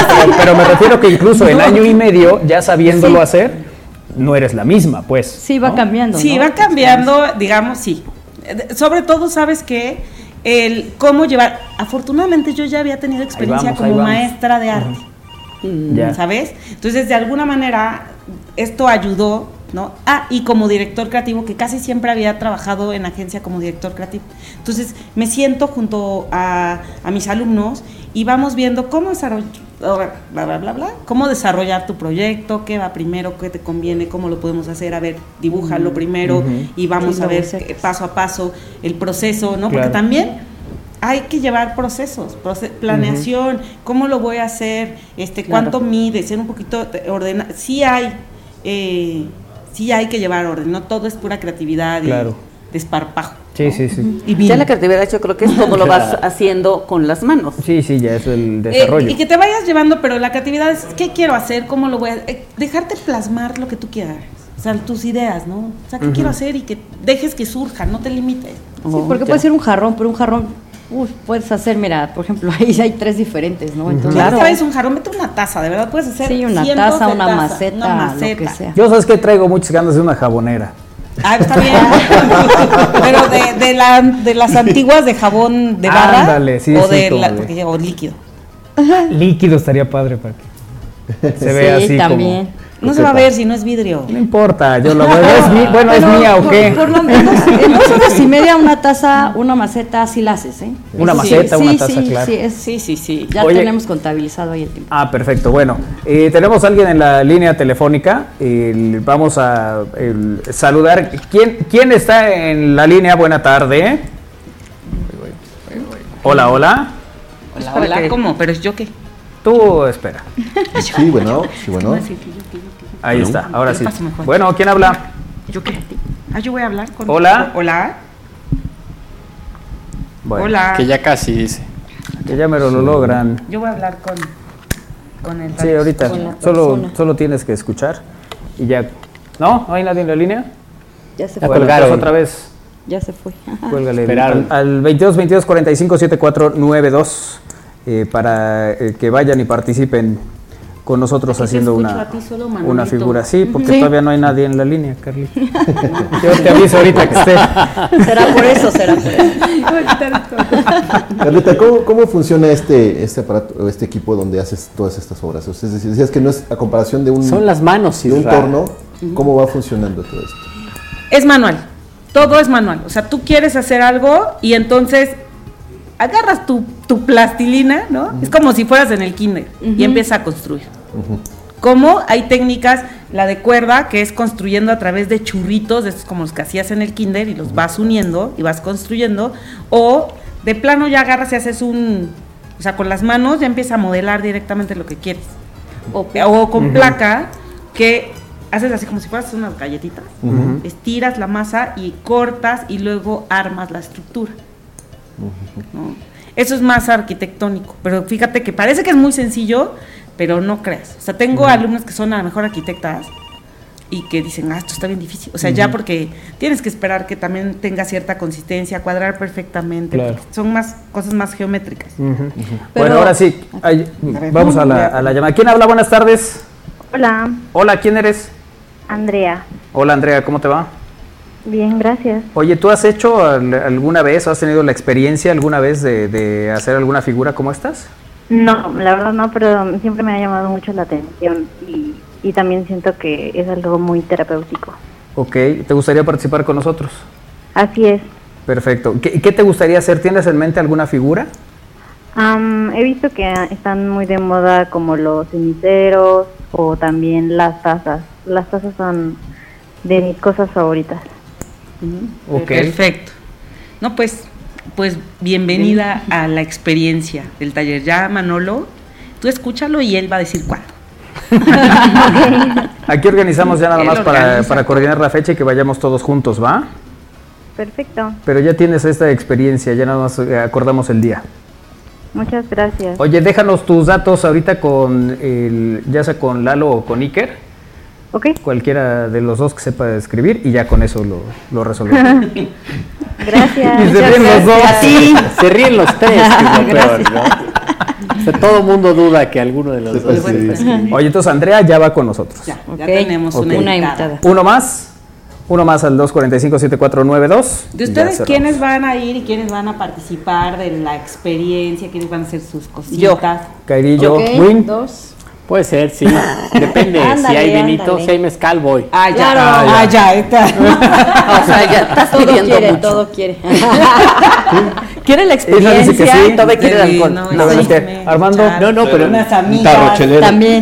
pero, pero me refiero que incluso en No. año y medio, ya sabiéndolo Sí. hacer, no eres la misma, pues. Sí, va cambiando. Sí, ¿no? va cambiando, digamos, sí. Eh, Sobre todo, sabes que el cómo llevar. Afortunadamente, yo ya había tenido experiencia vamos, como maestra de arte. Ya. ¿Sabes? Entonces, de alguna manera, esto ayudó, ¿no? Ah, y como director creativo, que casi siempre había trabajado en agencia como director creativo. Entonces, me siento junto a, a mis alumnos y vamos viendo cómo desarrollar, bla, bla, bla, bla, cómo desarrollar tu proyecto, qué va primero, qué te conviene, cómo lo podemos hacer, a ver, dibújalo primero y vamos Sí, a ver paso a paso el proceso, ¿no? Porque también hay que llevar procesos, proce- planeación, cómo lo voy a hacer, este, Claro. cuánto mide, ser un poquito ordenado. Sí hay, eh, sí hay que llevar orden, no todo es pura creatividad y Claro. desparpajo. Sí, sí, sí. Y Ya la creatividad yo creo que es como lo vas haciendo con las manos. Sí, sí, ya es el Eh, desarrollo. y que te vayas llevando, pero la creatividad es qué quiero hacer, cómo lo voy a eh, dejarte plasmar lo que tú quieras. O sea, tus ideas, ¿no? O sea, qué quiero hacer y que dejes que surja, no te limites. Sí, porque puede ser un jarrón, pero un jarrón, uy, puedes hacer, mira, por ejemplo, ahí hay tres diferentes, ¿no? Entonces, Claro. Claro. un jarrón, mete una taza, de verdad puedes hacer Sí, una taza, una maceta, una lo maceta. que sea. Yo sabes que traigo muchas ganas de una jabonera. Ah, está bien. Pero de, de, la, de las antiguas de jabón de barra Ándale, sí, o, de como la- porque llevo líquido. Líquido estaría padre para que se vea Sí, así también. No se va a ver si no es vidrio. No importa, yo lo veo. Es mi- bueno, es mía o por- qué. Por lo menos en dos horas y media una taza, una maceta, sí la haces, ¿eh? Una Sí, maceta, sí, una taza, sí, claro. Sí, es- Sí, sí, sí. ya Oye. tenemos contabilizado ahí el tiempo. Ah, perfecto. Bueno, eh, tenemos a alguien en la línea telefónica. El- vamos a el, saludar. ¿Quién, ¿Quién está en la línea? Buena tarde. Hola, hola. Hola, hola, ¿cómo? ¿Pero yo qué? Tú espera. Sí, bueno, sí, bueno. Ahí está, ahora sí. Bueno, ¿quién habla? ¿Yo qué? Ah, yo voy a hablar con... Hola. Hola. Bueno, Hola. Que ya casi dice. Que ya me lo logran. Yo voy a hablar con... Con el... Sí, ahorita. Con la Solo, solo tienes que escuchar. Y ya. ¿No? ¿No hay nadie en la línea? Ya se fue. Bueno, colgaron. entonces otra vez. Ya se fue. Cuélgale. Esperaron. Al, al 22 22 45 74 92 eh, para eh, que vayan y participen con nosotros haciendo una, solo, una figura. Sí, porque Sí. todavía no hay nadie en la línea, Carly. Yo te aviso ahorita que esté. Será por eso, será por eso. Carlita, ¿cómo, cómo funciona este, este aparato, este equipo donde haces todas estas obras? O sea, es decir, decías que no es a comparación de un, Son las manos, de un torno, ¿cómo va funcionando todo esto? Es manual. Todo es manual. O sea, tú quieres hacer algo y entonces agarras tu, tu plastilina, ¿no? Es como si fueras en el kinder y empiezas a construir. Como hay técnicas, la de cuerda, que es construyendo a través de churritos, estos como los que hacías en el kinder, y los vas uniendo y vas construyendo, o de plano ya agarras y haces un, o sea, con las manos ya empieza a modelar directamente lo que quieres. O, o con placa, que haces así como si fueras unas galletitas, estiras la masa y cortas y luego armas la estructura. ¿no? Eso es más arquitectónico, pero fíjate que parece que es muy sencillo, pero no creas. O sea, tengo alumnos que son a lo mejor arquitectas y que dicen, ah, esto está bien difícil. O sea, ya porque tienes que esperar que también tenga cierta consistencia, cuadrar perfectamente. Claro. Son más cosas más geométricas. Pero- Bueno, ahora sí. ay, vamos a la, a la llamada. ¿Quién habla? Buenas tardes. Hola, Hola, ¿quién eres? Andrea. Hola, Andrea, ¿cómo te va? Bien, gracias. Oye, ¿tú has hecho al- alguna vez o has tenido la experiencia alguna vez de, de hacer alguna figura como estas? No, la verdad no, pero siempre me ha llamado mucho la atención y, y también siento que es algo muy terapéutico. Ok, ¿te gustaría participar con nosotros? Así es. Perfecto. ¿Qué, qué te gustaría hacer? ¿Tienes en mente alguna figura? He visto que están muy de moda como los ceniceros o también las tazas. Las tazas son de mis cosas favoritas. Ok. Perfecto. No, pues, pues bienvenida a la experiencia del taller. Ya, Manolo, tú escúchalo y él va a decir cuándo. Aquí organizamos ya nada más para coordinar la fecha y que vayamos todos juntos, ¿va? Perfecto. Pero ya tienes esta experiencia, ya nada más eh, acordamos el día. Muchas gracias. Oye, déjanos tus datos ahorita con el, ya sea con Lalo o con Iker. Ok. Cualquiera de los dos que sepa escribir y ya con eso lo, lo resolvemos. Gracias. Y se ríen los dos. Sí, se ríen los tres, que es lo peor, ¿no? O sea, todo mundo duda que alguno de los dos Sí. escribir. Oye, entonces Andrea ya va con nosotros. Ya, ya tenemos Ok. una, invitada. Uno más. Uno más al 245-7492. ¿De ustedes quiénes van a ir y quiénes van a participar de la experiencia? ¿Quiénes van a hacer sus cositas? Yo. Kairi, yo, Win. dos. Puede ser, sí. Depende. si Ándale, hay vinito, si hay mezcal, voy. Ah, ya. Claro. Ah, ya. está. O sea, ya estás Todo pidiendo quiere, mucho. todo quiere. Quiere la Ella dice que experiencia sí. todavía quiere el alcohol. no, No, me- Armando, No, no, pero unas Un amigas. tarro chelero. También.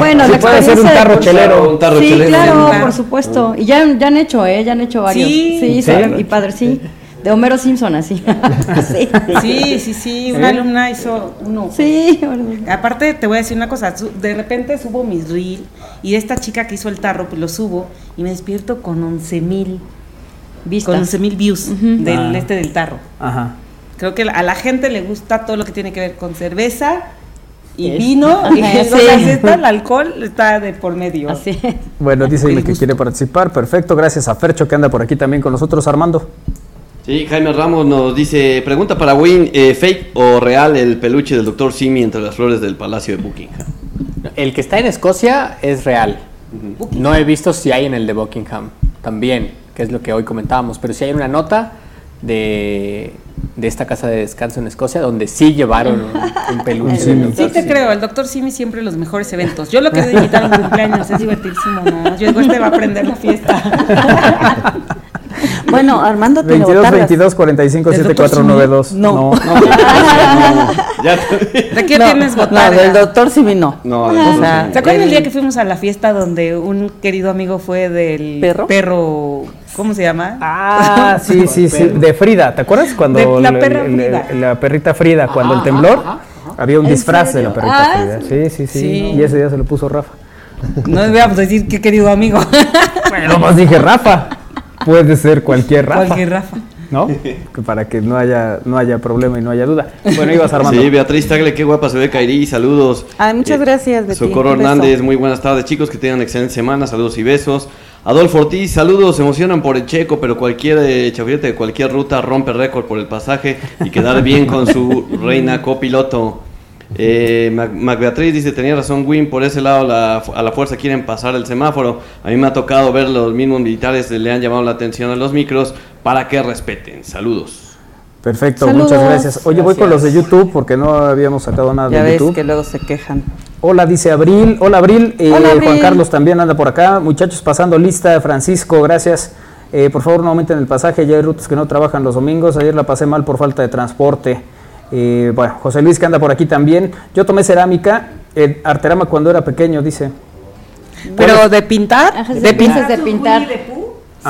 Bueno, Sí la puede ser un experiencia tarro chelero. Un tarro sí, chelero. claro, Claro. por supuesto. Y ya, ya han hecho, ¿eh? Ya han hecho varios. Sí. sí, ¿Sí? y padre, sí. De Homero Simpson, así. sí. Sí, sí, sí. Una alumna hizo uno. Sí, Aparte, te voy a decir una cosa. De repente subo mis reel y esta chica que hizo el tarro, pues lo subo y me despierto con 11 mil vistas. con 11 mil views del Ah. este del tarro. Ajá. Creo que a la gente le gusta todo lo que tiene que ver con cerveza y Es- vino. y, sí. está el alcohol, está de por medio. Así. Bueno, dice que quiere participar. Perfecto, gracias a Fercho que anda por aquí también con nosotros. Armando. Sí, Jaime Ramos nos dice, pregunta para Win, eh, ¿fake o real el peluche del Dr. Simi entre las flores del Palacio de Buckingham? El que está en Escocia es real. No he visto si hay en el de Buckingham también, que es lo que hoy comentábamos, pero si hay una nota de, de esta casa de descanso en Escocia donde sí llevaron un, un peluche. del Sí Dr. te Simi. creo, el doctor Simi siempre los mejores eventos. Yo lo quiero invitar a un cumpleaños, es divertísimo, ¿no? Yo digo, este va a aprender la fiesta. Bueno, Armando tiene 22 botargas. 22 45 ¿Del 7492. No. Ya, ¿De qué No, tienes No, botarga? del doctor Simi no. no, O no, sea, ¿Se acuerdan el día que fuimos a la fiesta donde un querido amigo fue del ¿Perro? perro ¿cómo se llama? Ah, sí, sí, sí. De Frida, ¿te acuerdas cuando De la perra el- Frida. el- la perrita Frida, cuando el temblor, había un ¿En disfraz de la perrita Ah, Frida. Sí, sí, sí, Sí. Y ese día se lo puso Rafa. No debíamos decir qué querido amigo. Bueno, más dije Rafa. Puede ser cualquier Rafa. Cualquier Rafa. ¿No? Que para que no haya, no haya problema y no haya duda. Bueno, ibas Armando. Sí, Beatriz Tagle, qué guapa se ve, Kairi, saludos. Ay, muchas gracias, Betty. Socorro. Hernández, muy buenas tardes, chicos, que tengan excelente semana, saludos y besos. Adolfo Ortiz, saludos, se emocionan por el checo, pero cualquier eh, chafirete de cualquier ruta rompe récord por el pasaje y quedar bien con su reina copiloto. Eh, Mac, Beatriz dice, tenía razón Win, por ese lado la- a la fuerza quieren pasar el semáforo. A mí me ha tocado ver los mismos militares, le han llamado la atención a los micros para que respeten. Saludos. Perfecto, Saludos. muchas gracias. Oye, voy con los de YouTube porque no habíamos sacado nada Ya de ves YouTube. que luego se quejan. Hola, dice Abril. Hola, Abril. Eh, Hola, Abril. Juan Carlos también anda por acá. Muchachos, pasando lista. Francisco, gracias. Eh, por favor, no aumenten el pasaje. Ya hay rutas que no trabajan los domingos. Ayer la pasé mal por falta de transporte. Eh, bueno, José Luis que anda por aquí también. Yo tomé cerámica, eh, arterama cuando era pequeño, dice. Pero de pintar, Ajá, de pintar. de pintar.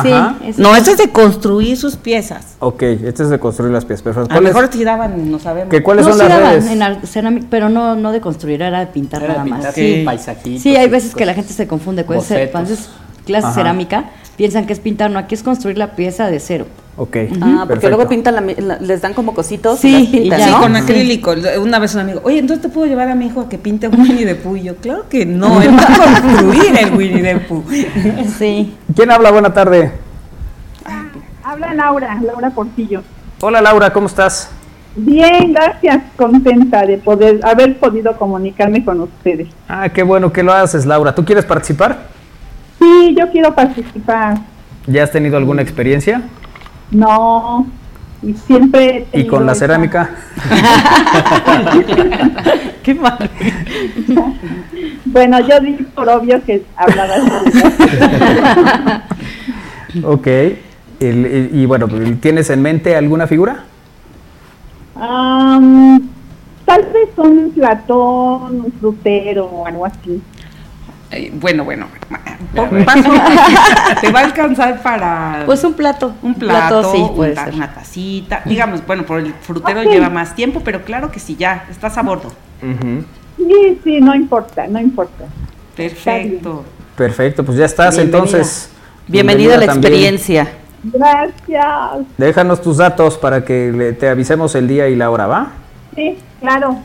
Sí, es- No, esto es de construir sus piezas. Ok, este es de construir las piezas. A lo ¿Cuáles- mejor tiraban, no sabemos. que ¿Cuáles no, son sí las daban redes? en ar- cerámica, pero no, no de construir, era de pintar Era de nada pintar, más. sí, Sí, paisajitos Sí, hay veces que la gente se confunde. Haces clases de cerámica, piensan que es pintar. No, aquí es construir la pieza de cero. Ok. Ah, porque perfecto. luego pintan, la mi- la- les dan como cositos Sí, y las y pintan, ya. Sí, con acrílico. Una vez un amigo, oye, entonces te puedo llevar a mi hijo a que pinte un Winnie the Pooh. Y yo, claro que no, él va a construir el Winnie the Pooh. Sí. ¿Quién habla? Buena tarde. Habla Laura, Laura Portillo. Hola, Laura, ¿cómo estás? Bien, gracias, contenta de poder haber podido comunicarme con ustedes. Ah, qué bueno que lo haces, Laura. ¿Tú quieres participar? Sí, yo quiero participar. ¿Ya has tenido alguna experiencia? No, y siempre. ¿Y con la esa- cerámica? Qué mal. Bueno, yo di por obvio que hablaba Ok. El- el- y bueno, ¿tienes en mente alguna figura? Am, tal vez un platón, un frutero o algo así. Bueno, bueno, paso- te va a alcanzar para Pues un plato. un plato, plato, sí, puede ser. una tacita. Digamos, bueno, por el frutero lleva más tiempo, pero claro que sí, ya, estás a bordo. Sí, sí, no importa, no importa. Perfecto. Perfecto, pues ya estás Bienvenida. entonces. Bienvenida a la también. experiencia. Gracias. Déjanos tus datos para que le- te avisemos el día y la hora, ¿va? Sí, claro.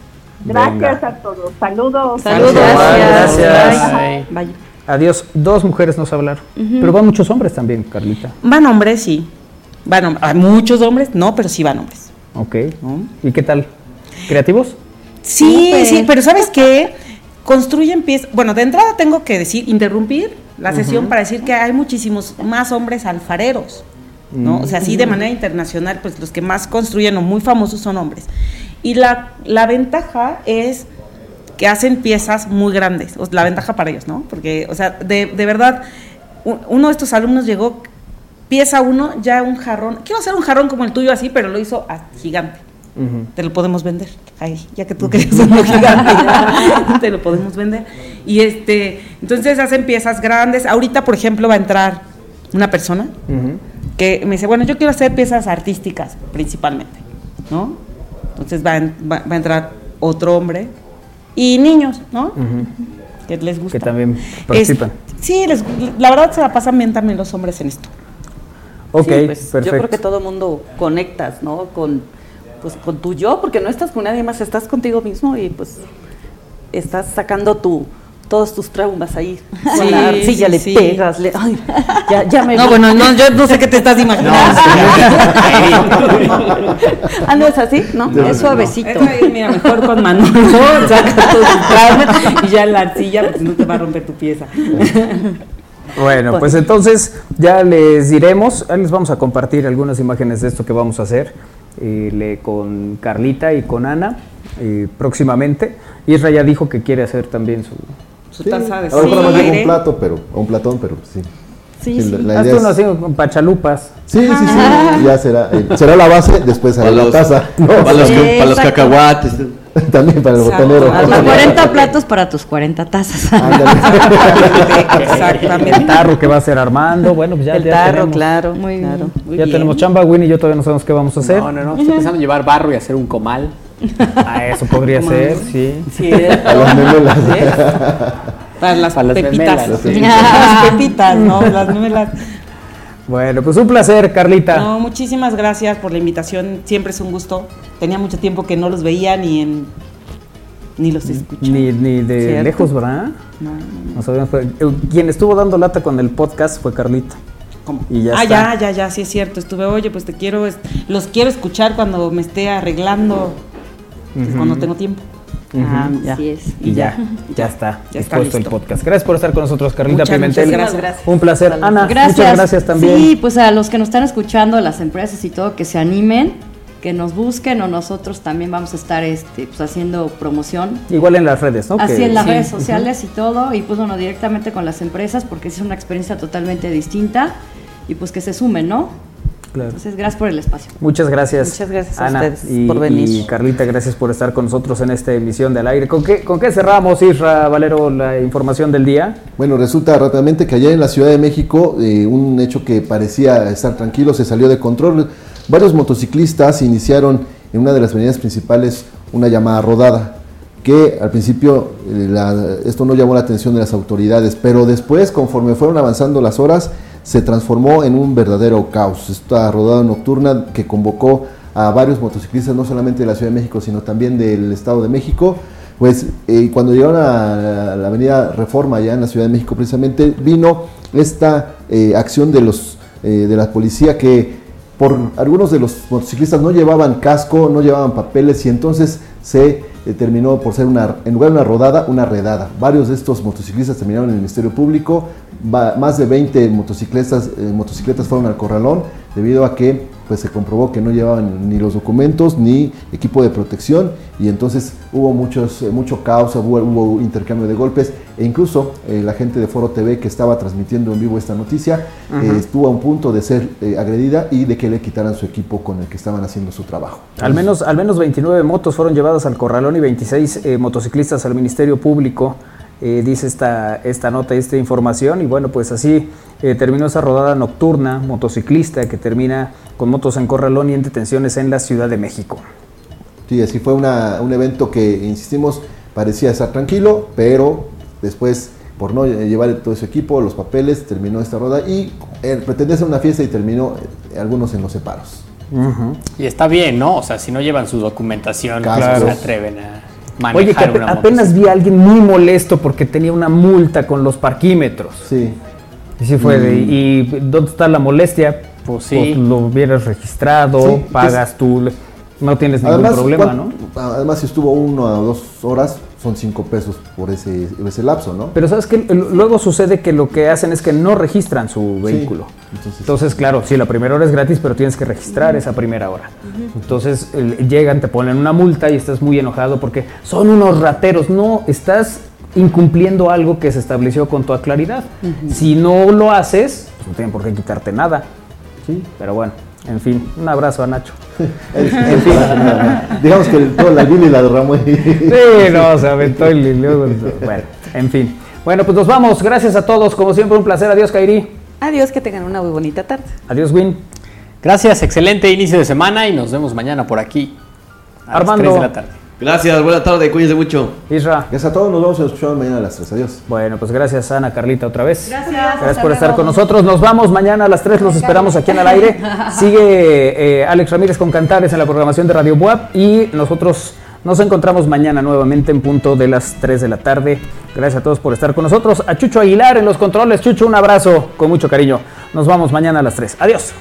Gracias Venga. a todos. Saludos. Saludos. Gracias. Gracias. Bye. Adiós. Dos mujeres nos hablaron. Pero van muchos hombres también, Carlita. Van hombres, sí. Van hom- a muchos hombres, no, pero sí van hombres. Ok. ¿Y qué tal? ¿Creativos? Sí, sí, pero ¿sabes qué? Construyen pies. Bueno, de entrada tengo que decir, interrumpir la sesión para decir que hay muchísimos más hombres alfareros. ¿no? O sea, sí, de manera internacional, pues los que más construyen o muy famosos son hombres. Y la, la ventaja es que hacen piezas muy grandes, o la ventaja para ellos, ¿no? Porque, o sea, de, de verdad, uno de estos alumnos llegó, pieza uno, ya un jarrón, quiero hacer un jarrón como el tuyo así, pero lo hizo a gigante. Te lo podemos vender. Ay, ya que tú querías uno gigante, te lo podemos vender. Y este, entonces hacen piezas grandes. Ahorita, por ejemplo, va a entrar una persona que me dice, bueno, yo quiero hacer piezas artísticas principalmente, ¿no? Entonces va, en- va- va a entrar otro hombre y niños, ¿no? Que les gusta. Que también participan. Es- sí, les- la verdad se la pasan bien también los hombres en esto. Ok, Sí, pues, perfecto. Yo creo que todo mundo conectas, ¿no? Con, pues, con tu yo, porque no estás con nadie más, estás contigo mismo y pues estás sacando tu, todos tus traumas ahí. Con Sí, la arcilla sí, le sí. pegas, le, ay, ya, ya me No, vi. bueno, no, yo no sé qué te estás imaginando. ah, no es así, ¿no? Es suavecito. Es, mira, mejor con Manolo, saca todos tus traumas y ya la arcilla pues, no te va a romper tu pieza. Bueno, pues entonces ya les diremos, les vamos a compartir algunas imágenes de esto que vamos a hacer eh, le- con Carlita y con Ana eh, próximamente. Isra ya dijo que quiere hacer también su... Su Sí, taza de a lo mejor un plato, pero, o un platón, pero sí. Sí, Sí, sí. la- idea uno así con pachalupas. Sí, sí, sí, ya será, eh, será la base, después Para la los, taza. No, para los, para los cacahuates. También para el Exacto. botanero. Hasta 40 platos para tus 40 tazas. El Exactamente. tarro que va a ser Armando, bueno, pues ya, el ya tarro, tenemos, claro, Muy claro. bien. Muy ya bien. tenemos chamba, Winnie y yo todavía no sabemos qué vamos a hacer. No, no, no. Estoy pensando en llevar barro y hacer un comal. Ah, eso podría ser, sí. Sí, A las memelas. Para las Para las pepitas. memelas. Las pepitas, ¿no? Las memelas. Bueno, pues un placer, Carlita. No, muchísimas gracias por la invitación. Siempre es un gusto. Tenía mucho tiempo que no los veía ni en ni los escuchaba. Ni, ni de ¿Cierto? lejos, ¿verdad? No, no, No eh, quien estuvo dando lata con el podcast fue Carlita. ¿Cómo? Y ya ah, está. ya, ya, ya, sí es cierto. Estuve, oye, pues te quiero, los quiero escuchar cuando me esté arreglando, pues, cuando tengo tiempo. Ah, ya. Así es. Y ya, ya está Ya está dispuesto el listo. podcast. Gracias por estar con nosotros, Carlita Muchas, Pimentel. muchas gracias. Un placer. Ana, Gracias. muchas gracias también. Sí, pues a los que nos están escuchando, las empresas y todo, que se animen, que nos busquen o nosotros también vamos a estar este, pues, haciendo promoción. Igual en las redes, ¿no? Así Que- en las sí. redes sociales y todo, y pues bueno, directamente con las empresas, porque es una experiencia totalmente distinta, y pues que se sumen, ¿no? Claro. Entonces, gracias por el espacio. Muchas gracias. Muchas gracias a ustedes y, por venir. Y Carlita, gracias por estar con nosotros en esta emisión del aire. ¿Con qué, con qué cerramos, Isra Valero, la información del día? Bueno, resulta rápidamente que allá en la Ciudad de México, eh, un hecho que parecía estar tranquilo se salió de control. Varios motociclistas iniciaron en una de las avenidas principales una llamada rodada, que al principio eh, la- esto no llamó la atención de las autoridades, pero después, conforme fueron avanzando las horas, se transformó en un verdadero caos. Esta rodada nocturna que convocó a varios motociclistas, no solamente de la Ciudad de México, sino también del Estado de México, pues eh, cuando llegaron a la avenida Reforma, allá en la Ciudad de México precisamente, vino esta eh, acción de, los, eh, de la policía que por algunos de los motociclistas no llevaban casco, no llevaban papeles y entonces se eh, terminó por ser una, en lugar de una rodada, una redada. Varios de estos motociclistas terminaron en el Ministerio Público, más de 20 motocicletas, eh, motocicletas fueron al corralón debido a que pues se comprobó que no llevaban ni los documentos ni equipo de protección y entonces hubo muchos, eh, mucho caos, hubo, hubo intercambio de golpes e incluso eh, la gente de Foro TV que estaba transmitiendo en vivo esta noticia eh, estuvo a un punto de ser eh, agredida y de que le quitaran su equipo con el que estaban haciendo su trabajo. Al menos, al menos 29 motos fueron llevadas al corralón y 26 eh, motociclistas al Ministerio Público eh, dice esta, esta nota y esta información. Y bueno, pues así eh, terminó esa rodada nocturna motociclista que termina con motos en corralón y en detenciones en la Ciudad de México. Sí, así fue una- un evento que, insistimos, parecía estar tranquilo, pero después, por no llevar todo ese equipo, los papeles, terminó esta roda y eh, pretendía ser una fiesta y terminó eh, algunos en los separos. Y está bien, ¿no? O sea, si no llevan su documentación, Claro. no se atreven a manejar Oye, que una apenas vi a alguien muy molesto porque tenía una multa con los parquímetros. Sí. Y sí fue de, Mm. ¿y dónde está la molestia? Pues sí. lo hubieras registrado, Sí, pagas tú, no tienes ningún problema, ¿cuán- ¿no? Además, si estuvo uno o dos horas, son cinco pesos por ese, ese lapso, ¿no? Pero sabes que luego sucede que lo que hacen es que no registran su vehículo. entonces- Entonces, claro, sí, la primera hora es gratis, pero tienes que registrar esa primera hora. Entonces llegan, te ponen una multa y estás muy enojado porque son unos rateros. No, estás incumpliendo algo que se estableció con toda claridad. Si no lo haces, pues no tienen por qué quitarte nada. Sí. Pero bueno, en fin, un abrazo a Nacho. en fin. Digamos que el- toda la Billy la derramó ahí. Sí, no, se aventó y luego. Bueno, en fin. Bueno, pues nos vamos. Gracias a todos. Como siempre, un placer. Adiós, Kairi. Adiós, que tengan una muy bonita tarde. Adiós, Win. Gracias, excelente inicio de semana y nos vemos mañana por aquí. A Armando. las 3 de la tarde. Gracias, buena tarde, cuídense mucho. Isra. Gracias a todos, nos vamos a escuchar mañana a las 3. Adiós. Bueno, pues gracias Ana, Carlita otra vez. Gracias. Gracias por estar luego. con nosotros. Nos vamos mañana a las 3, los esperamos aquí en el aire. Sigue eh, Alex Ramírez con Cantares en la programación de Radio Buap y nosotros nos encontramos mañana nuevamente en punto de las 3 de la tarde. Gracias a todos por estar con nosotros. A Chucho Aguilar en los controles. Chucho, un abrazo con mucho cariño. Nos vamos mañana a las 3. Adiós.